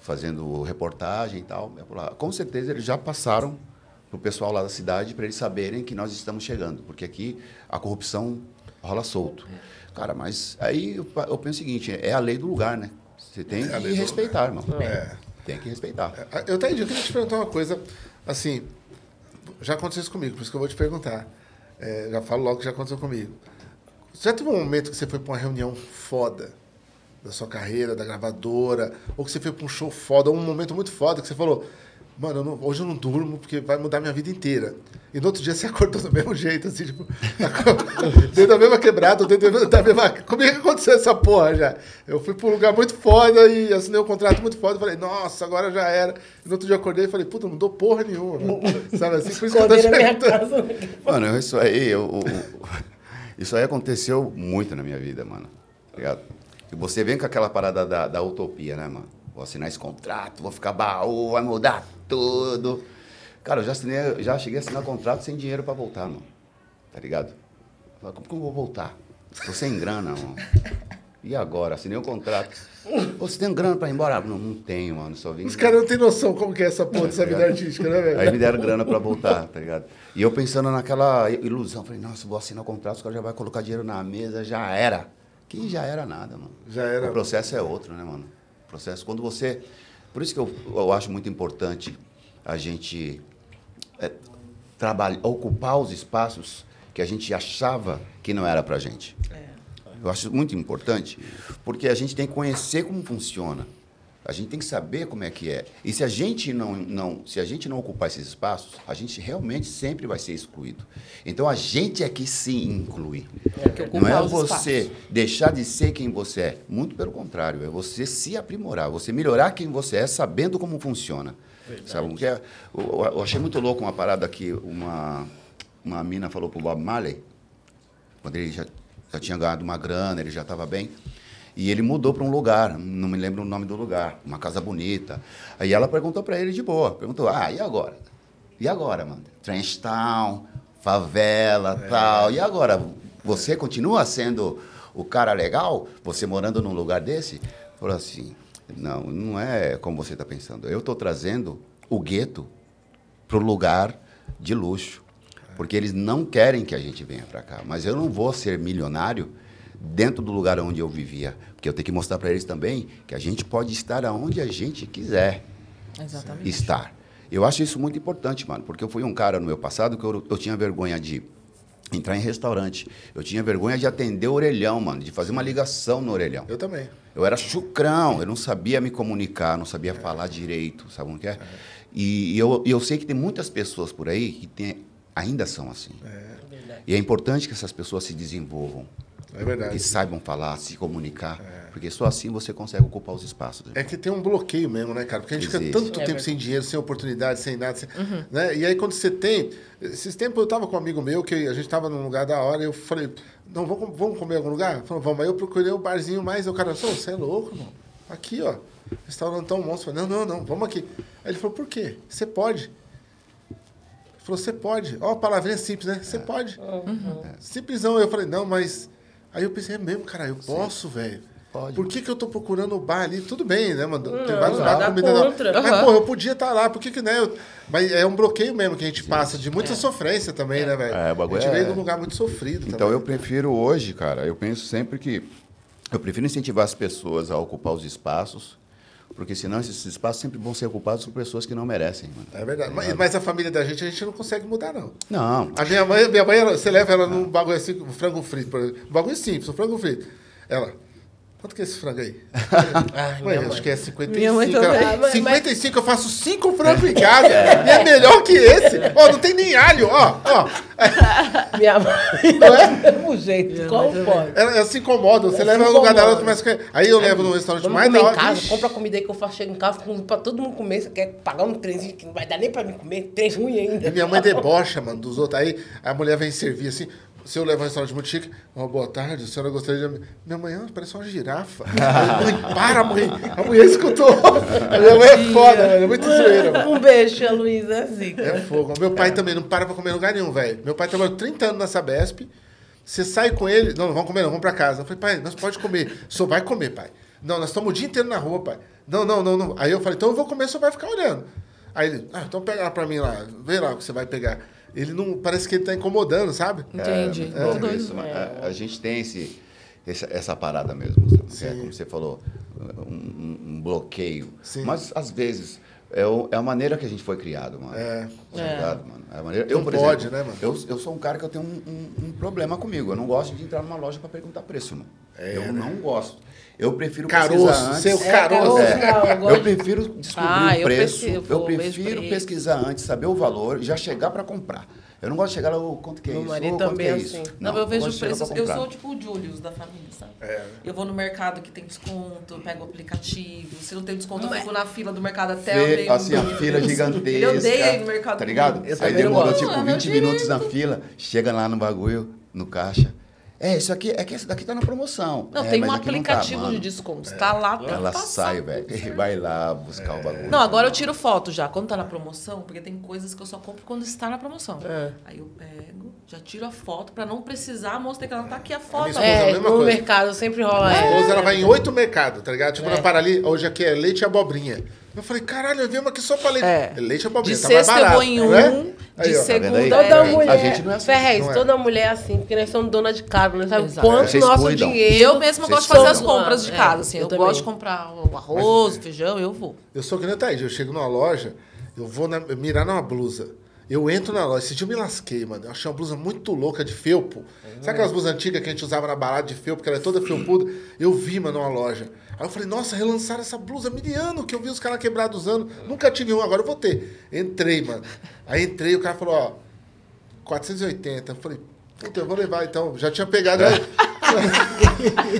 fazendo reportagem e tal. Ah, com certeza eles já passaram para o pessoal lá da cidade para eles saberem que nós estamos chegando, porque aqui a corrupção rola solto. Cara, mas aí eu, eu penso o seguinte, é a lei do lugar, né? Você tem É a que respeitar, irmão. É. Tem que respeitar. Eu até eu queria te perguntar uma coisa, assim, já aconteceu isso comigo, por isso que eu vou te perguntar. É, já falo logo que já aconteceu comigo. Já teve um momento que você foi para uma reunião foda da sua carreira, da gravadora, ou que você foi para um show foda, ou um momento muito foda que você falou, mano, eu não- hoje eu não durmo porque vai mudar minha vida inteira. E no outro dia você acordou do mesmo jeito, assim, tipo, dentro da mesma quebrada, dentro da mesma... Como é que aconteceu essa porra já? Eu fui para um lugar muito foda e assinei um contrato muito foda, falei, nossa, agora já era. E no outro dia eu acordei e falei, puta, não dou porra nenhuma. mano. Sabe assim? Por isso que eu tô minha casa. Mano, isso aí, eu, o- isso aí aconteceu muito na minha vida, mano. Tá ligado? E você vem com aquela parada da, da utopia, né, mano? Vou assinar esse contrato, vou ficar baú, vai mudar tudo. Cara, eu já, assinei, já cheguei a assinar contrato sem dinheiro pra voltar, mano. Tá ligado? Falei, como que eu vou voltar? Tô sem grana, mano. E agora? Assinei um contrato. Pô, você tem grana pra ir embora? Não, não tenho, mano. Só vim. Os caras não têm noção como que é essa porra dessa vida artística, né, velho? Aí me deram grana pra voltar, tá ligado? E eu pensando naquela ilusão, falei, nossa, vou assinar o contrato, os caras já vai colocar dinheiro na mesa, já era. Que já era nada, mano. Já era. O processo é outro, né, mano? O processo, quando você... Por isso que eu, eu acho muito importante a gente é, trabalhar, ocupar os espaços que a gente achava que não era pra gente. Eu acho muito importante, porque a gente tem que conhecer como funciona. A gente tem que saber como é que é. E se a gente não, não, se a gente não ocupar esses espaços, a gente realmente sempre vai ser excluído. Então a gente é que se inclui. que não é você espaços. deixar de ser quem você é. Muito pelo contrário, é você se aprimorar, você melhorar quem você é, sabendo como funciona. Sabe que é? Eu, eu achei muito louco uma parada que uma uma mina falou pro Bob Marley, quando ele já, já tinha ganhado uma grana, ele já estava bem. E ele mudou para um lugar, não me lembro o nome do lugar, uma casa bonita. Aí ela perguntou para ele de boa, perguntou: "Ah, e agora? E agora, mano? Trench Town, favela, tal. E agora, você continua sendo o cara legal? Você morando num lugar desse?" Falou assim: "Não, não é como você está pensando. Eu estou trazendo o gueto para o lugar de luxo. Porque eles não querem que a gente venha para cá. Mas eu não vou ser milionário dentro do lugar onde eu vivia. Porque eu tenho que mostrar para eles também que a gente pode estar aonde a gente quiser Exatamente. estar. Eu acho isso muito importante, mano. Porque eu fui um cara no meu passado que eu, eu tinha vergonha de entrar em restaurante. Eu tinha vergonha de atender o orelhão, mano. De fazer uma ligação no orelhão. Eu também. Eu era chucrão, eu não sabia me comunicar, não sabia falar direito, sabe o que é? E, e eu, eu sei que tem muitas pessoas por aí que tem, ainda são assim. E é importante que essas pessoas se desenvolvam, É que verdade. saibam falar, se comunicar, porque só assim você consegue ocupar os espaços. É que tem um bloqueio mesmo, né, cara? Porque a gente Existe. fica tanto É tempo verdade. sem dinheiro, sem oportunidade, sem nada. sem- né? E aí quando você tem. Esses tempos eu tava com um amigo meu, que a gente tava num lugar da hora, e eu falei, não, vamos, vamos comer em algum lugar? Ele Falou, vamos. Aí eu procurei o barzinho mais. O cara, "Sô, você é louco, irmão? Aqui, ó. Restaurante tão monstro. Eu falei, não, não, não, vamos aqui. Aí ele falou, por quê? Você pode. Ele falou, você pode. Ó, a palavrinha simples, né? Você pode. É. Simplesão. Eu falei, não, mas. Aí eu pensei, é mesmo, cara, eu posso, velho. Pode. Por que, que eu tô procurando o bar ali? Tudo bem, né, mano? Tem vários bares comida não. contra. Mas, Aham. pô, eu podia estar lá, por que que, né? eu- Mas é um bloqueio mesmo que a gente passa, de muita sofrência também, né, velho? É, o bagulho a gente é- veio de um lugar muito sofrido Então também. eu prefiro hoje, cara, eu penso sempre que eu prefiro incentivar as pessoas a ocupar os espaços, porque senão esses espaços sempre vão ser ocupados por pessoas que não merecem, mano. É verdade. Mas, mas a família da gente, a gente não consegue mudar, não. Não, A minha mãe, minha mãe ela- você leva ela num bagulho assim, um frango frito, por exemplo. Um bagulho simples, um frango frito. Ela, Quanto que é esse frango aí? Minha acho mãe. que é 55. Minha mãe Ela- também. Ah, mas- 55, eu faço 5 frangos em casa. E é melhor que esse. Ó, não tem nem alho, ó. ó. Minha mãe. Não é? Do mesmo jeito. Como pode? Ela, ela se incomoda. Você Ela leva no lugar dela, incomoda. começa a... Aí eu levo no restaurante Vamos mais da em hora. casa, Ixi, compra comida aí que eu faço, chego em casa com pra todo mundo comer. Você quer pagar um trenzinho que não vai dar nem pra mim comer, trem ruim ainda. E minha mãe debocha, mano, dos outros. Aí a mulher vem servir assim. Se eu levo um restaurante muito chique, ó, boa tarde, a senhora gostaria de. Minha mãe, ah, parece uma girafa. mãe, para, mãe. A mulher escutou. A minha mãe é foda, mano. É muito zoeira, mano. Um beijo, tia Luísa, zica. É fogo. Meu pai também não para pra comer em lugar nenhum, velho. Meu pai trabalhou 30 anos na Sabesp. Você sai com ele. Não, não vamos comer, não, vamos pra casa. Eu falei, pai, nós pode comer. Só vai comer, pai. Não, nós estamos o dia inteiro na rua, pai. Não, não, não, não. Aí eu falei, então eu vou comer, só vai ficar olhando. Aí ele, ah, então pega lá pra mim lá. Vê lá o que você vai pegar. Ele não. Parece que ele tá incomodando, sabe? Entendi. É, é isso, mas a, a gente tem esse, essa, essa parada mesmo, que é, como você falou, um, um- um bloqueio. Sim. Mas às vezes é, o- é a maneira que a gente foi criado, mano. É. Tá É. ligado, mano? É a maneira, eu, Não por pode, exemplo, né, mano? Eu, eu sou um cara que eu tenho um, um- um problema comigo. Eu não gosto de entrar numa loja para perguntar preço, mano. eu não gosto. Eu prefiro pesquisar É, Caroço, antes. seu É, caroço. caroço. Não, eu Eu prefiro descobrir Ah, o eu preço. pesquiso, Eu, vou, vejo prefiro pesquisar antes, saber o valor já chegar para comprar. Eu não gosto de chegar lá, "Ô, quanto que é Meu isso? marido quanto também é é isso? assim. Não, eu vejo preços. pra Eu sou tipo o Julius da família, sabe? É. Eu vou no mercado que tem desconto, eu pego o aplicativo. Se não tem desconto, eu fico na fila do mercado até Fê, eu dei um- assim, a fila gigantesca. Ele odeia ir no mercado Tá ligado? Eu Aí não demorou tipo Ah, meu 20 minutos na fila, chega lá no bagulho, no caixa. É, isso aqui, é que esse daqui tá na promoção. Não, É, tem um tá, aplicativo de mano. descontos. Tá lá, tá Ela passado. sai, velho. e Vai lá buscar o bagulho. Não, agora eu tiro foto já, quando tá na promoção, porque tem coisas que eu só compro quando está na promoção. É. Aí eu pego, já tiro a foto pra não precisar, a moça tem que ela tá aqui a minha foto. a É, mesma no coisa. mercado sempre rola Minha esposa, ela vai em oito mercados, tá ligado? Tipo, É. na Parali, hoje aqui é leite e abobrinha. Eu falei, caralho, eu vi uma aqui só pra leite. É. Leite e abobrinha, De tá mais sexta eu barato, vou em um, né? Aí, de ó. segunda vendo aí? é- Toda A mulher. gente não é assim. Ferrez, Não é. toda mulher é assim, porque nós somos dona de casa, nós sabemos Exato. quanto Vocês nosso cuidam. dinheiro. Eu mesma Vocês gosto de fazer as compras de É, casa, assim. eu Eu, gosto de comprar o arroz, o feijão, eu vou. Eu sou que nem o Thaís, eu chego numa loja, eu vou na- mirar numa blusa. Eu entro na loja, esse dia eu me lasquei, mano. Eu achei uma blusa muito louca de felpo. Sabe aquelas blusas antigas que a gente usava na balada de felpo, porque ela é toda felpuda? Eu vi, mano, numa loja. Aí eu falei, nossa, relançaram essa blusa miliano que eu vi os caras quebrados usando. Nunca tive um, agora eu vou ter. Entrei, mano. Aí entrei, o cara falou, ó, 480. Eu falei, puta, eu vou levar então. Já tinha pegado. Aí,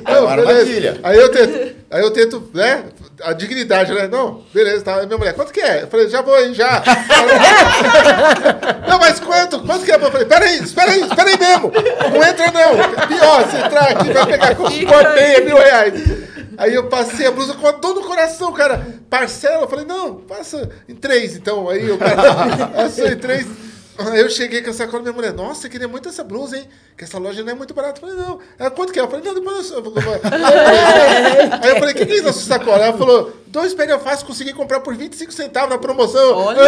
É uma armadilha. Aí eu tento, aí eu tento, né? A dignidade, né? Não, beleza, tá. Aí minha mulher, quanto que é? Eu falei, já vou aí, já. não, mas quanto? Quanto que é? Eu falei, peraí, espera aí, espera aí mesmo. Não entra não. Pior, se entrar aqui, vai pegar com corteia mil reais. Aí eu passei a blusa com a dor no coração, cara. Parcela, eu falei, não, passa em três, então. Aí eu passou em três. Aí eu cheguei com essa sacola, minha mulher, nossa, eu queria muito essa blusa, hein? Que essa loja não é muito barata. Eu falei, não. Ela, quanto que é? Eu falei, não, depois eu... Aí eu falei, o que, que é isso na sua sacola? Ela falou, dois pega fácil, consegui comprar por 25 centavos na promoção. Olha.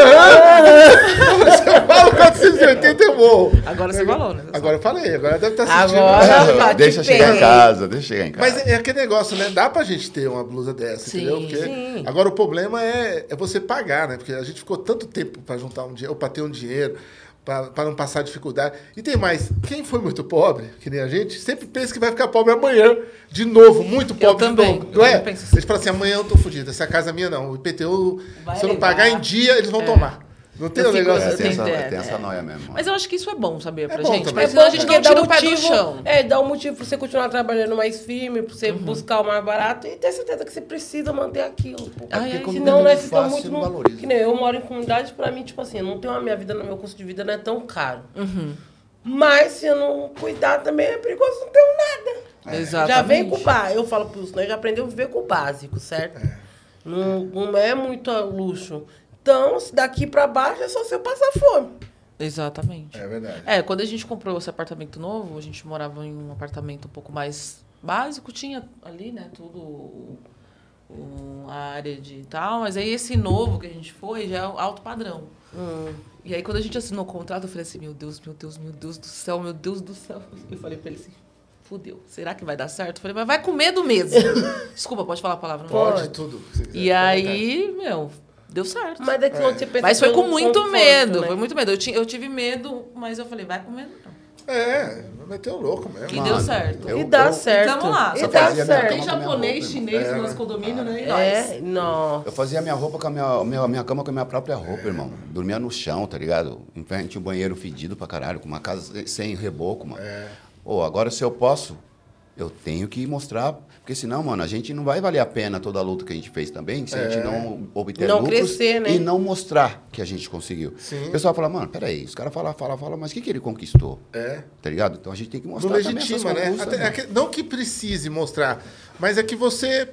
Se eu falo 480, eu morro. Agora você falou, né? Agora eu falei, agora deve estar assistindo. Agora, bate deixa bem. chegar em casa, deixa chegar em casa. Mas é aquele negócio, né? Dá pra gente ter uma blusa dessa, Sim, entendeu? Porque sim. agora o problema é, é você pagar, né? Porque a gente ficou tanto tempo pra juntar um dinheiro, ou pra ter um dinheiro, pra não passar dificuldade. E tem mais, quem foi muito pobre, que nem a gente, sempre pensa que vai ficar pobre amanhã, de novo, muito Eu pobre também, novo. eu Não é? também assim. Eles falam assim, amanhã eu tô fudido, essa casa é minha não. O IPTU, Vai se eu não levar. pagar em dia, eles vão É. tomar. Não tem Eu um fico- negócio É, eu tem, assim. essa, tem é, essa é. noia mesmo. Mas eu acho que isso é bom, sabia, pra É bom gente. Mas É senão bom a gente porque não dá tira o pé do motivo, chão. é, dá um motivo pra você continuar trabalhando mais firme, pra Uhum. você buscar o mais barato e ter certeza que você precisa manter aquilo. Pô. Ai, ai, quando Senão, é né, muito fica fácil, muito. no- valoriza. Que nem eu moro em comunidade, pra mim, tipo assim, eu não tenho a minha vida, no meu custo de vida não é tão caro. Uhum. Mas se eu não cuidar também é perigoso, não tenho nada. Exatamente. Já vem com o básico. Eu falo pros né? Já aprendeu a viver com o básico, certo? Não, não é muito luxo. Então, daqui pra baixo é só se eu passar fome. Exatamente. É verdade. É, quando a gente comprou esse apartamento novo, a gente morava em um apartamento um pouco mais básico, tinha ali, né, tudo um, a área de tal, mas aí esse novo que a gente foi já é alto padrão. E aí quando a gente assinou o contrato, eu falei assim, meu Deus, meu Deus, meu Deus do céu, meu Deus do céu. Eu falei pra ele assim, fudeu, será que vai dar certo? Eu falei, mas vai com medo mesmo. Desculpa, pode falar a palavra? não? Pode, tudo. E aí, meu, deu certo. Mas daqui onde você pensa Mas foi com muito conforto, medo, né? foi muito medo. Eu, ti- eu tive medo, mas eu falei, vai com medo não. É, Meteu louco mesmo. Que Mano, deu certo. eu- E dá eu- certo. Tamo lá. E dá certo. Tem japonês, roupa, chinês É, no né? nosso condomínio, né? E É, nós. não. Eu fazia minha roupa com a minha, minha, minha cama com a minha própria roupa, irmão. Dormia no chão, tá ligado? Em frente um banheiro fedido pra caralho, com uma casa sem reboco, mano. É. Ô, agora se eu posso, eu tenho que mostrar. Porque senão, mano, a gente não vai valer a pena toda a luta que a gente fez também, se a gente não obter Não lucros crescer, né? e não mostrar que a gente conseguiu. Sim. O pessoal fala, mano, peraí, os caras falam, falam, falam, mas o que, que ele conquistou? É. Tá ligado? Então a gente tem que Não mostrar também essas legitima, né? Até- é que- não que precise mostrar, mas é que você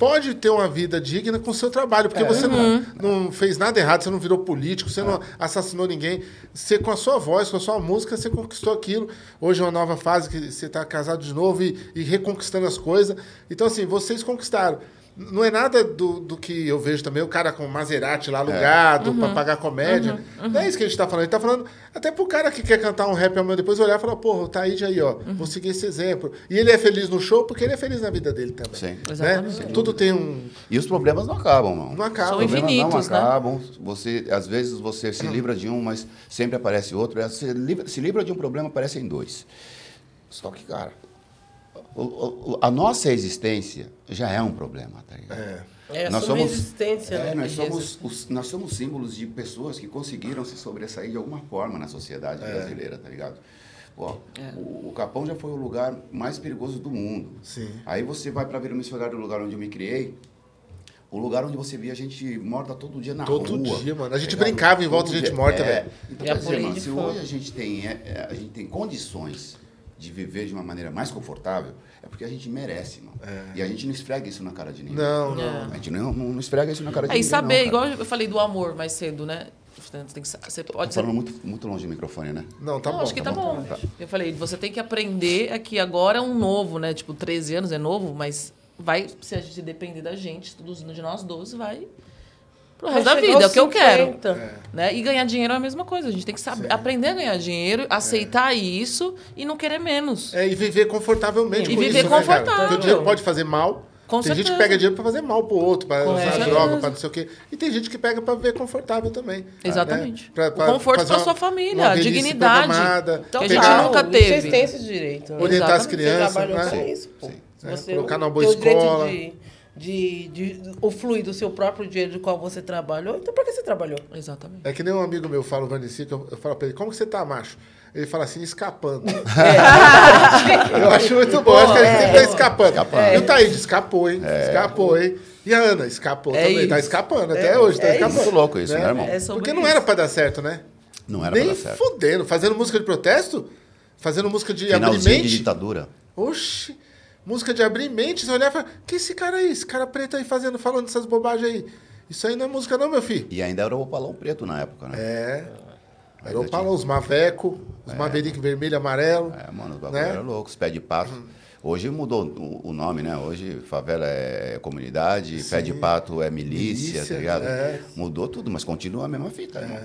pode ter uma vida digna com o seu trabalho, porque você não, não fez nada errado, você não virou político, você não assassinou ninguém. Você, com a sua voz, com a sua música, você conquistou aquilo. Hoje é uma nova fase que você está casado de novo e, e reconquistando as coisas. Então, assim, vocês conquistaram. Não é nada do, do que eu vejo também, o cara com Maserati lá alugado pra pagar comédia. Não é isso que a gente tá falando. A gente tá falando até pro cara que quer cantar um rap amanhã depois olhar e falar, porra, o Taíde aí, ó, vou seguir esse exemplo. E ele é feliz no show porque ele é feliz na vida dele também. Sim. Né? Exatamente. Tudo tem um. E os problemas não acabam, mano. Não acaba. São Os problemas infinitos, não né? acabam. Você, às vezes você se livra de um, mas sempre aparece outro. Você livra- se livra de um problema, aparecem dois. Só que, cara, a nossa existência já é um problema, tá ligado? É. É a Nós somos- É, né? nós, somos, os- nós somos símbolos de pessoas que conseguiram se sobressair de alguma forma na sociedade É. brasileira, tá ligado? Pô, o, o Capão já foi o lugar mais perigoso do mundo. Sim. Aí você vai para Vila Missionário, o lugar onde eu me criei, o lugar onde você via gente morta todo dia na Todo rua. dia, mano. A gente tá brincava em volta de Todo gente dia. morta, é. velho. Então, E a quer dizer, mano, se fogo. hoje a gente, tem, é, é, a gente tem condições de viver de uma maneira mais confortável, é porque a gente merece, mano. E a gente não esfrega isso na cara de ninguém. É. Não, não. É. A gente não, não, não esfrega isso na cara de É, e ninguém. saber, não, igual eu falei do amor mais cedo, né? Você tem que, você Tô pode ser falando muito, muito longe do microfone, né? Não, tá não, bom. acho que tá, bom. tá. Eu falei, você tem que aprender aqui agora é um novo, né? Tipo, 13 anos é novo, mas vai, se a gente depender da gente, dos, de nós 12, vai pro resto da vida, é o que eu quero. 50. Né? E ganhar dinheiro é a mesma coisa. A gente tem que saber, aprender a ganhar dinheiro, aceitar isso e não querer menos. É, e viver confortavelmente E com viver isso, né, confortável. Porque o dinheiro pode fazer mal. Com tem gente que certeza. pega dinheiro pra fazer mal pro outro, pra Com usar certeza. droga, pra não sei o quê. E tem gente que pega pra viver confortável também. Exatamente. Né? Pra- O pra conforto fazer pra uma- sua família, uma a dignidade. programada, Que a gente nunca teve. Vocês têm esse direito. né? Orientar as Exatamente. crianças, Você trabalhou né? isso, pô. Sim. É, você colocar numa boa o escola. De, de, de usufruir do seu próprio dinheiro de qual você trabalhou, então por que você trabalhou? Exatamente. É que nem um amigo meu fala, o Vanessa, que eu, eu falo pra ele, como que você tá, macho? Ele fala assim, escapando. eu acho muito bom, acho que a gente sempre tá escapando. E o Taíde escapou, hein? Escapou, hein? E a Ana escapou É também, tá isso. escapando até hoje, tá é escapando. Muito louco isso, né, irmão? É Porque não isso. era pra dar certo, né? Não era Nem pra dar certo. fudendo. Fazendo música de protesto? Fazendo música de Finalzinho abrir de ditadura. Oxi, música de abrir mente, você olhar e falar, que esse cara aí, esse cara preto aí fazendo, falando essas bobagens aí. Isso aí não é música não, meu filho. E ainda era o balão preto na época, né? É. Era o eu Paulo, os Maveco, os Maverick vermelho e amarelo. É, mano, os bagulho Né? Era louco, os pé de pato. Hoje mudou o, nome, né? Hoje favela é comunidade, pé de pato é milícia, Milícia, tá ligado? é. Mudou tudo, mas continua a mesma fita, irmão.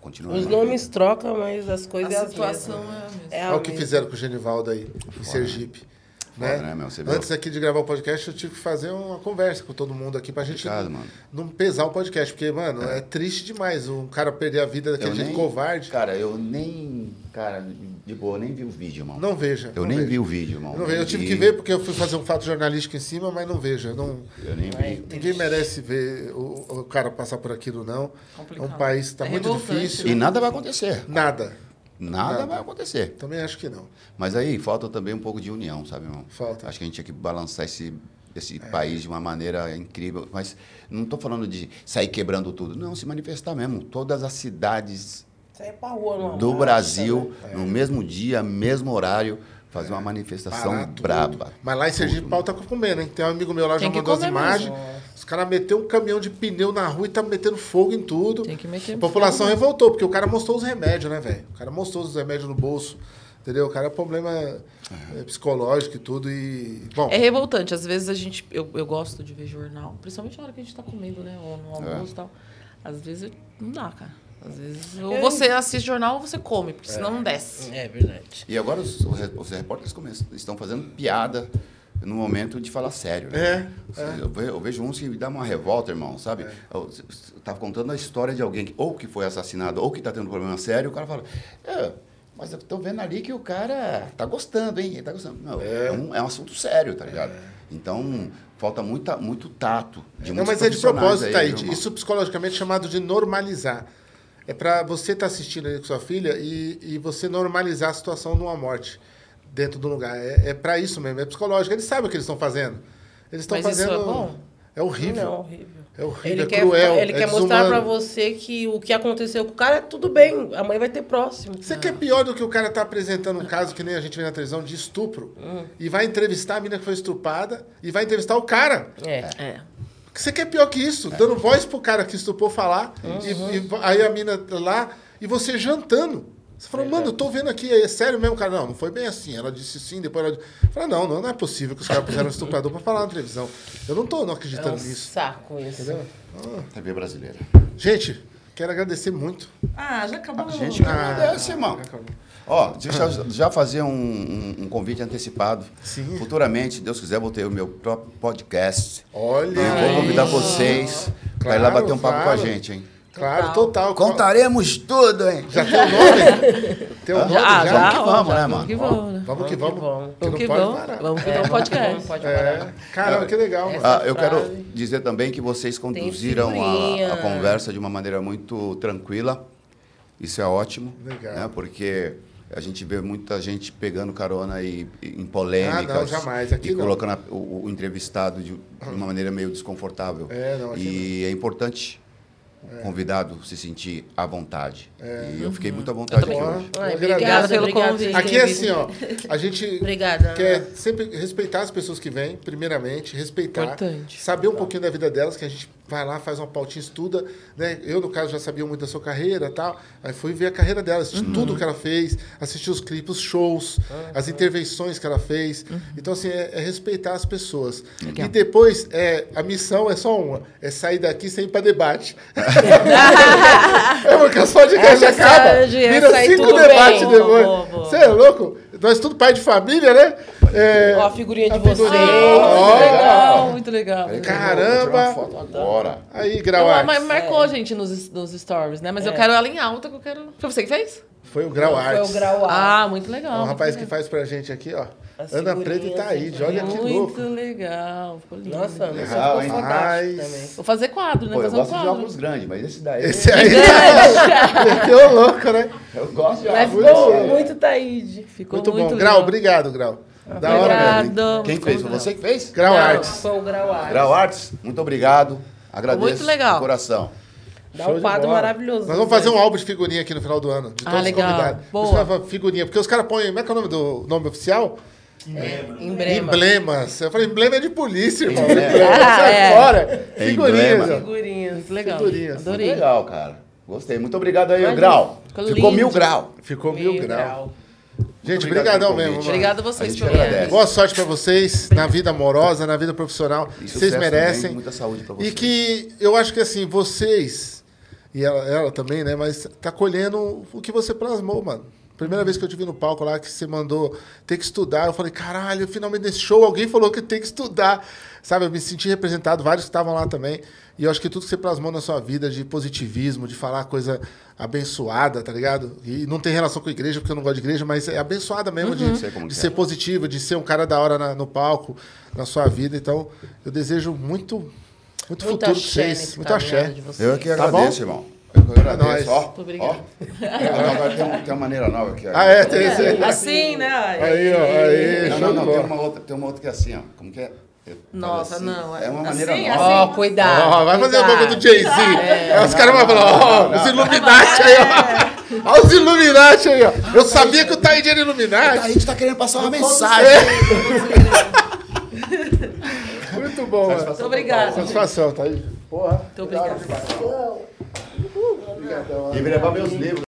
Continua Os nomes trocam, mas as coisas é A as situação mesmas. é a mesma. É a Olha o que fizeram com o Genivaldo aí, em Sergipe. Foda, né? né, meu? Você viu? Antes aqui de gravar o podcast, eu tive que fazer uma conversa com todo mundo aqui pra gente Complicado, não, mano. não pesar o podcast. Porque, mano, é, triste demais um cara perder a vida daquele Eu jeito nem- covarde. Cara, eu nem. Cara, de boa, eu nem vi o vídeo, irmão. Não veja. Eu não nem veja. vi o vídeo, irmão. Eu não vejo. Eu tive vi. que ver porque eu fui fazer um fato jornalístico em cima, mas não vejo. eu Não, Eu nem vi. ninguém merece ver o, o cara passar por aquilo, não. Complicado. É um país que está É muito difícil. E nada vai acontecer. Nada. Nada, Nada. vai acontecer. Também acho que não. Mas aí falta também um pouco de união, sabe, irmão? Falta. Acho que a gente tinha que balançar esse, esse país de uma maneira incrível. Mas não estou falando de sair quebrando tudo. Não, se manifestar mesmo. Todas as cidades pra rua, do marcha, Brasil, né? no mesmo dia, mesmo horário, fazer uma manifestação Parar tudo. braba. Mas lá em Sergipe, o pau tá comendo, hein? Tem um amigo meu lá já mandou as imagens. mesmo. Os caras meteu um caminhão de pneu na rua e tá metendo fogo em tudo. Tem que meter A população fogo. revoltou, porque o cara mostrou os remédios, né, velho? O cara mostrou os remédios no bolso. Entendeu? O cara é problema é, psicológico e tudo. E. Bom, É revoltante. Às vezes a gente. Eu, eu gosto de ver jornal, principalmente na hora que a gente tá comendo, né? Ou no É. almoço e tal. Às vezes não dá, cara. Às vezes. Ou você assiste jornal ou você come, porque senão não desce. É verdade. E agora os, os re- os repórteres começam, estão fazendo piada no momento de falar sério. Né? É, Eu, ve- eu vejo uns que me dá uma revolta, irmão, sabe? Eu tava contando a história de alguém que ou que foi assassinado ou que está tendo um problema sério, o cara fala, é, Mas eu tô vendo ali que o cara tá gostando, hein? Ele tá gostando. Não, é, um, é um assunto sério, tá ligado? Então, falta muita, muito tato de Não, mas é de propósito, aí, Taíde. Isso psicologicamente é chamado de normalizar. É para você estar assistindo aí com sua filha e, e você normalizar a situação de uma morte dentro do lugar. É, é para isso mesmo, é psicológico. Eles sabem o que eles estão fazendo. Eles estão Mas isso fazendo. é bom? É horrível. Não, horrível. É horrível, Ele é quer, cruel. ele é quer mostrar pra desumano. você que o que aconteceu com o cara é tudo bem. A mãe vai ter próximo. Você quer pior do que o cara tá apresentando um caso que nem a gente vê na televisão de estupro Hum. e vai entrevistar a menina que foi estrupada e vai entrevistar o cara. É. É. Você quer pior que isso? Dando voz pro cara que estuprou falar e, e aí a mina lá e você jantando. Você falou, mano, eu tô vendo aqui, é sério mesmo, cara? Não, não foi bem assim. Ela disse sim, depois ela disse. Falei, não, não, não é possível que os caras puseram um estuprador pra falar na televisão. Eu não tô não É acreditando um nisso. saco isso. Entendeu? TV brasileira. Gente, quero agradecer muito. Ah, já acabou. A gente que agradece, irmão. Ó, deixa eu já fazer um, um- um convite antecipado. Sim. Futuramente, se Deus quiser, vou ter o meu próprio podcast. Olha. E vou convidar vocês para ir lá Claro, bater um papo com claro. a gente, hein? Claro, total. Contaremos tudo, hein? Já tem o nome? Tem o nome Já, já? já, que vamos, né, vamos mano? que vamos, né? Vamos que vamos. vamos. Que Vamos não vamos. Vamos que É, vamos não podcast. pode parar. É. Caramba, que legal, mano. Ah, eu quero dizer também que vocês conduziram a, a conversa de uma maneira muito tranquila. Isso é ótimo, Legal. né? Porque a gente vê muita gente pegando carona e, e em polêmicas. Ah, não, jamais. Aqui e não. colocando a- o, o entrevistado de, de uma maneira meio desconfortável. É, não, aqui e é importante o convidado se sentir à vontade. E eu fiquei muito à vontade aqui hoje. Ai, Obrigado obrigada pelo convite. Aqui é assim, ó. A gente Obrigada. quer sempre respeitar as pessoas que vêm, primeiramente, respeitar. Importante. Saber um pouquinho da vida delas, que a gente vai lá, faz uma pautinha, estuda. Né? Eu, no caso, já sabia muito da sua carreira e tal. Aí fui ver a carreira dela, assisti Uhum. tudo que ela fez, assisti os clipes, os shows, as intervenções que ela fez. Uhum. Então, assim, é, é respeitar as pessoas. E depois, é, a missão é só uma: é sair daqui sem ir pra debate. é porque podcasts Essa acabam, é vira cinco debates depois. Você é louco? Nós tudo pai de família, né? É, Ó, a figurinha de a figurinha. vocês. Ó, Muito legal, muito legal. Aí, Caramba! eu vou tirar uma foto agora. Aí, Grau Ela Arts. ma- marcou a gente nos, nos stories, né? Mas eu quero ela em alta, que eu quero... Foi você que fez? Foi o Grau Foi Arts. o grau A. Ah, muito legal. É um muito rapaz que legal. faz pra gente aqui, ó. Ana Preta e Taíde, olha que Muito louco. legal, ficou lindo. Nossa, Legal, ficou hein? fantástico Mas- também. Vou fazer quadro, né? Pô, eu fazer um gosto de quadro. óculos grandes, mas esse daí. Esse aí meteu louco, né? Eu gosto de Mas óculos. ficou muito Taíde. Ficou Muito, muito, bom. legal. Grau, obrigado, Grau. Da hora. Obrigado. Quem fez? Foi você que fez? Grau Não, Arts. Foi o grau A. Grau Arts, muito obrigado. Agradeço muito legal. coração. Dá Show um quadro maravilhoso. Nós vamos fazer um álbum de figurinha aqui no final do ano. De Ah, todos os legal. convidados. Boa. Os caras falam figurinha, porque os caras põem. Como é que é o nome do nome oficial? Emblema. Emblemas. Eu falei, emblema é de polícia, irmão. Emblema. Emblema, sai É. fora. Figurinhas. Ó. Figurinhas. Muito legal. Figurinhas. Muito Adorei. legal, cara. Gostei. Muito obrigado aí. Grau. Ficou Ficou mil grau. Ficou mil, Mil grau. grau. Gente, obrigado brigadão pelo mesmo. mano. Obrigada a vocês pelo agradece. Boa sorte pra vocês na vida amorosa, na vida profissional. E Vocês merecem. também, muita saúde pra E vocês. que eu acho que assim, vocês, e ela, ela também, né? Mas tá colhendo o que você plasmou, mano. Primeira vez que eu te vi no palco lá, que você mandou ter que estudar, eu falei, caralho, finalmente nesse show alguém falou que tem que estudar. Sabe, eu me senti representado, vários que estavam lá também. E eu acho que tudo que você plasmou na sua vida de positivismo, de falar coisa abençoada, tá ligado? E não tem relação com a igreja, porque eu não gosto de igreja, mas é abençoada mesmo de, Sei como de que ser é. positivo, de ser um cara da hora na- no palco, na sua vida. Então, eu desejo muito, muito Muita futuro pra vocês. Muito axé. de. Eu que Tá agradeço, bom? irmão. Eu agradeço. Ó, Muito obrigado. ó. Agora tem, tem uma maneira nova aqui. ó. Ah, é? Tem esse... Assim, né? Aí, ó, aí, Não, não, não. Tem uma, outra, tem uma outra que é assim, ó. Como que é? Eu Nossa, assim. não. É uma maneira assim, nova. Ó, assim. cuidado. Ó, vai fazer a cuidado. boca do Jay-Z. Aí os caras vão falar, ó, os. Illuminati aí, ó. Ó os Illuminati aí, ó. Eu sabia que o Taíde era A Illuminati. gente tá querendo passar uma mensagem. Muito bom. Muito obrigada. Satisfação, Taíde. Porra. Muito obrigada. Obrigadão. E me levar meus livros.